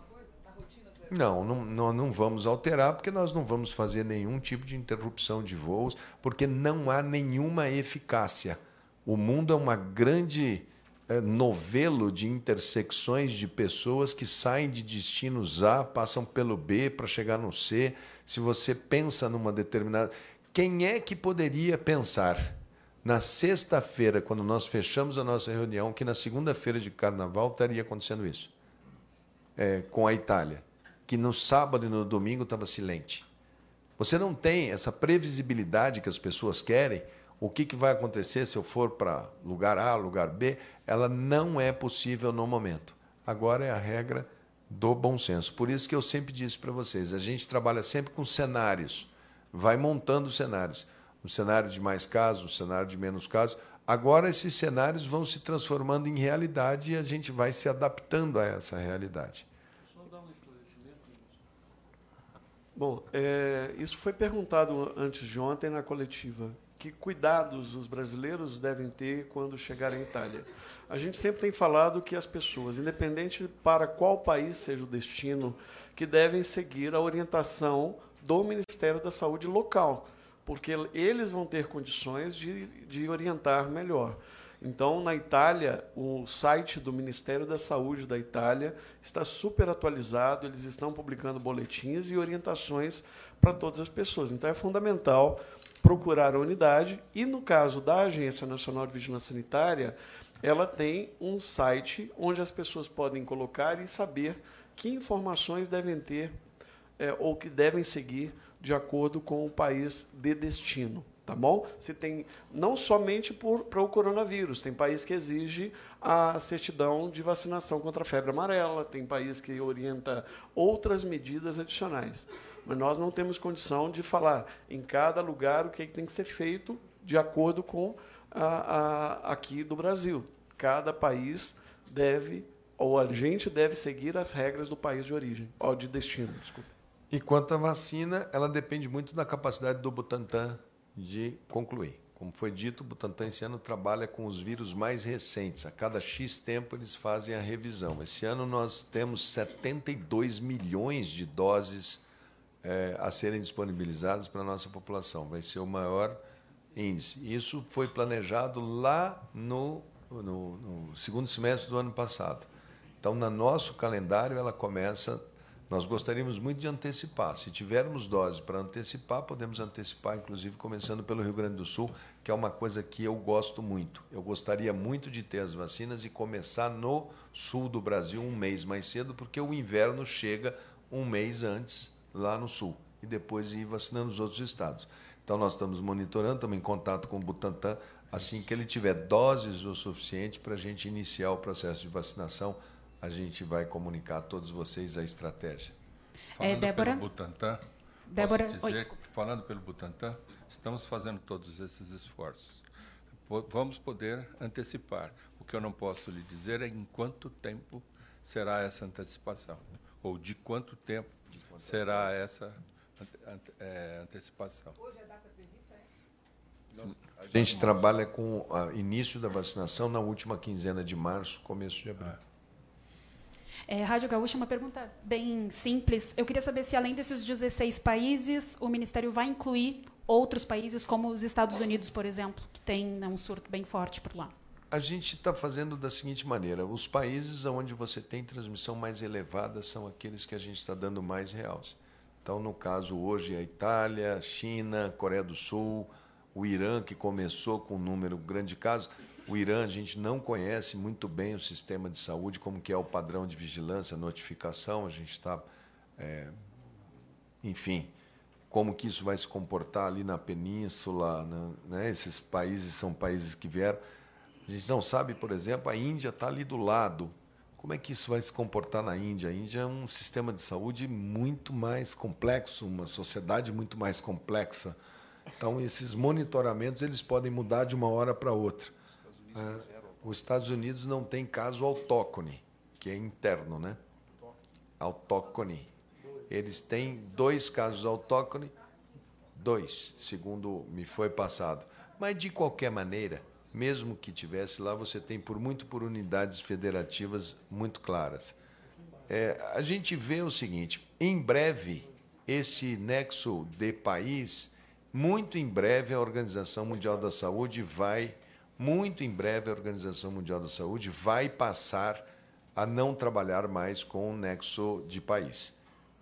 Não, não, não, não vamos alterar, porque nós não vamos fazer nenhum tipo de interrupção de voos, porque não há nenhuma eficácia. O mundo é uma grande é, novelo de intersecções de pessoas que saem de destinos A, passam pelo B para chegar no C, se você pensa numa determinada. Quem é que poderia pensar na sexta-feira, quando nós fechamos a nossa reunião, que na segunda-feira de carnaval estaria acontecendo isso? É, com a Itália. Que no sábado e no domingo estava silente. Você não tem essa previsibilidade que as pessoas querem. O que, que vai acontecer se eu for para lugar A, lugar B? Ela não é possível no momento. Agora é a regra do bom senso. Por isso que eu sempre disse para vocês, a gente trabalha sempre com cenários, vai montando cenários. Um cenário de mais casos, um cenário de menos casos. Agora esses cenários vão se transformando em realidade e a gente vai se adaptando a essa realidade. Bom, é, isso foi perguntado antes de ontem na coletiva que cuidados os brasileiros devem ter quando chegarem à Itália. A gente sempre tem falado que as pessoas, independente para qual país seja o destino, que devem seguir a orientação do Ministério da Saúde local, porque eles vão ter condições de, de orientar melhor. Então, na Itália, o site do Ministério da Saúde da Itália está super atualizado, eles estão publicando boletins e orientações para todas as pessoas. Então, é fundamental procurar a unidade e, no caso da Agência Nacional de Vigilância Sanitária, ela tem um site onde as pessoas podem colocar e saber que informações devem ter é, ou que devem seguir de acordo com o país de destino tá bom? Se tem não somente para o coronavírus, tem país que exige a certidão de vacinação contra a febre amarela, tem país que orienta outras medidas adicionais. Mas nós não temos condição de falar em cada lugar o que tem que ser feito de acordo com a, a, aqui do Brasil. Cada país deve, ou a gente deve seguir as regras do país de origem, ou de destino, desculpa. E quanto à vacina, ela depende muito da capacidade do Butantan de concluir. Como foi dito, o Butantan esse ano trabalha com os vírus mais recentes. A cada X tempo eles fazem a revisão. Esse ano nós temos 72 milhões de doses é, a serem disponibilizadas para a nossa população. Vai ser o maior índice. Isso foi planejado lá no, no, no segundo semestre do ano passado. Então, no nosso calendário, ela começa nós gostaríamos muito de antecipar. Se tivermos dose para antecipar, podemos antecipar, inclusive começando pelo Rio Grande do Sul, que é uma coisa que eu gosto muito. Eu gostaria muito de ter as vacinas e começar no sul do Brasil um mês mais cedo, porque o inverno chega um mês antes lá no sul e depois ir vacinando os outros estados. Então nós estamos monitorando, estamos em contato com o Butantan, assim que ele tiver doses o suficiente para a gente iniciar o processo de vacinação a gente vai comunicar a todos vocês a estratégia. Falando é, Débora? pelo Butantan, Débora, posso dizer, Oi, falando pelo Butantan, estamos fazendo todos esses esforços. Vamos poder antecipar. O que eu não posso lhe dizer é em quanto tempo será essa antecipação, ou de quanto tempo será essa ante, é, antecipação. Hoje a data prevista é? A gente trabalha com o início da vacinação na última quinzena de março, começo de abril. Ah. É, Rádio Gaúcha, uma pergunta bem simples. Eu queria saber se, além desses 16 países, o Ministério vai incluir outros países, como os Estados Unidos, por exemplo, que tem né, um surto bem forte por lá. A gente está fazendo da seguinte maneira: os países onde você tem transmissão mais elevada são aqueles que a gente está dando mais realce. Então, no caso hoje, a Itália, China, Coreia do Sul, o Irã, que começou com um número grande de casos. O Irã, a gente não conhece muito bem o sistema de saúde, como que é o padrão de vigilância, notificação, a gente está, é, enfim, como que isso vai se comportar ali na península, né? esses países são países que vieram. A gente não sabe, por exemplo, a Índia está ali do lado. Como é que isso vai se comportar na Índia? A Índia é um sistema de saúde muito mais complexo, uma sociedade muito mais complexa. Então, esses monitoramentos eles podem mudar de uma hora para outra. Ah, os Estados Unidos não tem caso autóctone, que é interno, né? Autóctone. Eles têm dois casos autóctone, dois, segundo me foi passado. Mas de qualquer maneira, mesmo que tivesse lá, você tem por muito por unidades federativas muito claras. É, a gente vê o seguinte: em breve, esse nexo de país, muito em breve, a Organização Mundial da Saúde vai muito em breve, a Organização Mundial da Saúde vai passar a não trabalhar mais com o nexo de país.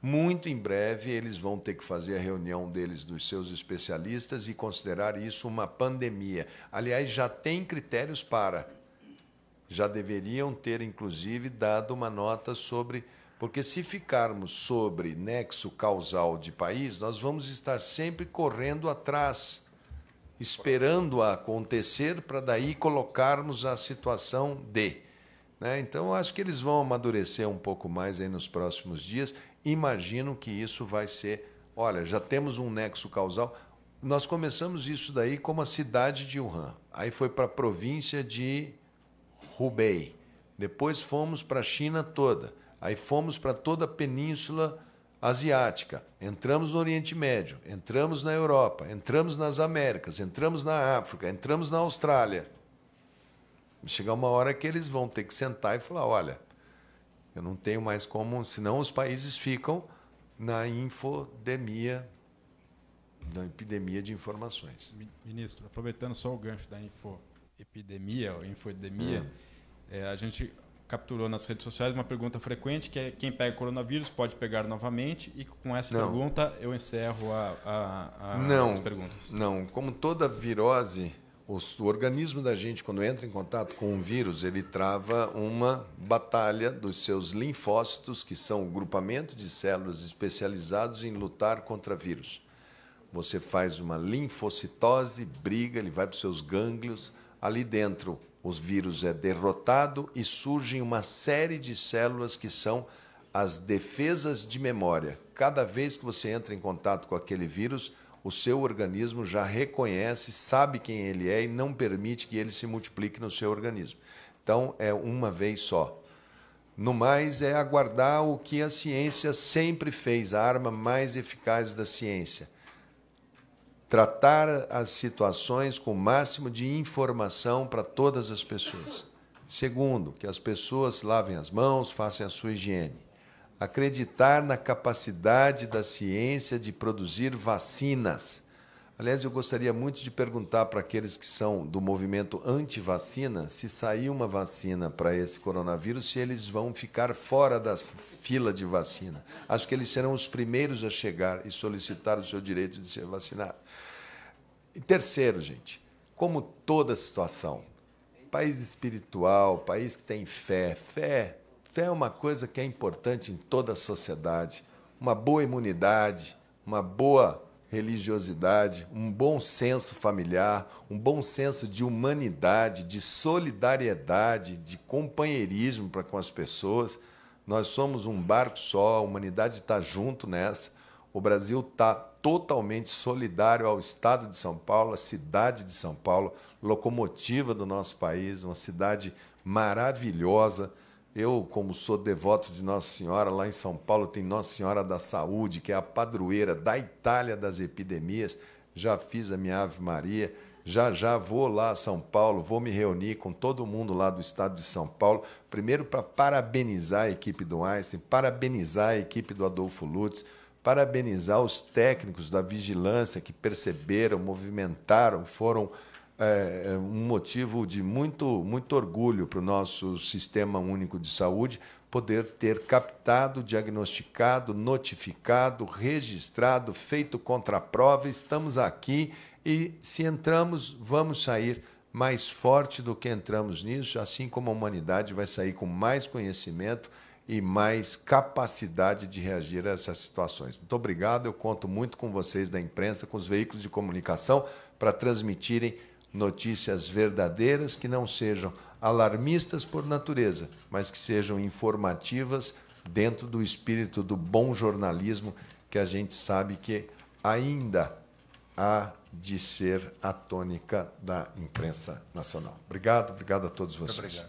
Muito em breve, eles vão ter que fazer a reunião deles, dos seus especialistas, e considerar isso uma pandemia. Aliás, já tem critérios para. Já deveriam ter, inclusive, dado uma nota sobre. Porque se ficarmos sobre nexo causal de país, nós vamos estar sempre correndo atrás esperando acontecer para daí colocarmos a situação de. Né? Então, acho que eles vão amadurecer um pouco mais aí nos próximos dias. Imagino que isso vai ser. Olha, já temos um nexo causal. Nós começamos isso daí como a cidade de Wuhan. Aí foi para a província de Hubei. Depois fomos para a China toda. Aí fomos para toda a península asiática, entramos no Oriente Médio, entramos na Europa, entramos nas Américas, entramos na África, entramos na Austrália. Chegar uma hora que eles vão ter que sentar e falar: olha, eu não tenho mais como, senão os países ficam na infodemia, na epidemia de informações. Ministro, aproveitando só o gancho da infoepidemia, ou infodemia, é. É, a gente capturou nas redes sociais uma pergunta frequente, que é quem pega coronavírus pode pegar novamente, e com essa não. pergunta eu encerro a, a, a não, as perguntas. Não, como toda virose, o, o, organismo da gente, quando entra em contato com um vírus, ele trava uma batalha dos seus linfócitos, que são o grupamento de células especializados em lutar contra vírus. Você faz uma linfocitose, briga, ele vai para os seus gânglios, ali dentro os vírus é derrotado e surgem uma série de células que são as defesas de memória. Cada vez que você entra em contato com aquele vírus, o seu organismo já reconhece, sabe quem ele é e não permite que ele se multiplique no seu organismo. Então, é uma vez só. No mais, é aguardar o que a ciência sempre fez, a arma mais eficaz da ciência tratar as situações com o máximo de informação para todas as pessoas. Segundo, que as pessoas lavem as mãos, façam a sua higiene. Acreditar na capacidade da ciência de produzir vacinas. Aliás, eu gostaria muito de perguntar para aqueles que são do movimento anti-vacina se sair uma vacina para esse coronavírus, se eles vão ficar fora da fila de vacina. Acho que eles serão os primeiros a chegar e solicitar o seu direito de ser vacinado. E terceiro, gente, como toda situação, país espiritual, país que tem fé, fé, fé é uma coisa que é importante em toda a sociedade, uma boa imunidade, uma boa religiosidade, um bom senso familiar, um bom senso de humanidade, de solidariedade, de companheirismo para com as pessoas. Nós somos um barco só, a humanidade está junto nessa. O Brasil está totalmente solidário ao Estado de São Paulo, à cidade de São Paulo, locomotiva do nosso país, uma cidade maravilhosa. Eu, como sou devoto de Nossa Senhora, lá em São Paulo tem Nossa Senhora da Saúde, que é a padroeira da Itália das epidemias. Já fiz a minha Ave Maria. Já já vou lá a São Paulo, vou me reunir com todo mundo lá do estado de São Paulo, primeiro para parabenizar a equipe do Einstein, parabenizar a equipe do Adolfo Lutz, parabenizar os técnicos da vigilância que perceberam, movimentaram, foram é, um motivo de muito, muito orgulho para o nosso Sistema Único de Saúde poder ter captado, diagnosticado, notificado, registrado, feito contraprova. Estamos aqui e, se entramos, vamos sair mais forte do que entramos nisso, assim como a humanidade vai sair com mais conhecimento e mais capacidade de reagir a essas situações. Muito obrigado. Eu conto muito com vocês da imprensa, com os veículos de comunicação, para transmitirem notícias verdadeiras que não sejam alarmistas por natureza, mas que sejam informativas dentro do espírito do bom jornalismo que a gente sabe que ainda há de ser a tônica da imprensa nacional. Obrigado, obrigado a todos vocês.